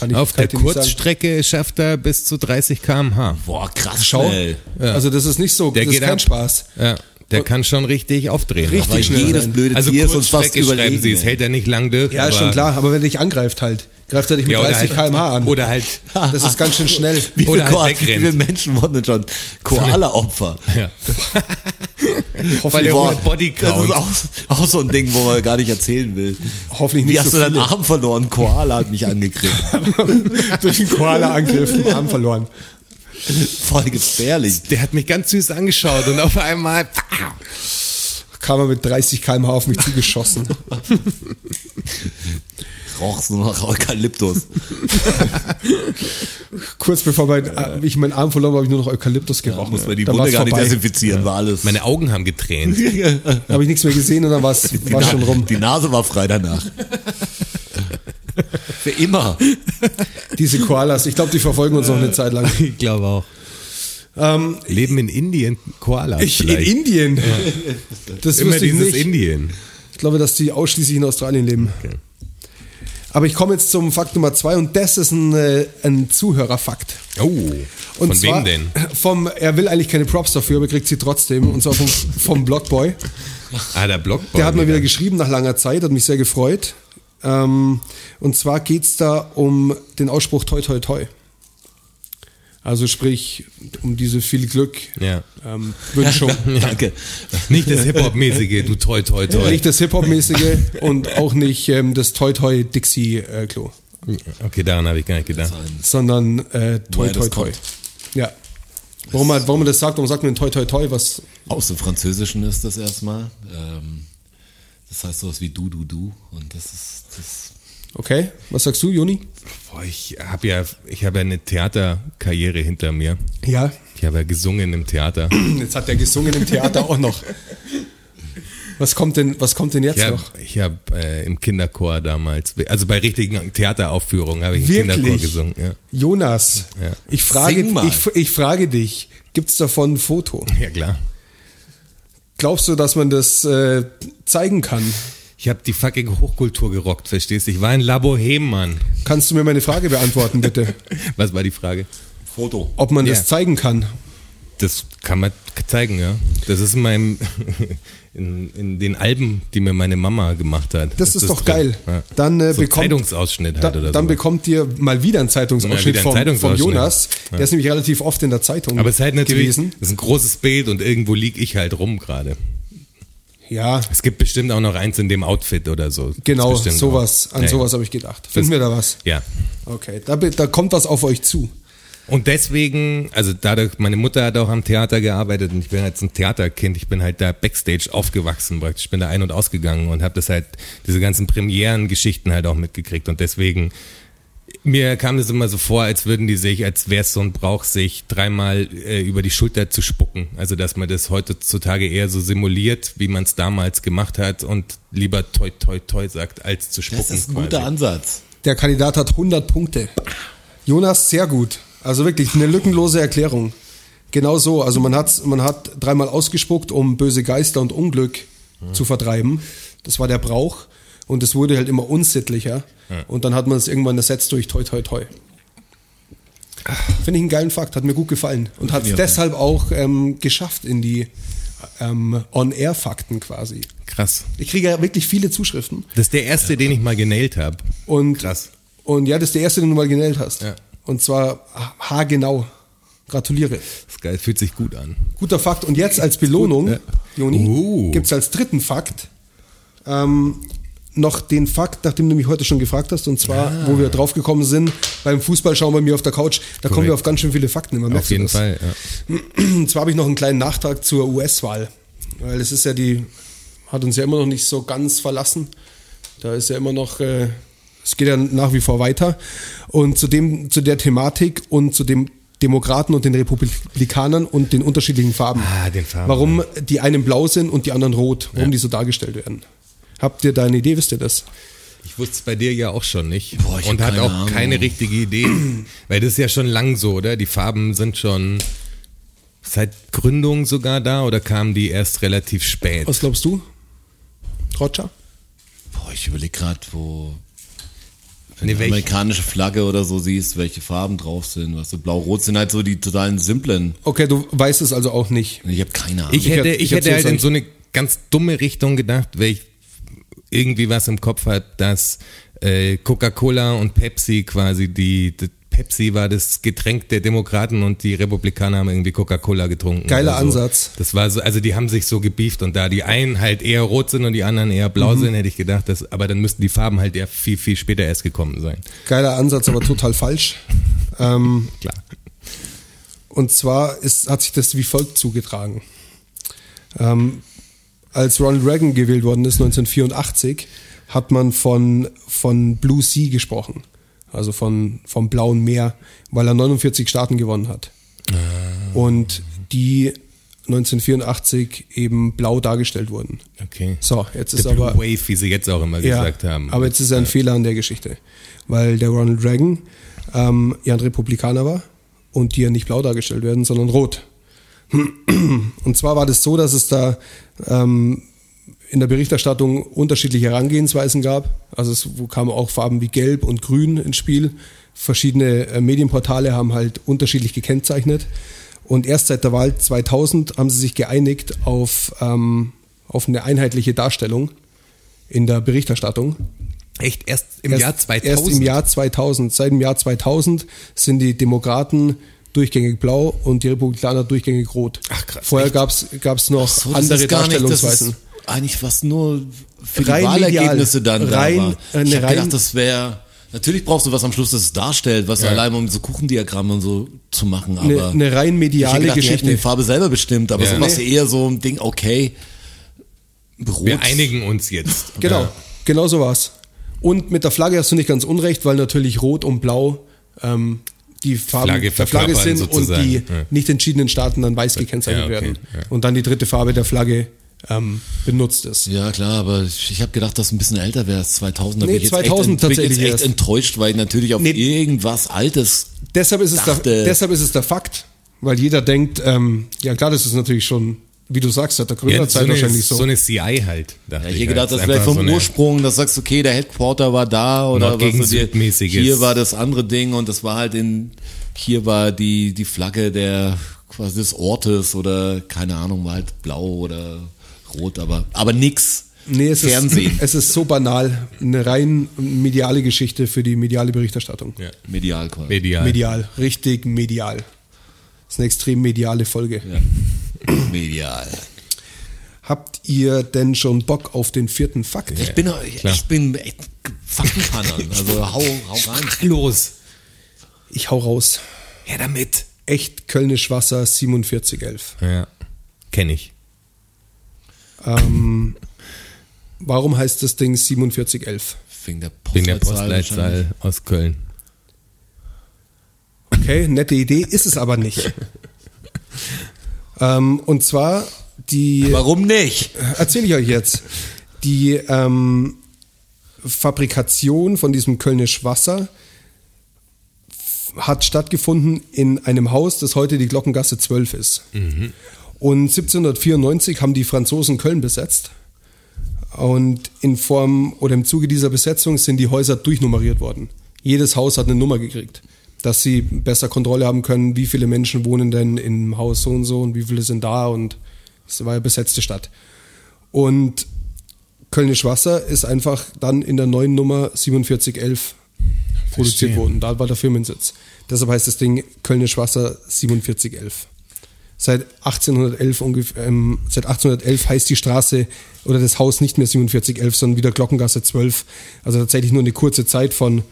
S3: Kann ich,
S4: Auf
S3: kann
S4: der. Kurzstrecke schafft er bis zu 30 km/h.
S2: Boah, krass
S3: Schau,
S2: schnell.
S3: also das ist nicht so,
S4: Der
S3: das
S4: geht
S3: ist kein
S4: ab.
S3: Spaß.
S4: Ja, der kann schon richtig aufdrehen.
S3: Richtig schnell
S2: jedes
S3: sein.
S2: blöde
S4: Also
S2: Tier ist uns fast überlegen.
S4: sie, es hält er nicht lang durch.
S3: Ja, ist
S4: aber
S3: schon klar, aber wenn er dich angreift halt, greift er dich mit
S4: Ja, oder
S3: 30
S4: halt-
S3: km/h an.
S4: Oder halt.
S3: das ist ganz schön schnell.
S2: Wie viele,
S4: Oder halt
S2: Koala, wie viele Menschen wurden denn schon Koala-Opfer?
S4: Ja. Weil der
S2: Boah,
S4: Bodycount.
S2: Das ist auch, auch so ein Ding, wo man gar nicht erzählen will.
S3: Hoffentlich
S2: Wie
S3: nicht
S2: hast
S3: so
S2: du deinen. Arm verloren? Koala hat mich angekriegt.
S3: Durch einen Koala-Angriff den Arm verloren.
S2: Voll gefährlich.
S4: Der hat mich ganz süß angeschaut und auf einmal.
S3: Kam er mit 30 km/h auf mich zugeschossen.
S2: Rochst nur nach Eukalyptus.
S3: Kurz bevor mein, ich meinen Arm verloren habe, habe ich nur noch Eukalyptus gerochen.
S2: Muss man die Wunde gar nicht
S3: vorbei.
S2: desinfizieren, war alles.
S4: Meine Augen haben getränt.
S3: Da habe ich nichts mehr gesehen und dann war es
S2: die,
S3: war
S2: Na-
S3: schon rum.
S2: die Nase war frei danach. Für immer.
S3: Diese Koalas, ich glaube, die verfolgen uns noch eine Zeit lang.
S4: Ich glaube auch.
S3: Ähm,
S4: Leben in Indien Koalas.
S3: ich, in. Indien. Das
S4: Immer dieses
S3: nicht.
S4: Indien.
S3: Ich glaube, dass die ausschließlich in Australien leben. Aber ich komme jetzt zum Fakt Nummer zwei und das ist ein, äh, ein Zuhörerfakt.
S4: Oh.
S3: Und
S4: Von
S3: zwar
S4: wem denn?
S3: Vom, er will eigentlich keine Props dafür, aber kriegt sie trotzdem. Und zwar vom, vom Blockboy.
S4: Ah, der Blockboy.
S3: Der hat mal wieder geschrieben nach langer Zeit, hat mich sehr gefreut. Ähm, und zwar geht's da um den Ausspruch toi toi toi. Also sprich, um diese viel Glück
S4: Ja.
S3: ähm, Wünschung.
S2: Danke.
S4: Nicht das Hip-Hop-mäßige, du toi toi toi.
S3: Nicht das Hip-Hop-mäßige und auch nicht ähm, das toi toi Dixie-Klo,
S4: Okay, daran habe ich gar nicht gedacht.
S3: sondern äh, toi toi toi. Ja. Warum man, warum man das sagt, warum sagt man toi toi toi, was
S2: Aus dem Französischen ist das erstmal. Ähm, das heißt sowas wie du, du, du. Und das ist, das
S3: Okay, was sagst du, Juni?
S4: Boah, ich habe ja, ich habe ja eine Theaterkarriere hinter mir.
S3: Ja.
S4: Ich habe ja gesungen im Theater.
S3: Jetzt hat er gesungen im Theater auch noch. Was kommt denn, was kommt denn jetzt
S4: Ich habe
S3: noch?
S4: ich hab, äh, im Kinderchor damals, also bei richtigen Theateraufführungen habe ich im? Kinderchor gesungen. Ja.
S3: Jonas,
S4: Ja.
S3: ich, frage, ich, ich frage dich, gibt's davon ein Foto?
S4: ja, klar.
S3: Glaubst du, dass man das äh, zeigen kann?
S4: Ich habe die fucking Hochkultur gerockt, verstehst du? Ich war ein La Boheme, Mann.
S3: Kannst du mir meine Frage beantworten, bitte?
S4: Was war die Frage?
S2: Foto.
S3: Ob man
S4: Ja.
S3: das zeigen kann?
S4: Das kann man zeigen, ja. Das ist in meinem, in, in den Alben, die mir meine Mama gemacht hat.
S3: Das ist doch
S4: drin.
S3: geil.
S4: Ja.
S3: Dann, äh,
S4: so
S3: bekommt-
S4: Zeitungsausschnitt
S3: Da,
S4: halt oder
S3: dann
S4: so.
S3: bekommt ihr mal wieder einen Zeitungsausschnitt,
S4: Mal wieder einen
S3: vom, vom
S4: Zeitungsausschnitt.
S3: Jonas. Der ist nämlich relativ oft in der Zeitung
S4: Aber es ist halt natürlich,
S3: gewesen.
S4: das ist ein großes Bild und irgendwo lieg ich halt rum gerade.
S3: Ja,
S4: Es gibt bestimmt auch noch eins in dem Outfit oder so.
S3: genau, sowas.
S4: auch.
S3: An
S4: Ja,
S3: sowas habe ich gedacht. Finden wir da was?
S4: Ja.
S3: Okay, da, da kommt was auf euch zu.
S4: Und deswegen, also dadurch, meine Mutter hat auch am Theater gearbeitet und ich bin jetzt ein Theaterkind. Ich bin halt da Backstage aufgewachsen praktisch. Ich bin da ein- und ausgegangen und habe das halt, diese ganzen Premieren-Geschichten halt auch mitgekriegt. Und deswegen, mir kam das immer so vor, als würden die sich, als wäre es so ein Brauch, sich dreimal äh, über die Schulter zu spucken. Also dass man das heutzutage eher so simuliert, wie man es damals gemacht hat und lieber toi toi toi sagt, als zu spucken.
S2: Das ist ein
S4: quasi.
S2: guter Ansatz.
S3: Der Kandidat hat 100 Punkte. Jonas, sehr gut. Also wirklich eine lückenlose Erklärung. Genau so. Also man hat, man hat dreimal ausgespuckt, um böse Geister und Unglück zu vertreiben. Das war der Brauch. Und es wurde halt immer unsittlicher. Und dann hat man es irgendwann ersetzt durch toi toi toi. Finde ich einen geilen Fakt, hat mir gut gefallen. Und hat es
S2: Ja.
S3: deshalb auch ähm, geschafft in die ähm, On-Air-Fakten quasi.
S4: Krass.
S3: Ich kriege ja wirklich viele Zuschriften.
S4: Das ist der erste, den ich mal genäht habe.
S3: Und,
S4: Krass.
S3: Und ja, das ist der erste, den du mal genäht hast.
S4: Ja.
S3: Und zwar haargenau. Gratuliere.
S4: Das ist geil, fühlt sich gut an.
S3: Guter Fakt. Und jetzt als Belohnung,
S4: Ja.
S3: Joni,
S4: Uh.
S3: gibt's als dritten Fakt ähm, noch den Fakt, nachdem du mich heute schon gefragt hast, und zwar,
S4: Ah.
S3: wo wir drauf gekommen sind, beim Fußballschauen bei mir auf der Couch, da kommen wir auf ganz schön viele Fakten immer.
S4: Auf jeden
S3: das?
S4: Fall. Ja.
S3: Und zwar habe ich noch einen kleinen Nachtrag zur US-Wahl. Weil es ist ja die, hat uns ja immer noch nicht so ganz verlassen. Da ist ja immer noch, äh, es geht ja nach wie vor weiter. Und zu dem, zu der Thematik und zu dem Demokraten und den Republikanern und den unterschiedlichen Farben.
S4: Ah, den Farben,
S3: Warum die einen blau sind und die anderen rot, warum die so dargestellt werden. Habt ihr da eine Idee, wisst ihr das?
S4: Ich wusste es bei dir ja auch schon nicht.
S2: Boah, ich
S4: Und hat auch
S2: Ahnung.
S4: keine richtige Idee. Weil das ist ja schon lang so, oder? Die Farben sind schon seit Gründung sogar da oder kamen die erst relativ spät?
S3: Was glaubst du? Roger?
S2: Boah, ich überlege gerade, wo. Wenn
S4: Nee,
S2: du
S4: welch-
S2: amerikanische Flagge oder so siehst, welche Farben drauf sind. Was so blau-rot sind halt so die totalen simplen.
S3: Okay, du weißt es also auch nicht.
S2: Ich habe keine Ahnung.
S4: Ich hätte,
S3: Ich
S4: ich, hätte halt in so eine ganz dumme Richtung gedacht, weil ich irgendwie was im Kopf hat, dass äh, Coca-Cola und Pepsi quasi die, die Pepsi war das Getränk der Demokraten und die Republikaner haben irgendwie Coca-Cola getrunken.
S3: Geiler
S4: so.
S3: Ansatz.
S4: Das war so, also die haben sich so gebieft und da die einen halt eher rot sind und die anderen eher blau
S3: Mhm.
S4: sind, hätte ich gedacht, dass, aber dann müssten die Farben halt eher viel, viel später erst gekommen sein.
S3: Geiler Ansatz, aber total falsch. Ähm,
S4: Klar.
S3: Und zwar ist, hat sich das wie folgt zugetragen. Ähm, als Ronald Reagan gewählt worden ist, 1984, hat man von, von Blue Sea gesprochen. Also von, vom Blauen Meer, weil er 49 Staaten gewonnen hat. Und die 1984 eben blau dargestellt wurden.
S4: Okay.
S3: So, jetzt
S4: The
S3: ist
S4: Blue
S3: aber.
S4: Wave, wie sie jetzt auch immer
S3: Ja,
S4: gesagt haben.
S3: aber jetzt ist ein Fehler an der Geschichte. Weil der Ronald Reagan ähm, ja ein Republikaner war und die ja nicht blau dargestellt werden, sondern rot. Und zwar war das so, dass es da ähm, in der Berichterstattung unterschiedliche Herangehensweisen gab. Also es kamen auch Farben wie Gelb und Grün ins Spiel. Verschiedene äh, Medienportale haben halt unterschiedlich gekennzeichnet. Und erst seit der Wahl 2000 haben sie sich geeinigt auf, ähm, auf eine einheitliche Darstellung in der Berichterstattung.
S4: Echt erst im
S3: erst,
S4: Jahr 2000?
S3: Erst im Jahr 2000. Seit dem Jahr 2000 sind die Demokraten durchgängig blau und die Republikaner durchgängig rot.
S4: Ach, krass,
S3: Vorher gab's gab's noch
S2: So,
S3: andere
S2: nicht,
S3: Darstellungsweisen.
S2: ist eigentlich was nur für die
S3: Rein
S2: Wahlergebnisse
S3: medial.
S2: dann
S3: Rein,
S2: da war.
S3: äh,
S2: Ich
S3: eine
S2: habe
S3: rein-
S2: gedacht, das wäre Natürlich brauchst du was am Schluss, das es darstellt, was allein um so Kuchendiagramme und so zu machen,
S3: Eine,
S2: aber
S3: eine rein
S2: ich hätte
S3: mediale
S2: gedacht, die
S3: Geschichte.
S2: die Farbe selber bestimmt, aber
S4: Ja.
S2: so machst du eher so ein Ding, okay, Rot.
S4: Wir einigen uns jetzt.
S3: Genau,
S4: Ja.
S3: genau so war's. Und mit der Flagge hast du nicht ganz unrecht, weil natürlich Rot und Blau ähm, die Farben
S4: Flagge
S3: der Flagge sind und
S4: sozusagen,
S3: die
S4: ja.
S3: nicht entschiedenen Staaten dann weiß gekennzeichnet
S4: Ja, okay,
S3: werden.
S4: ja.
S3: Und dann die dritte Farbe der Flagge ähm, benutzt ist.
S2: Ja, klar, aber ich, ich habe gedacht, dass es ein bisschen älter wäre, 2000. Da
S3: Nee,
S2: bin ich jetzt
S3: 2000
S2: echt, bin ich
S3: tatsächlich
S2: jetzt echt
S3: erst.
S2: enttäuscht, weil ich natürlich auf
S3: Nee.
S2: irgendwas Altes
S3: Deshalb ist, es der, deshalb ist es der Fakt, weil jeder denkt, ähm, ja klar, das ist natürlich schon, wie du sagst, seit der
S4: Ja, so,
S3: Gründerzeit wahrscheinlich so.
S4: so eine CI halt.
S2: Ja,
S4: ich
S2: hätte
S4: halt.
S2: gedacht, das
S4: Einfach
S2: wäre vom
S4: so eine-
S2: Ursprung, dass du sagst, okay, der Headquarter war da oder was
S4: Südmäßiges.
S2: Hier war das andere Ding und das war halt in, hier war die, die Flagge der, quasi des Ortes oder keine Ahnung, war halt blau oder rot, aber, aber nix.
S3: nee, es
S2: Fernsehen.
S3: Ist, es ist so banal, eine rein mediale Geschichte für die mediale Berichterstattung.
S4: Ja.
S2: Medial quasi.
S4: Medial.
S3: Medial, richtig medial. Das ist eine extrem mediale Folge.
S2: Ja. Medial.
S3: Habt ihr denn schon Bock auf den vierten Fakt?
S2: Ich bin, ich, bin echt Faktenpanner. Also hau, hau rein.
S4: Los.
S3: Ich hau raus.
S4: Her damit.
S3: Echt Kölnisch Wasser 4711.
S4: Ja. Kenn ich.
S3: Ähm, warum heißt das Ding 4711?
S2: Wegen der Postleitzahl.
S4: Postleitzahl aus Köln.
S3: Okay, nette Idee, ist es aber nicht. ähm, und zwar die,
S2: Warum nicht?
S3: erzähle ich euch jetzt, die ähm, Fabrikation von diesem Kölnisch Wasser hat stattgefunden in einem Haus, das heute die Glockengasse 12 ist. Und 1794 haben die Franzosen Köln besetzt. Und in Form oder im Zuge dieser Besetzung sind die Häuser durchnummeriert worden. Jedes Haus hat eine Nummer gekriegt, dass sie besser Kontrolle haben können, wie viele Menschen wohnen denn im Haus so und so und wie viele sind da und es war ja besetzte Stadt. Und Kölnisch Wasser ist einfach dann in der neuen Nummer 4711 produziert worden. Da war der Firmensitz. Deshalb heißt das Ding Kölnisch Wasser 4711. Seit 1811 ungefähr, ähm, seit 1811 heißt die Straße oder das Haus nicht mehr 4711, sondern wieder Glockengasse 12. Also tatsächlich nur eine kurze Zeit von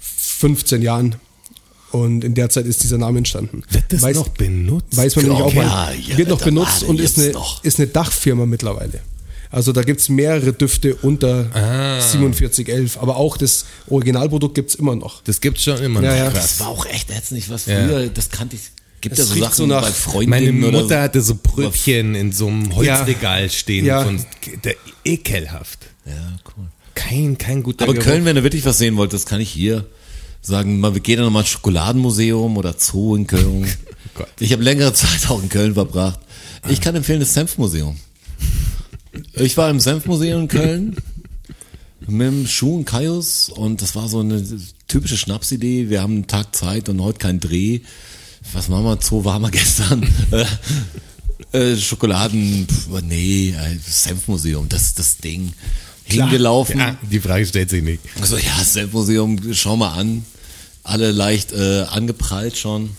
S3: 15 Jahren. Und in der Zeit ist dieser Name entstanden.
S4: Wird das
S3: Weiß-
S4: noch benutzt?
S3: Weiß man nämlich auch
S2: Ja,
S3: mal.
S2: ja,
S3: wird noch benutzt und ist eine,
S2: noch.
S3: ist eine Dachfirma mittlerweile. Also da gibt's mehrere Düfte unter
S4: Ah.
S3: 4711. Aber auch das Originalprodukt gibt's immer noch.
S4: Das gibt's schon immer
S3: Ja,
S4: noch.
S3: ja.
S2: Das war auch echt ätzend, was
S4: Ja.
S2: früher, das kannte ich, gibt ja so Sachen
S3: so nach-
S2: bei
S4: Meine
S2: Freundinnen oder
S4: Mutter hatte so Brötchen in so einem Holzregal stehen.
S3: Ja.
S4: Von, der, ekelhaft.
S2: Ja, cool.
S4: Kein, kein guter
S2: Aber
S4: Geruch.
S2: Köln, wenn ihr wirklich was sehen wollt, das kann ich hier sagen. Mal, wir gehen dann nochmal ins Schokoladenmuseum oder Zoo in Köln.
S4: Gott.
S2: ich habe längere Zeit auch in Köln verbracht. Ich kann empfehlen das Senfmuseum. Ich war im Senfmuseum in Köln mit dem Schuh und Kaius und das war so eine typische Schnapsidee. Wir haben einen Tag Zeit und heute keinen Dreh. Was machen wir? Zoo waren wir gestern. Äh, Schokoladen, pf, nee, äh, Senfmuseum, das ist das Ding. Hingelaufen.
S4: Ja, die Frage stellt sich nicht.
S2: Also ja, das Senfmuseum, schau mal an. Alle leicht äh, angeprallt schon.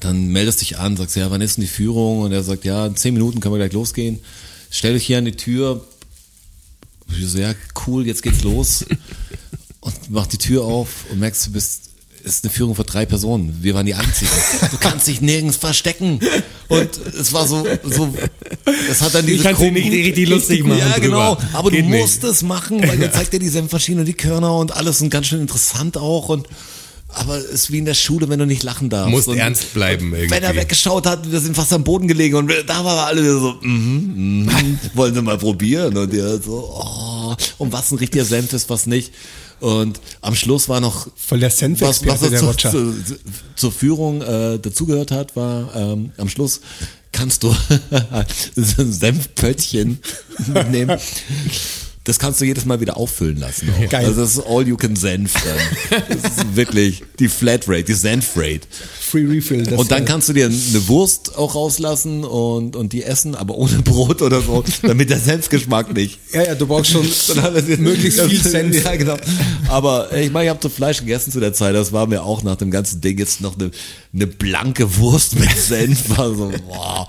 S2: Dann meldest dich an, sagst, ja, wann ist denn die Führung? Und er sagt, ja, in zehn Minuten können wir gleich losgehen. Stell dich hier an die Tür. Ich so, ja, cool, jetzt geht's los. und mach die Tür auf und merkst, du bist, ist eine Führung für drei Personen. Wir waren die Einzigen. Du kannst dich nirgends verstecken. Und es war so, so, es hat dann diese
S4: kannst dich nicht richtig lustig machen
S2: Ja, genau.
S4: drüber.
S2: Aber
S4: Geht
S2: du
S4: nicht.
S2: musst es machen, weil dann zeigt dir die Senfmaschine und die Körner und alles und ganz schön interessant auch und aber es ist wie in der Schule, wenn du nicht lachen darfst.
S4: Musst
S2: und
S4: ernst bleiben irgendwie.
S2: Wenn er weggeschaut hat, wir sind fast am Boden gelegen und wir- da waren wir alle so, mhm, mhm, wollen Sie mal probieren? Und der so, oh, und was ein richtiger Senf ist, was nicht. Und am Schluss war noch
S3: Voll der
S2: was, was
S3: der
S2: zu, zu, zur Führung äh, dazugehört hat, war ähm, am Schluss kannst du ein Senfpöttchen nehmen. Das kannst du jedes Mal wieder auffüllen lassen. Auch.
S3: Geil.
S2: Also das ist all you can Senf dann. Das ist wirklich die Flatrate, die Senfrate.
S3: Free Refill. das,
S2: Und dann kannst du dir eine Wurst auch rauslassen und, und die essen, aber ohne Brot oder so, damit der Senfgeschmack nicht.
S3: Ja, ja, du brauchst schon möglichst viel Senf.
S2: Ja, genau. Aber ich meine, ich habe so Fleisch gegessen zu der Zeit. Das war mir auch nach dem ganzen Ding jetzt noch eine, eine blanke Wurst mit Senf. War so, boah.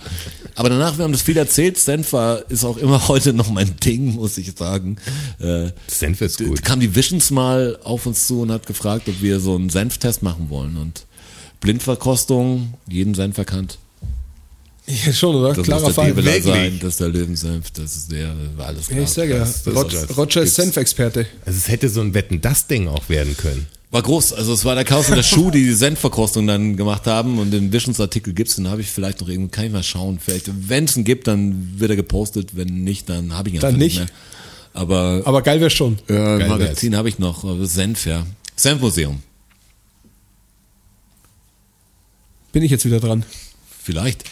S2: Aber danach, wir haben das viel erzählt. Senf war, ist auch immer heute noch mein Ding, muss ich sagen. Äh,
S4: Senf ist gut.
S2: kam die Visions mal auf uns zu und hat gefragt, ob wir so einen Senftest machen wollen. Und Blindverkostung, jeden Senf erkannt.
S3: Ja, schon, oder?
S2: Das
S3: Klarer
S2: der
S3: Fall.
S2: Debeler
S4: Wirklich?
S2: sein, das ist der Löwensenf, das ist der, war alles klar.
S3: Ja, ich sage ja, Roger ist. Senfexperte.
S4: Also es hätte so ein Wetten-Das-Ding auch werden können.
S2: War groß, also es war der Chaos und der Schuh, die die Senfverkostung dann gemacht haben und den Visions-Artikel gibt's, den habe ich vielleicht noch irgendwo, kann ich mal schauen. Vielleicht, wenn es einen gibt, dann wird er gepostet, wenn nicht, dann habe ich ihn
S3: Dann
S2: einfach
S3: nicht.
S2: mehr. Aber,
S3: Aber geil wäre schon.
S2: ja,
S4: Geil
S2: Magazin habe ich noch, Senf, ja. Senfmuseum,
S3: Bin ich jetzt wieder dran.
S2: vielleicht.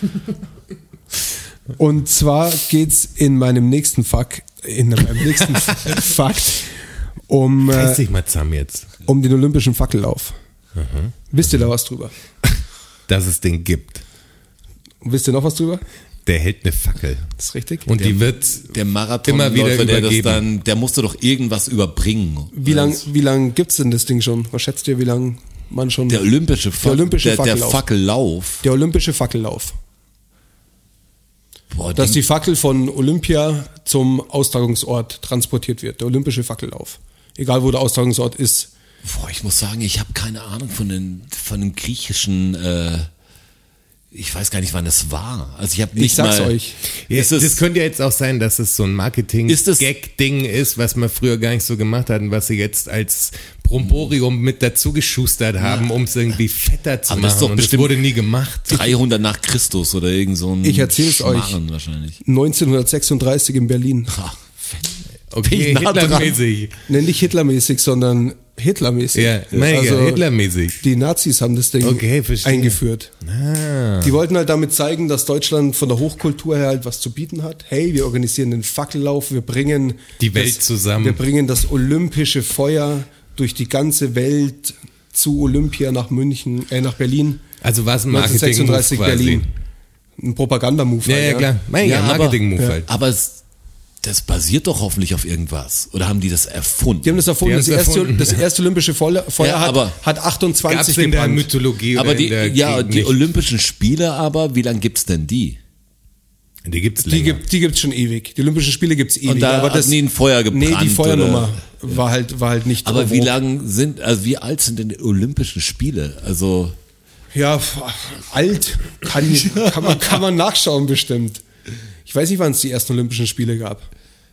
S3: Und zwar geht's in meinem nächsten Fakt, in meinem nächsten Fakt um,
S4: Reiß
S3: äh,
S4: dich mal zusammen jetzt,
S3: um den Olympischen Fackellauf. Wisst ihr da was drüber?
S4: dass es den gibt.
S3: Und wisst ihr noch was drüber?
S4: Der hält eine Fackel.
S3: Das ist richtig.
S4: Und die wird
S2: Der
S4: Immer wieder
S2: Marathonläufer, der das
S4: übergeben.
S2: dann, der musste doch irgendwas überbringen.
S3: Wie lang, wie lang gibt's denn das Ding schon? Was schätzt ihr, wie lang man schon?
S2: Der olympische, Fac-
S3: olympische
S2: der, der
S3: Fackellauf.
S2: Fackellauf.
S3: Der Olympische Fackellauf.
S2: Boah,
S3: Dass die Fackel von Olympia zum Austragungsort transportiert wird. Der Olympische Fackellauf. Egal wo der Austragungsort ist.
S2: Boah, ich muss sagen, ich habe keine Ahnung von den von dem griechischen. Äh, ich weiß gar nicht, wann es war. Also ich habe nicht
S3: Ich sag's
S2: mal.
S3: euch.
S4: Ja,
S2: Ist es-
S4: das könnte ja jetzt auch sein, dass es so ein
S2: Ist es-
S4: Marketing-Gag-Ding ist, was man früher gar nicht so gemacht hat und was sie jetzt als Bromborium mit dazu geschustert haben, um es irgendwie fetter zu
S2: Aber das ist
S4: machen.
S2: doch
S4: und das wurde nie gemacht.
S2: 300 nach Christus oder irgend so ein
S3: Ich erzähl's euch.
S2: Schmarren wahrscheinlich.
S3: 1936 in Berlin.
S2: Ha,
S4: Okay. Hitlermäßig.
S3: Ne, nicht Hitlermäßig, sondern Hitlermäßig.
S4: Ja, mein
S3: Also,
S4: ja, Hitlermäßig.
S3: Die Nazis haben das Ding
S4: Okay,
S3: eingeführt.
S4: Ah.
S3: Die wollten halt damit zeigen, dass Deutschland von der Hochkultur her halt was zu bieten hat. Hey, wir organisieren den Fackellauf, wir bringen
S4: Die Welt
S3: das,
S4: zusammen.
S3: Wir bringen das olympische Feuer durch die ganze Welt zu Olympia nach München, äh, nach Berlin.
S4: Also war es ein Marketing-Move
S3: 1936
S4: quasi.
S3: Berlin. Ein Propagandamove.
S4: Ja,
S3: halt,
S4: ja, klar. Mein ja, Marketing-Move
S3: ja.
S4: halt.
S2: Aber es, das basiert doch hoffentlich auf irgendwas. Oder haben die das erfunden?
S3: Die haben das erfunden.
S4: Die
S3: Das erste,
S4: erfunden.
S3: das erste olympische Feuer,
S2: Ja,
S3: hat,
S2: aber-
S3: hat
S4: Gab's
S3: 28
S4: in der
S3: gebrannt.
S4: Mythologie
S2: aber
S4: oder
S2: die,
S4: in der
S2: ja, die
S4: nicht?
S2: Olympischen Spiele aber, wie lange gibt's denn die?
S4: Die gibt's
S3: Die gibt die gibt's schon ewig. Die Olympischen Spiele gibt's ewig.
S2: Und da
S3: aber
S2: hat
S3: das,
S2: nie ein Feuer gebrannt.
S3: Nee, die Feuernummer
S2: oder-
S3: war halt war halt nicht.
S2: Aber wie lang sind, also wie alt sind denn die Olympischen Spiele? Also,
S3: Ja, alt kann, kann man kann man nachschauen bestimmt. Ich weiß nicht, wann es die ersten Olympischen Spiele gab.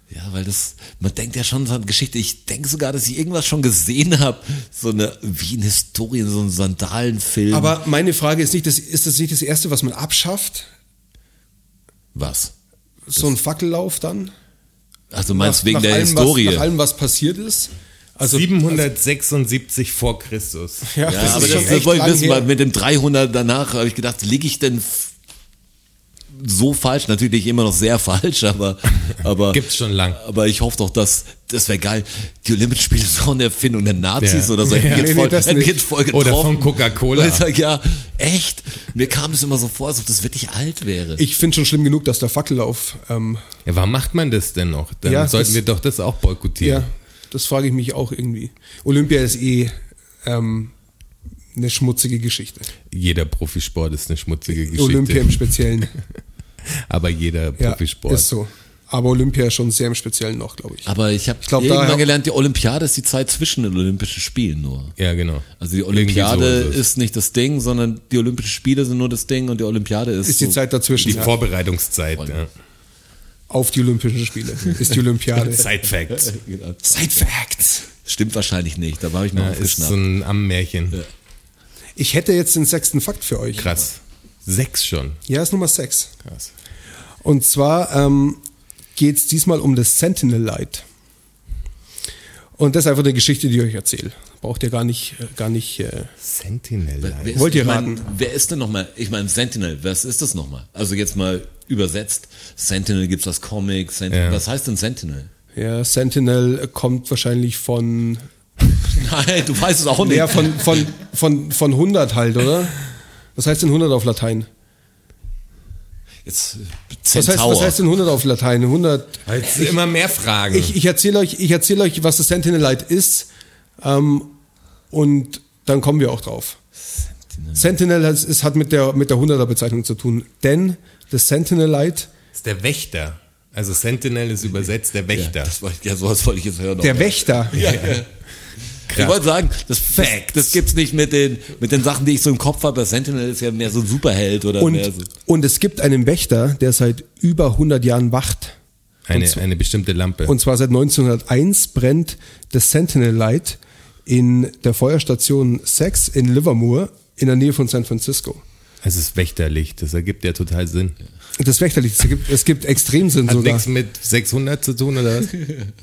S2: ja, weil das, man denkt ja schon so an Geschichte. Ich denke sogar, dass ich irgendwas schon gesehen habe. So eine, wie eine Historie, so ein Sandalenfilm.
S3: Aber meine Frage ist nicht, das, ist das nicht das erste, was man abschafft?
S2: was?
S3: So ein Fackellauf dann?
S2: Also meinst
S3: Nach-
S2: wegen
S3: nach
S2: der
S3: allem,
S2: Historie?
S3: Was, nach allem, was passiert ist? Also
S4: 776 vor Christus.
S3: ja,
S2: ja,
S3: das
S2: aber
S3: ist
S2: das, das wollte ich wissen, weil mit dem 300 danach habe ich gedacht, liege ich denn, so falsch, natürlich immer noch sehr falsch, aber, aber.
S4: Gibt's schon lang.
S2: Aber ich hoffe doch, dass, das wäre geil. Die Olympischen Spiele sind auch eine Erfindung der Nazis
S4: Ja.
S2: oder so.
S4: Ja.
S3: Nee,
S2: jetzt
S3: nee,
S2: voll, voll
S4: Oder von Coca-Cola.
S2: Ja, echt? Mir kam das immer so vor, als ob das wirklich alt wäre.
S3: Ich finde schon schlimm genug, dass der Fackellauf, ähm,
S4: Ja, warum macht man das denn noch? Dann
S3: Ja,
S4: sollten
S3: das-
S4: wir doch das auch boykottieren.
S3: ja, das frage ich mich auch irgendwie. Olympia ist eh ähm, eine schmutzige Geschichte.
S4: Jeder Profisport ist eine schmutzige Geschichte.
S3: Olympia im Speziellen.
S4: Aber jeder
S3: Ja,
S4: Profisport.
S3: ist so. Aber Olympia schon sehr im Speziellen noch, glaube ich.
S2: aber ich habe irgendwann gelernt, die Olympiade ist die Zeit zwischen den Olympischen Spielen nur.
S4: Ja, genau.
S2: Also die Olympiade
S4: so ist
S2: ist nicht das Ding, sondern die Olympischen Spiele sind nur das Ding und die Olympiade ist,
S3: Ist die
S2: so
S3: Zeit dazwischen.
S4: Die
S3: ja.
S4: Vorbereitungszeit. Ja.
S3: Auf die Olympischen Spiele ist die Olympiade.
S4: Side Facts.
S3: Side Facts.
S2: Stimmt wahrscheinlich nicht, da war ich noch
S4: Ja, ist
S2: aufgeschnappt.
S4: so ein Ammärchen.
S3: Ich hätte jetzt den sechsten Fakt für euch.
S4: Krass. Sechs schon.
S3: Ja, ist Nummer sechs.
S4: Krass.
S3: Und zwar ähm, geht es diesmal um das Sentinel Light. Und das ist einfach eine Geschichte, die ich euch erzähle. Braucht ihr gar nicht, äh, gar nicht. Äh,
S4: Sentinel.
S2: Wer
S4: Light.
S2: ist-
S3: Wollt ihr
S2: ich mein,
S3: raten?
S2: Wer ist denn nochmal, ich meine Sentinel, was ist das nochmal? Also jetzt mal übersetzt, Sentinel gibt's als Comic, Sentinel,
S4: Ja.
S2: was heißt denn Sentinel?
S3: ja, Sentinel kommt wahrscheinlich von,
S2: Nein, du weißt es auch nicht.
S3: ja, von, von, von, von 100 halt, oder? Was heißt denn 100 auf Latein?
S2: Jetzt, äh,
S3: Was heißt,
S2: Centaur.
S3: was heißt denn 100 auf Latein? 100.
S4: Jetzt sind immer mehr Fragen.
S3: Ich, ich erzähle euch, ich erzähle euch, was das Sentinel Light ist, ähm, und dann kommen wir auch drauf. Sentinel hat, es hat mit der, mit der 100er Bezeichnung zu tun, denn das Sentinel Light,
S4: ist der Wächter. Also Sentinel ist übersetzt der Wächter.
S2: ja, das wollte, ja, sowas wollte ich jetzt hören.
S3: der Wächter,
S2: Ich wollte sagen, das, das, das gibt's nicht mit den, mit den Sachen, die ich so im Kopf habe. Sentinel ist ja mehr so ein Superheld oder
S3: und,
S2: mehr so.
S3: und es gibt einen Wächter, der seit über 100 Jahren wacht.
S4: eine, eine bestimmte Lampe.
S3: Und zwar seit 1901 brennt das Sentinel Light in der Feuerstation 6 in Livermore in der Nähe von San Francisco.
S4: es ist Wächterlicht. Das ergibt ja total Sinn.
S3: Das Wächterlicht, es gibt, es gibt Extremsinn
S4: Hat
S3: sogar.
S4: nichts mit 600 zu tun oder was?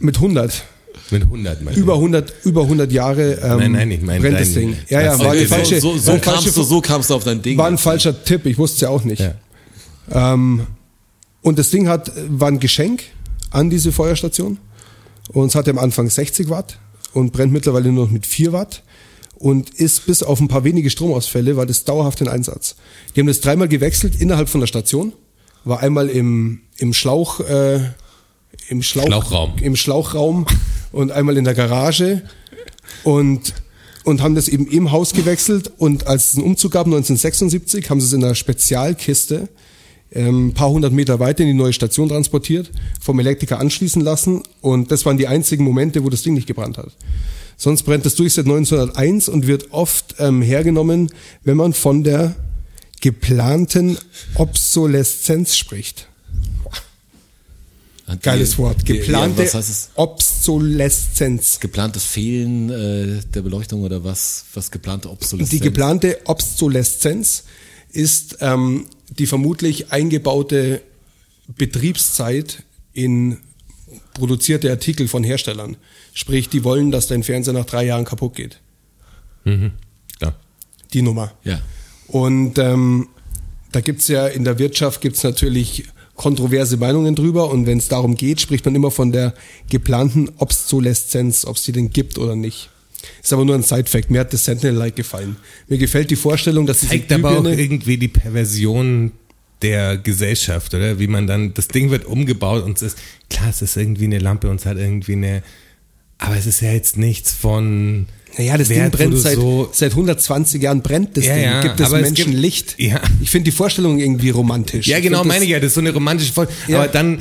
S3: Mit 100.
S4: mit 100 meine ich.
S3: Über 100, über 100 Jahre ähm,
S4: Nein, nein, ich meine
S3: brennt das Ding. Ja, ja, war,
S4: jetzt-
S3: falsche,
S2: so, so,
S3: war,
S2: kamst
S3: falsche,
S2: du, so kamst du auf dein Ding.
S3: war ein falscher Tipp, ich wusste es ja auch nicht.
S4: Ja.
S3: Ähm, und das Ding hat, war ein Geschenk an diese Feuerstation. Und es hatte am Anfang 60 Watt und brennt mittlerweile nur noch mit 4 Watt. Und ist bis auf ein paar wenige Stromausfälle, war das dauerhaft in Einsatz. Die haben das dreimal gewechselt innerhalb von der Station. War einmal im, im Schlauch, äh, im Schlauch,
S4: Schlauchraum.
S3: im Schlauchraum und einmal in der Garage. Und, und haben das eben im Haus gewechselt. Und als es einen Umzug gab, 1976, haben sie es in einer Spezialkiste ähm, ein paar hundert Meter weiter in die neue Station transportiert, vom Elektriker anschließen lassen. Und das waren die einzigen Momente, wo das Ding nicht gebrannt hat. Sonst brennt das durch seit 1901 und wird oft ähm, hergenommen, wenn man von der geplanten Obsoleszenz spricht. Geiles Wort. Geplante
S2: Ja?
S3: Obsoleszenz.
S2: Geplantes Fehlen äh, der Beleuchtung oder was? Was geplante Obsoleszenz?
S3: Die geplante Obsoleszenz ist ähm, die vermutlich eingebaute Betriebszeit in produzierte Artikel von Herstellern. Sprich, die wollen, dass dein Fernseher nach drei Jahren kaputt geht.
S4: Klar.
S3: Die Nummer.
S2: Ja.
S3: Und ähm, da gibt's ja in der Wirtschaft gibt's natürlich kontroverse Meinungen drüber und wenn es darum geht, spricht man immer von der geplanten Obsoleszenz, ob es die denn gibt oder nicht. Ist aber nur ein Side-Fact. Mir hat das Sentinel Light gefallen. Mir gefällt die Vorstellung, dass diese
S4: Zeigt aber auch irgendwie die Perversion der Gesellschaft, oder? Wie man dann, das Ding wird umgebaut und es ist, klar, es ist irgendwie eine Lampe und es hat irgendwie eine, aber es ist ja jetzt nichts von,
S3: Naja, das Ding
S4: Wert,
S3: brennt seit,
S4: so-
S3: seit 120 Jahren brennt das
S4: Ja,
S3: Ding.
S4: ja,
S3: gibt es Menschen
S4: gibt-
S3: Licht.
S4: Ja.
S3: Ich finde die Vorstellung irgendwie romantisch.
S4: Ja,
S3: Ich
S4: genau, meine ich ja. Das ist so eine romantische.
S3: Ja.
S4: Aber dann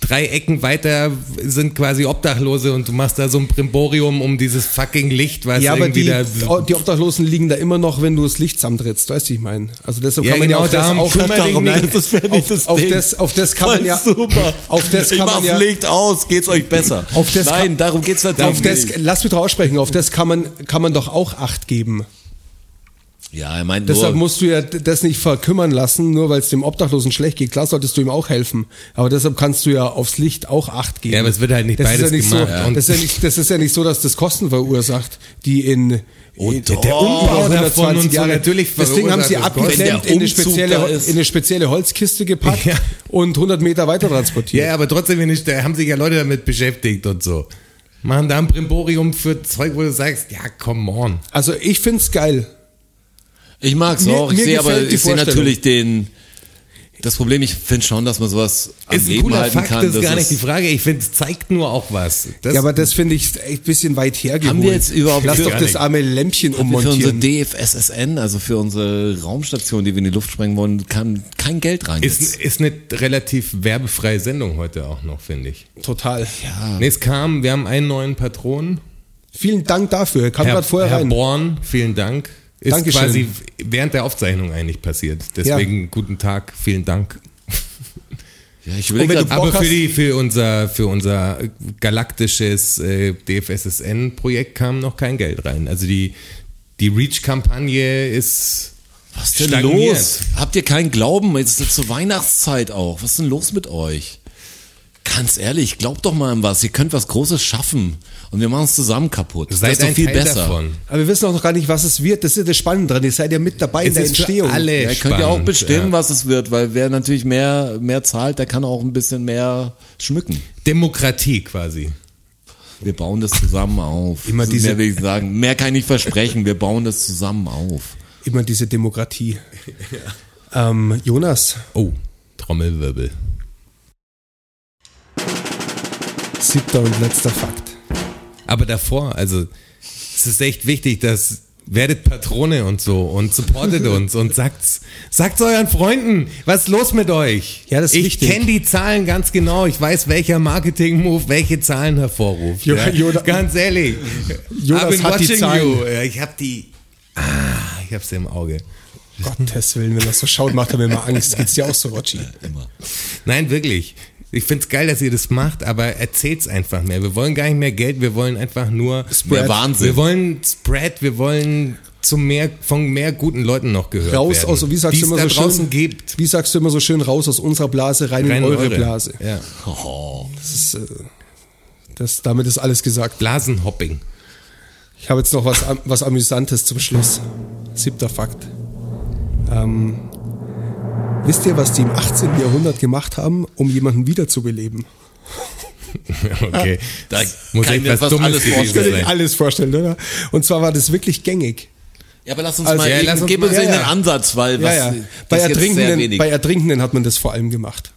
S4: drei Ecken weiter sind quasi Obdachlose und du machst da so ein Brimborium um dieses fucking Licht, was
S3: Ja, aber
S4: irgendwie
S3: die,
S4: da.
S3: die Obdachlosen liegen da immer noch, wenn du das Licht zusammentrittst, weißt du, ich meine? Also deshalb
S4: Ja,
S3: kann man
S4: genau,
S3: ja auch das, auch,
S2: Darum, nein,
S4: nicht.
S2: das wäre nicht das
S3: auf, auf
S2: Ding.
S3: das, auf das kann man ja,
S2: super.
S3: auf das
S2: ich
S3: kann man
S2: mach's
S3: ja,
S2: Licht aus, geht's euch besser.
S3: Auf das
S2: Nein,
S3: kann-
S2: darum geht's natürlich
S3: auf das,
S2: nicht.
S3: lass mich drauf aussprechen, auf das kann man, kann man doch auch Acht geben.
S2: Ja, er meint
S3: Deshalb
S2: nur,
S3: musst du ja das nicht verkümmern lassen, nur weil es dem Obdachlosen schlecht geht. Klar solltest du ihm auch helfen. Aber deshalb kannst du ja aufs Licht auch Acht geben.
S4: Ja, aber es wird halt nicht
S3: das
S4: beides
S3: ist ja nicht
S4: gemacht.
S3: So,
S4: Und-
S3: das, ist ja nicht, das ist ja nicht so, dass das Kosten verursacht, die in,
S2: Oh,
S3: in der Umbau
S4: davon
S3: 120
S4: und so
S3: Jahre.
S4: natürlich
S3: Deswegen haben sie abgeklemmt, in eine, spezielle, in eine spezielle Holzkiste gepackt
S4: Ja.
S3: und 100 Meter weiter transportiert.
S4: Ja, aber trotzdem nicht, da haben sich ja Leute damit beschäftigt und so. Machen da ein Brimborium für Zeug, wo du sagst, ja, come on.
S3: Also ich find's geil.
S2: ich mag's
S3: Mir-
S2: auch, ich sehe aber, ich sehe natürlich den, das Problem, ich finde schon, dass man sowas am
S4: Ist ein
S2: Leben
S4: cooler
S2: halten
S4: Fakt,
S2: kann.
S4: das ist gar nicht die Frage. Ich finde, es zeigt nur auch was. Das,
S3: ja, aber das finde ich echt ein bisschen weit hergeholt.
S2: Haben wir jetzt überhaupt
S3: Lass doch das arme Lämpchen
S2: wir für unsere
S3: ummontieren.
S2: DFSSN, also für unsere Raumstation, die wir in die Luft sprengen wollen, kam kein Geld rein.
S4: ist,
S2: jetzt.
S4: ist eine relativ werbefreie Sendung heute auch noch, finde ich.
S3: Total.
S4: Nee, es kam, wir haben einen neuen Patron.
S3: Vielen Dank dafür. Kam
S4: Herr,
S3: gerade vorher
S4: Herr
S3: rein.
S4: Born, vielen Dank. Ist
S3: Dankeschön.
S4: quasi während der Aufzeichnung eigentlich passiert. Deswegen guten Tag, vielen Dank.
S2: ja, ich gerade,
S3: Bock
S4: Aber für, die, für, unser, für unser galaktisches äh, DFSSN-Projekt kam noch kein Geld rein. Also die, die Reach-Kampagne ist
S2: was ist denn
S4: stagniert.
S2: los? Habt ihr keinen Glauben? Jetzt ist es zur Weihnachtszeit auch. Was ist denn los mit euch? Ganz ehrlich, glaubt doch mal an was. Ihr könnt was Großes schaffen. Und wir machen es zusammen kaputt.
S4: Seid
S2: das ist doch viel
S4: Teil
S2: besser.
S4: davon.
S3: Aber wir wissen auch noch gar nicht, was es wird. Das ist das Spannende dran. Ihr seid ja mit dabei in
S4: Es
S3: der
S4: ist für
S3: Entstehung.
S4: alle
S2: Ja, ihr könnt ja auch bestimmen,
S4: ja.
S2: was es wird, weil wer natürlich mehr, mehr zahlt, der kann auch ein bisschen mehr schmücken.
S4: Demokratie quasi.
S2: Wir bauen das zusammen auf.
S3: Immer diese-
S2: mehr will ich sagen. Mehr kann ich nicht versprechen. Wir bauen das zusammen auf.
S3: Immer diese Demokratie. Ähm, Jonas,
S4: Oh, Trommelwirbel.
S3: siebter und letzter Fakt.
S4: Aber davor, also es ist echt wichtig, dass werdet Patrone und so und supportet uns und sagt's, sagt's euren Freunden, was ist los mit euch?
S3: Ja, das ist
S4: ich kenne die Zahlen ganz genau. Ich weiß, welcher Marketing-Move welche Zahlen hervorruft.
S3: Jo-
S4: ja.
S3: Jonas-
S4: ganz ehrlich.
S3: Jonas hat die Zahlen.
S4: you. Ich habe die. Ah, ich habe sie im Auge.
S3: Gottes Willen, wenn das so schaut, macht er mir mal Angst. Geht's dir auch so, Rotschi?
S2: Immer.
S4: Nein, wirklich. Ich find's geil, dass ihr das macht, aber erzählt's einfach mehr. Wir wollen gar nicht mehr Geld, wir wollen einfach nur
S2: Mehr Wahnsinn.
S4: Wir wollen Spread, wir wollen zu mehr, von mehr guten Leuten noch gehört
S3: Raus
S4: werden.
S3: aus, wie sagst du immer so schön?
S4: gibt.
S3: Wie sagst du immer so schön, raus aus unserer Blase, rein, in
S4: Rein
S3: eure, Blase.
S4: Ja.
S3: Das ist, äh, das, damit ist alles gesagt.
S4: Blasenhopping.
S3: Ich habe jetzt noch was, was Amüsantes zum Schluss. Siebter Fakt. Ähm, wisst ihr, was die im 18. Jahrhundert gemacht haben, um jemanden wiederzubeleben?
S4: Okay.
S2: Da
S4: Muss
S2: kann ich mir
S4: was
S2: fast
S4: Dummes
S2: alles
S4: gewesen sein.
S3: alles vorstellen, oder? Und zwar war das wirklich gängig.
S2: Ja, aber lass uns
S3: Also-
S2: mal,
S3: Ja,
S2: eben-
S4: lass uns
S2: gib
S4: mal-
S2: uns
S3: ja, ja.
S2: Ansatz, weil was,
S3: ja, ja. Bei,
S2: ist jetzt sehr
S3: Ertrinkenden,
S2: wenig.
S3: bei Ertrinkenden hat man das vor allem gemacht.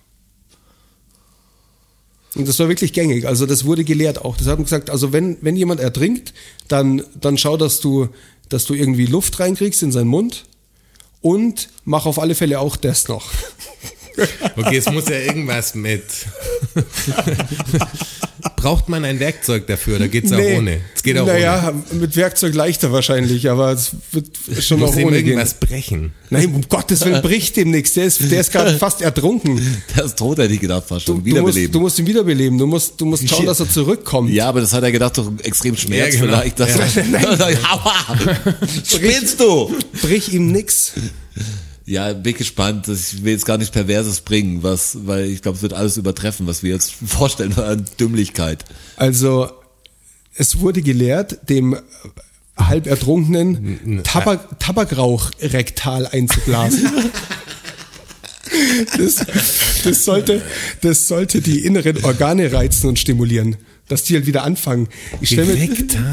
S3: Und das war wirklich gängig. Also das wurde gelehrt auch. Das hat man gesagt, also wenn, wenn jemand ertrinkt, dann, dann schau, dass du, dass du irgendwie Luft reinkriegst in seinen Mund und mach auf alle Fälle auch das noch.
S4: Okay, es muss ja irgendwas mit. Braucht man ein Werkzeug dafür oder geht's auch
S3: Nee.
S4: ohne? Es geht auch
S3: naja, mit Werkzeug leichter wahrscheinlich, aber es wird schon
S4: ohne.
S3: auch
S4: Muss ihm
S3: ohne gehen.
S4: irgendwas brechen.
S3: Nein, um Gottes Willen bricht dem nichts. Der ist, der ist gerade fast ertrunken.
S2: Der ist tot, hätte ich gedacht, fast
S3: Du,
S2: schon.
S3: du, musst,
S2: Wiederbeleben.
S3: du musst ihn wiederbeleben. Du musst, du musst schauen, dass er zurückkommt.
S2: ja, aber das hat er gedacht, doch extrem Schmerz
S4: Ja, genau.
S2: vielleicht. Dass Aua! Spinnst du?
S3: Brich ihm nix.
S2: Ja, bin gespannt. Ich will jetzt gar nichts Perverses bringen, was, weil ich glaube, es wird alles übertreffen, was wir jetzt vorstellen an Dümmlichkeit.
S3: Also, es wurde gelehrt, dem halb ertrunkenen Tabak, Tabakrauch rektal einzublasen. Das, das, sollte, das sollte die inneren Organe reizen und stimulieren, dass die halt wieder anfangen. Ich stell mir,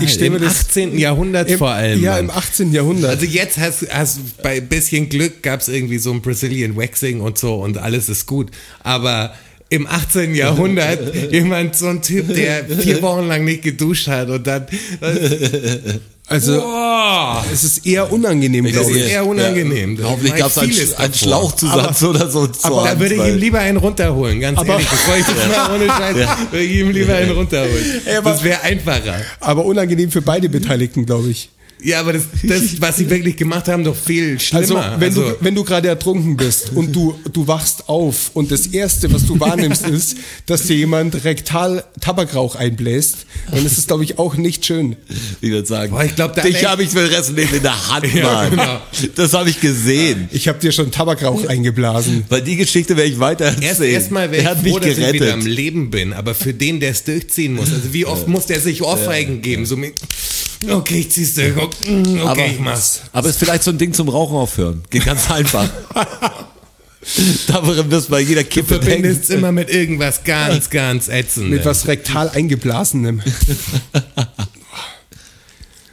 S3: ich stell mir
S4: im
S3: das
S4: 18. Jahrhundert
S3: im,
S4: vor allem,
S3: Ja,
S4: Mann.
S3: im 18. Jahrhundert.
S4: Also jetzt hast, hast bei bisschen Glück gab's irgendwie so ein Brazilian Waxing und so und alles ist gut. Aber im 18. Jahrhundert jemand, so ein Typ, der vier Wochen lang nicht geduscht hat und dann,
S3: Also,
S4: boah,
S3: es ist eher unangenehm,
S4: das
S3: glaube
S4: ist
S3: ich.
S4: eher unangenehm. Da
S2: Hoffentlich gab es einen, einen. Schlauchzusatz oder so.
S3: aber
S4: Da würde ich ihm lieber einen runterholen, ganz
S3: Aber-
S4: ehrlich. Bevor ich das mal ohne Scheiß, würde ich ihm lieber einen runterholen.
S3: aber-
S4: Das wäre einfacher.
S3: Aber unangenehm für beide Beteiligten, glaube ich.
S4: Ja, aber das, das, was sie wirklich gemacht haben, doch viel
S3: Also,
S4: schlimmer.
S3: wenn du, wenn du gerade ertrunken bist und du, du wachst auf und das Erste, was du wahrnimmst, ist, dass dir jemand rektal Tabakrauch einbläst, dann ist es, glaube ich, auch nicht schön.
S2: Ich würde sagen,
S4: Boah, ich glaub, da
S2: dich habe ich für den Rest des Lebens in der Hand,
S4: Ja,
S2: Mann.
S4: genau.
S2: Das habe ich gesehen.
S3: Ich habe dir schon Tabakrauch eingeblasen.
S2: Weil die Geschichte werde ich weiter erzählen.
S4: Erst erstmal wäre
S2: er
S4: ich
S2: hat
S4: froh,
S2: mich
S4: dass ich wieder am
S2: gerettet.
S4: Leben bin, aber für den, der es durchziehen muss, also wie oft muss der sich Ohrfeigen geben, so mit, okay, ich zieh's durch, okay,
S2: aber,
S4: ich mach's.
S2: aber ist vielleicht so ein Ding zum Rauchen aufhören. Geht ganz einfach. Darin wirst du bei jeder Kippe
S4: Verbindest
S2: denken.
S4: es immer mit irgendwas ganz, ganz ätzendem.
S3: Mit was rektal eingeblasenem.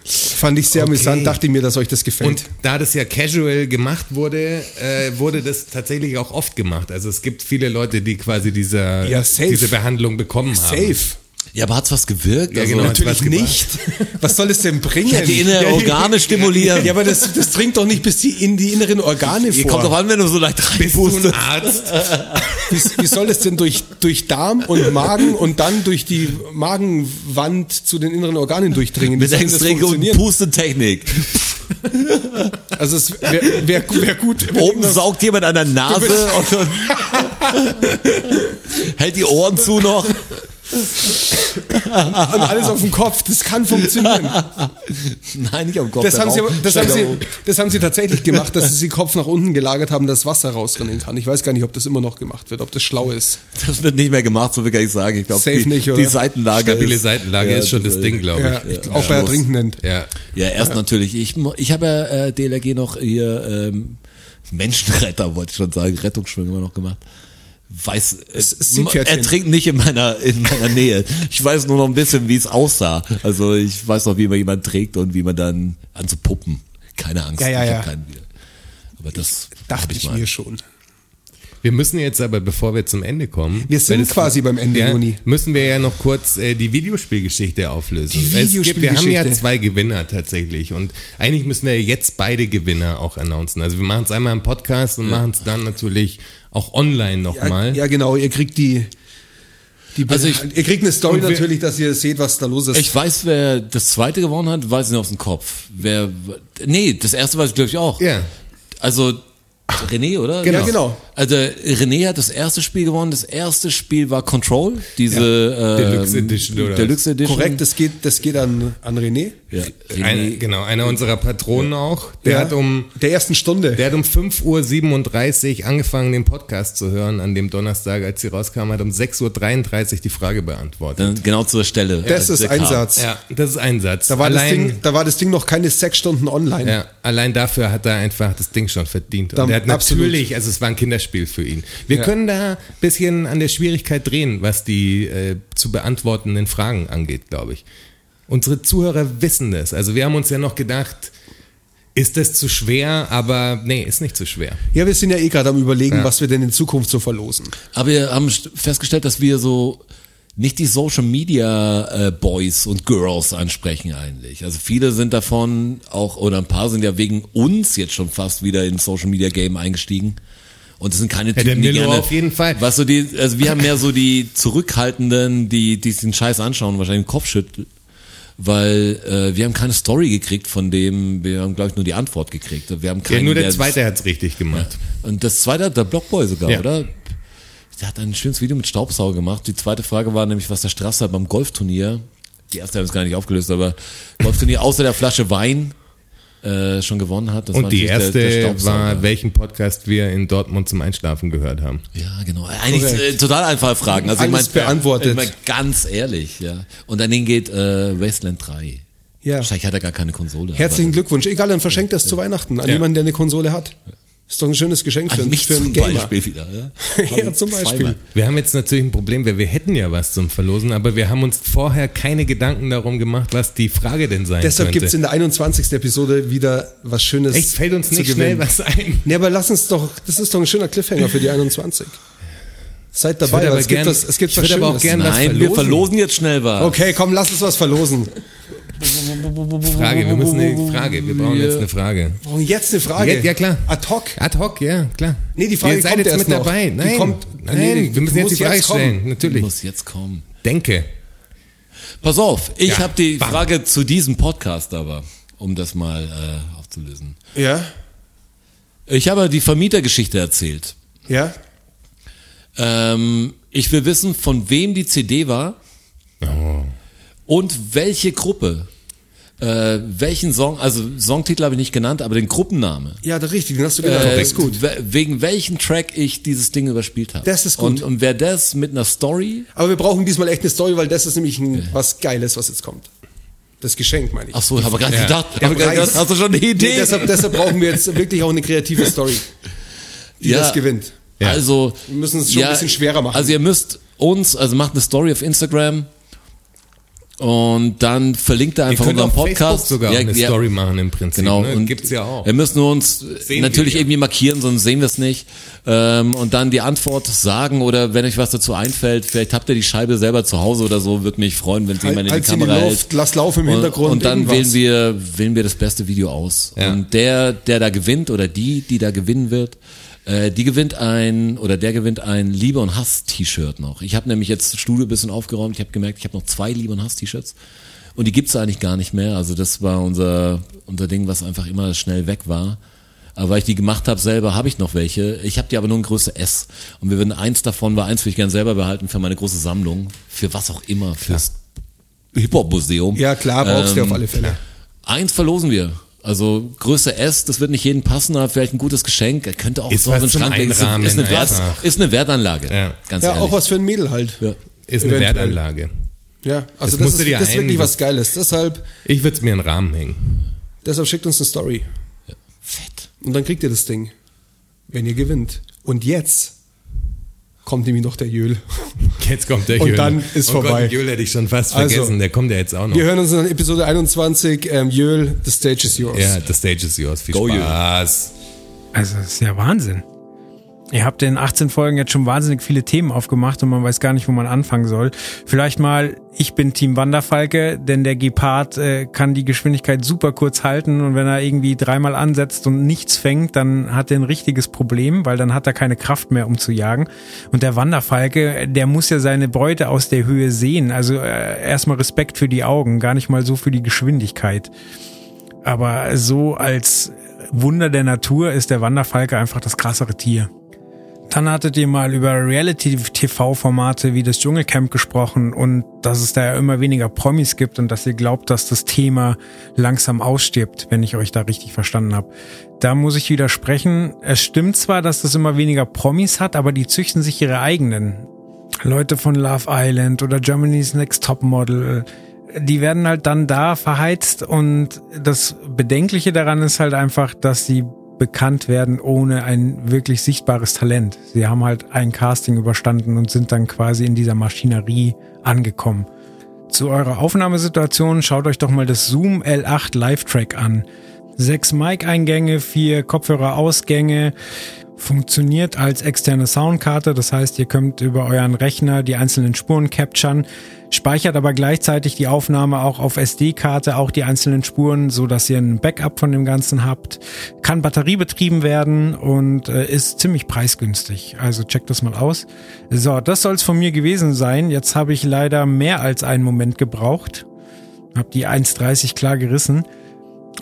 S3: Fand ich sehr
S4: Okay.
S3: amüsant, dachte mir, dass euch das gefällt.
S4: Und da das ja casual gemacht wurde, äh, wurde das tatsächlich auch oft gemacht. Also es gibt viele Leute, die quasi diese,
S3: Ja, safe.
S4: diese Behandlung bekommen haben.
S3: Safe.
S2: Ja, aber hat's was gewirkt?
S4: Ja,
S2: Also,
S4: genau.
S3: Natürlich
S4: was gebracht.
S3: nicht. Was soll es denn bringen?
S2: Ja, die inneren Organe stimulieren.
S3: Ja, aber das, das dringt doch nicht bis die, in die inneren Organe
S2: Ihr
S3: vor.
S2: kommt doch an, wenn du so leicht
S4: Bist
S2: reinpustest.
S4: Arzt?
S3: Wie, wie soll es denn durch, durch Darm und Magen und dann durch die Magenwand zu den inneren Organen durchdringen?
S2: Mit Extreme und? Pustetechnik.
S3: Also es wäre wär, wär gut.
S2: Oben saugt jemand an der Nase und hält die Ohren zu noch.
S3: Und alles auf dem Kopf. Das kann funktionieren.
S2: Nein, nicht am Kopf.
S3: Das haben, sie, das, haben sie, das haben sie tatsächlich gemacht, dass sie den Kopf nach unten gelagert haben, dass Wasser rausrennen kann. Ich weiß gar nicht, ob das immer noch gemacht wird, ob das schlau ist.
S2: Das wird nicht mehr gemacht, so will ich sagen. Ich glaube,
S3: Safe
S2: die,
S3: nicht, oder?
S2: die Seitenlage
S4: Stabile
S2: ist,
S4: Seitenlage
S2: Ja,
S4: ist schon das Ding, glaube
S3: Ja,
S4: ich.
S3: auch bei Ertrinkenden.
S4: Ja.
S2: Ja, erst natürlich. Ich, ich habe ja äh, DLRG noch hier ähm, Menschenretter, wollte ich schon sagen, Rettungsschwimmen immer noch gemacht. Weiß, äh, er trinkt nicht in meiner in meiner Nähe. Ich weiß nur noch ein bisschen, wie es aussah. Also ich weiß noch, wie man jemand trägt und wie man dann an so Puppen. Keine Angst,
S3: Ja, ja,
S2: ich
S3: ja.
S2: hab keinen wieder. Aber das
S3: Dachte ich
S2: mal.
S3: mir schon.
S4: Wir müssen jetzt aber, bevor wir zum Ende kommen,
S3: Wir sind quasi beim Ende,
S4: ja,
S3: Juni.
S4: müssen wir ja noch kurz äh, die Videospielgeschichte auflösen.
S3: Die
S4: Es gibt, wir haben ja
S3: Videospielgeschichte.
S4: zwei Gewinner tatsächlich und eigentlich müssen wir jetzt beide Gewinner auch announcen. Also wir machen es einmal im Podcast und machen es dann natürlich auch online
S3: Ja,
S4: nochmal.
S3: ja, genau. Ihr kriegt die. die
S2: Also ich-
S3: ihr kriegt eine Story
S4: wir-
S3: natürlich, dass ihr seht, was da los ist.
S2: Ich weiß, wer das zweite gewonnen hat, weiß ich nicht aus dem Kopf. Wer, nee, das erste weiß ich glaube ich auch.
S4: Ja.
S2: Also René, oder?
S3: Genau. Ja, genau.
S2: Also René hat das erste Spiel gewonnen. Das erste Spiel war Control, diese ähm,
S4: Deluxe Edition, oder?
S2: Deluxe Edition.
S3: Korrekt, das geht, das geht an, an René.
S2: Ja,
S4: Ein,
S2: René,
S4: genau, einer unserer Patronen auch. Der
S3: Ja,
S4: hat um
S3: der ersten Stunde.
S4: Der hat um 5.37 Uhr angefangen, den Podcast zu hören an dem Donnerstag, als sie rauskam, hat um 6.33 Uhr die Frage beantwortet.
S2: dann genau zur Stelle.
S3: das ist ein
S2: kam.
S3: Satz.
S4: Ja, das ist ein Satz.
S3: Da war, das
S4: allein,
S3: Ding, da war das Ding noch keine sechs Stunden online.
S4: ja, allein dafür hat er einfach das Ding schon verdient. Und
S3: Dann-
S4: er hat
S3: absolut.
S4: natürlich, also es war ein Kinderspiel für ihn. Wir
S3: Ja.
S4: können da ein bisschen an der Schwierigkeit drehen, was die äh, zu beantwortenden Fragen angeht, glaube ich. Unsere Zuhörer wissen das. Also wir haben uns ja noch gedacht, ist das zu schwer? Aber nee, ist nicht zu schwer.
S3: Ja, wir sind ja eh gerade am überlegen,
S4: Ja.
S3: was wir denn in Zukunft so verlosen.
S2: Aber wir haben st- festgestellt, dass wir so nicht die Social Media äh, Boys und Girls ansprechen eigentlich. Also viele sind davon auch, oder ein paar sind ja wegen uns jetzt schon fast wieder ins Social Media Game eingestiegen. Und das sind keine
S4: der
S2: Typen, die
S4: Milo
S2: gerne,
S4: auf jeden Fall.
S2: Was so die, also wir haben mehr so die Zurückhaltenden, die, die sich den Scheiß anschauen, und wahrscheinlich den Kopf schütteln. Weil äh, wir haben keine Story gekriegt von dem, wir haben glaube ich nur die Antwort gekriegt. Wir haben
S4: Ja,
S2: keinen,
S4: nur der
S2: der-
S4: zweite hat's richtig gemacht.
S2: und das zweite hat der Blockboy sogar,
S4: Ja.
S2: oder? Der hat ein schönes Video mit Staubsauger gemacht. Die zweite Frage war nämlich, was der Strasser beim Golfturnier, die erste haben wir es gar nicht aufgelöst, aber Golfturnier außer der Flasche Wein äh, schon gewonnen hat. Das war
S4: Und die erste
S2: der, der
S4: war, welchen Podcast wir in Dortmund zum Einschlafen gehört haben.
S2: Ja, genau. Eigentlich
S3: Korrekt.
S2: äh, total einfache Fragen. Also ich
S3: Alles
S2: mein,
S3: beantwortet.
S2: Ich mein, ganz ehrlich, ja. Und an den geht äh, Wasteland 3.
S3: Ja.
S2: Wahrscheinlich hat er gar keine Konsole.
S3: Herzlichen Glückwunsch. Egal, dann verschenkt das zu Weihnachten an
S4: Ja.
S3: jemanden, der eine Konsole hat. Ist doch ein schönes Geschenk für,
S2: an mich
S3: für einen
S2: zum
S3: Gamer.
S2: Beispiel wieder. Ja,
S3: Ja, zum Beispiel.
S2: Zweimal.
S4: Wir haben jetzt natürlich ein Problem, weil wir hätten ja was zum Verlosen, aber wir haben uns vorher keine Gedanken darum gemacht, was die Frage denn sein
S3: Deshalb
S4: könnte.
S3: gibt's in der 21. Episode wieder was Schönes.
S4: Echt, fällt uns nicht
S3: gewinnen.
S4: schnell was ein.
S3: Nee, aber lass uns doch, das ist doch ein schöner Cliffhanger für die 21. Seid dabei,
S4: aber
S3: es
S4: gern-
S3: gibt was, es gibt
S4: ich
S3: was
S4: würd aber auch
S3: Schönes.
S4: gern- was
S2: Nein, wir
S4: verlosen.
S2: verlosen jetzt schnell was.
S3: Okay, komm, lass uns was verlosen.
S4: Frage, wir müssen eine Frage, wir brauchen jetzt eine Frage.
S3: Wir brauchen jetzt eine Frage.
S4: Ja, ja, klar.
S3: Ad hoc.
S4: Ad hoc, ja, klar.
S3: Nee, die Frage
S4: Ihr seid
S3: kommt
S4: jetzt
S3: erst
S4: mit
S3: noch.
S4: dabei.
S3: Die
S4: Nein,
S3: kommt-
S4: nein,
S3: nee,
S4: wir müssen
S3: die
S4: jetzt die Frage
S3: jetzt
S4: stellen, natürlich.
S2: Muss jetzt kommen.
S4: Denke.
S2: Pass auf, ich
S4: Ja,
S2: habe die
S4: bam.
S2: Frage zu diesem Podcast aber. um das mal äh, aufzulösen.
S3: Ja,
S2: Ich habe die Vermietergeschichte erzählt.
S3: ja.
S2: Ähm, ich will wissen, von wem die CD war
S4: Oh.
S2: Und welche Gruppe. Äh, welchen Song, also Songtitel habe ich nicht genannt, aber den Gruppenname.
S3: Ja, das richtig, den hast du genannt.
S2: Äh,
S3: das ist gut.
S2: we- Wegen welchen Track ich dieses Ding überspielt habe.
S3: Das ist gut.
S2: Und, und wer das mit einer Story,
S3: Aber wir brauchen diesmal echt eine Story, weil das ist nämlich ein, was Geiles, was jetzt kommt. Das Geschenk, meine ich.
S2: ach so, ich habe gerade
S4: Ja.
S2: gedacht,
S3: Der
S2: grad
S3: Preis.
S2: gedacht, hast du schon eine Idee?
S3: Nee, deshalb, deshalb brauchen wir jetzt wirklich auch eine kreative Story, die
S2: Ja.
S3: das gewinnt.
S4: Ja.
S2: Also
S3: Wir müssen es schon ein bisschen schwerer machen.
S2: Also ihr müsst uns, also macht eine Story auf Instagram und dann verlinkt er einfach unseren Podcast.
S4: Facebook sogar
S2: Ja,
S4: eine
S2: ja,
S4: Story machen im Prinzip.
S2: Genau.
S4: Ne?
S2: Und
S4: Gibt's ja auch.
S2: Wir müssen uns
S4: Sehen
S2: natürlich
S4: wir.
S2: irgendwie markieren, sonst sehen wir es nicht. Ähm, und dann die Antwort sagen oder wenn euch was dazu einfällt, vielleicht habt ihr die Scheibe selber zu Hause oder so, würde mich freuen, wenn
S3: Halt,
S2: jemand in die
S3: halt sie in die
S2: Kamera
S3: Luft,
S2: hält.
S3: lass laufen im
S2: Und-
S3: Hintergrund.
S2: Und dann
S3: irgendwas.
S2: wählen wir, wählen wir das beste Video aus.
S4: Ja.
S2: Und der, der da gewinnt oder die, die da gewinnen wird, äh, die gewinnt ein oder der gewinnt ein Liebe und Hass T-Shirt noch. Ich habe nämlich jetzt das Studio ein bisschen aufgeräumt. Ich habe gemerkt, ich habe noch zwei Liebe und Hass T-Shirts und die gibt's eigentlich gar nicht mehr. Also das war unser unser Ding, was einfach immer schnell weg war. Aber weil ich die gemacht habe selber, habe ich noch welche. Ich habe die aber nur in Größe S. Und wir würden eins davon, weil eins würde ich gerne selber behalten für meine große Sammlung. Für was auch immer, fürs Hip-Hop-Museum.
S3: Ja, klar, brauchst du
S2: Ähm,
S3: auf alle Fälle.
S2: Eins verlosen wir. Also Größe S, das wird nicht jedem passen, aber vielleicht ein gutes Geschenk. Er könnte auch
S4: Ist
S2: so
S4: zum
S2: Schrank legen. Ist,
S4: Einrahmen
S2: ist, eine Wert, ist eine Wertanlage.
S4: Ja.
S2: Ganz
S3: Ja,
S2: ehrlich.
S3: auch was für ein Mädel halt.
S2: Ja.
S4: Ist eine
S3: Eventuell.
S4: Wertanlage.
S3: Ja, also
S4: Das
S3: das, ist, das ist wirklich was Geiles. Deshalb,
S4: Ich würde es mir in den Rahmen hängen.
S3: deshalb schickt uns eine Story.
S2: Fett.
S3: Und dann kriegt ihr das Ding. Wenn ihr gewinnt. Und jetzt kommt nämlich noch der Jöl.
S4: Jetzt kommt der
S3: Und
S4: Jöl.
S3: dann ist
S4: oh
S3: vorbei.
S4: Gott, Jöl hätte ich schon fast
S3: Also,
S4: vergessen. Der kommt ja jetzt auch noch.
S3: Wir hören uns in Episode 21. Ähm, Jöl, the stage is yours.
S4: Ja, the stage is yours. Viel
S2: Go, Jöl.
S4: Spaß.
S1: Also, das ist ja Wahnsinn. Ihr habt in 18 Folgen jetzt schon wahnsinnig viele Themen aufgemacht und man weiß gar nicht, wo man anfangen soll. Vielleicht mal, ich bin Team Wanderfalke, denn der Gepard äh, kann die Geschwindigkeit super kurz halten und wenn er irgendwie dreimal ansetzt und nichts fängt, dann hat er ein richtiges Problem, weil dann hat er keine Kraft mehr, um zu jagen. Und der Wanderfalke, der muss ja seine Beute aus der Höhe sehen. Also äh, erstmal Respekt für die Augen, gar nicht mal so für die Geschwindigkeit. Aber so als Wunder der Natur ist der Wanderfalke einfach das krassere Tier. Dann hattet ihr mal über Reality-TV-Formate wie das Dschungelcamp gesprochen und dass es da ja immer weniger Promis gibt und dass ihr glaubt, dass das Thema langsam ausstirbt, wenn ich euch da richtig verstanden habe. Da muss ich widersprechen. Es stimmt zwar, dass das immer weniger Promis hat, aber die züchten sich ihre eigenen. Leute von Love Island oder Germany's Next Top Model, die werden halt dann da verheizt und das Bedenkliche daran ist halt einfach, dass sie bekannt werden ohne ein wirklich sichtbares Talent. Sie haben halt ein Casting überstanden und sind dann quasi in dieser Maschinerie angekommen. Zu eurer Aufnahmesituation schaut euch doch mal das Zoom L8 Live-Track an. Sechs Mic-Eingänge, vier Kopfhörer-Ausgänge, funktioniert als externe Soundkarte, das heißt, ihr könnt über euren Rechner die einzelnen Spuren capturen, speichert aber gleichzeitig die Aufnahme auch auf SD-Karte, auch die einzelnen Spuren, so dass ihr ein Backup von dem Ganzen habt, kann batteriebetrieben werden und äh, ist ziemlich preisgünstig. Also checkt das mal aus. So, das soll's von mir gewesen sein. Jetzt habe ich leider mehr als einen Moment gebraucht. Hab die 1,30 klar gerissen.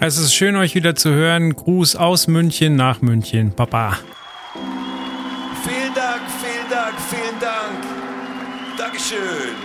S1: Es ist schön, euch wieder zu hören. Gruß aus München nach München. Papa.
S7: Vielen Dank, vielen Dank, vielen Dank. Dankeschön.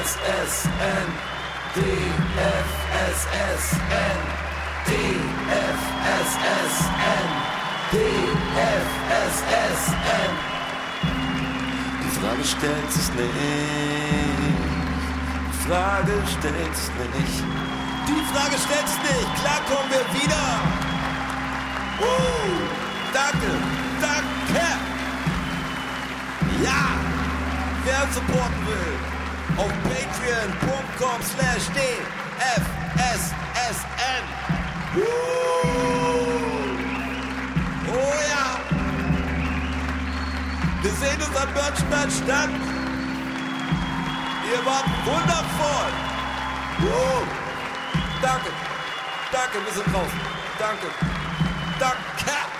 S7: DFSSN. DFSSN. DFSSN. DFSSN. Die Frage stellt sich nicht. Die Frage stellt sich nicht. Die Frage stellt sich nicht. Klar kommen wir wieder. Uh, danke, danke. Ja, wer supporten will,
S2: auf patreon.com slash dfssn. Oh ja! Wir sehen uns am Börnstein statt. Ihr wart wundervoll. Uh. Danke. Danke, wir sind draußen. Danke. Danke.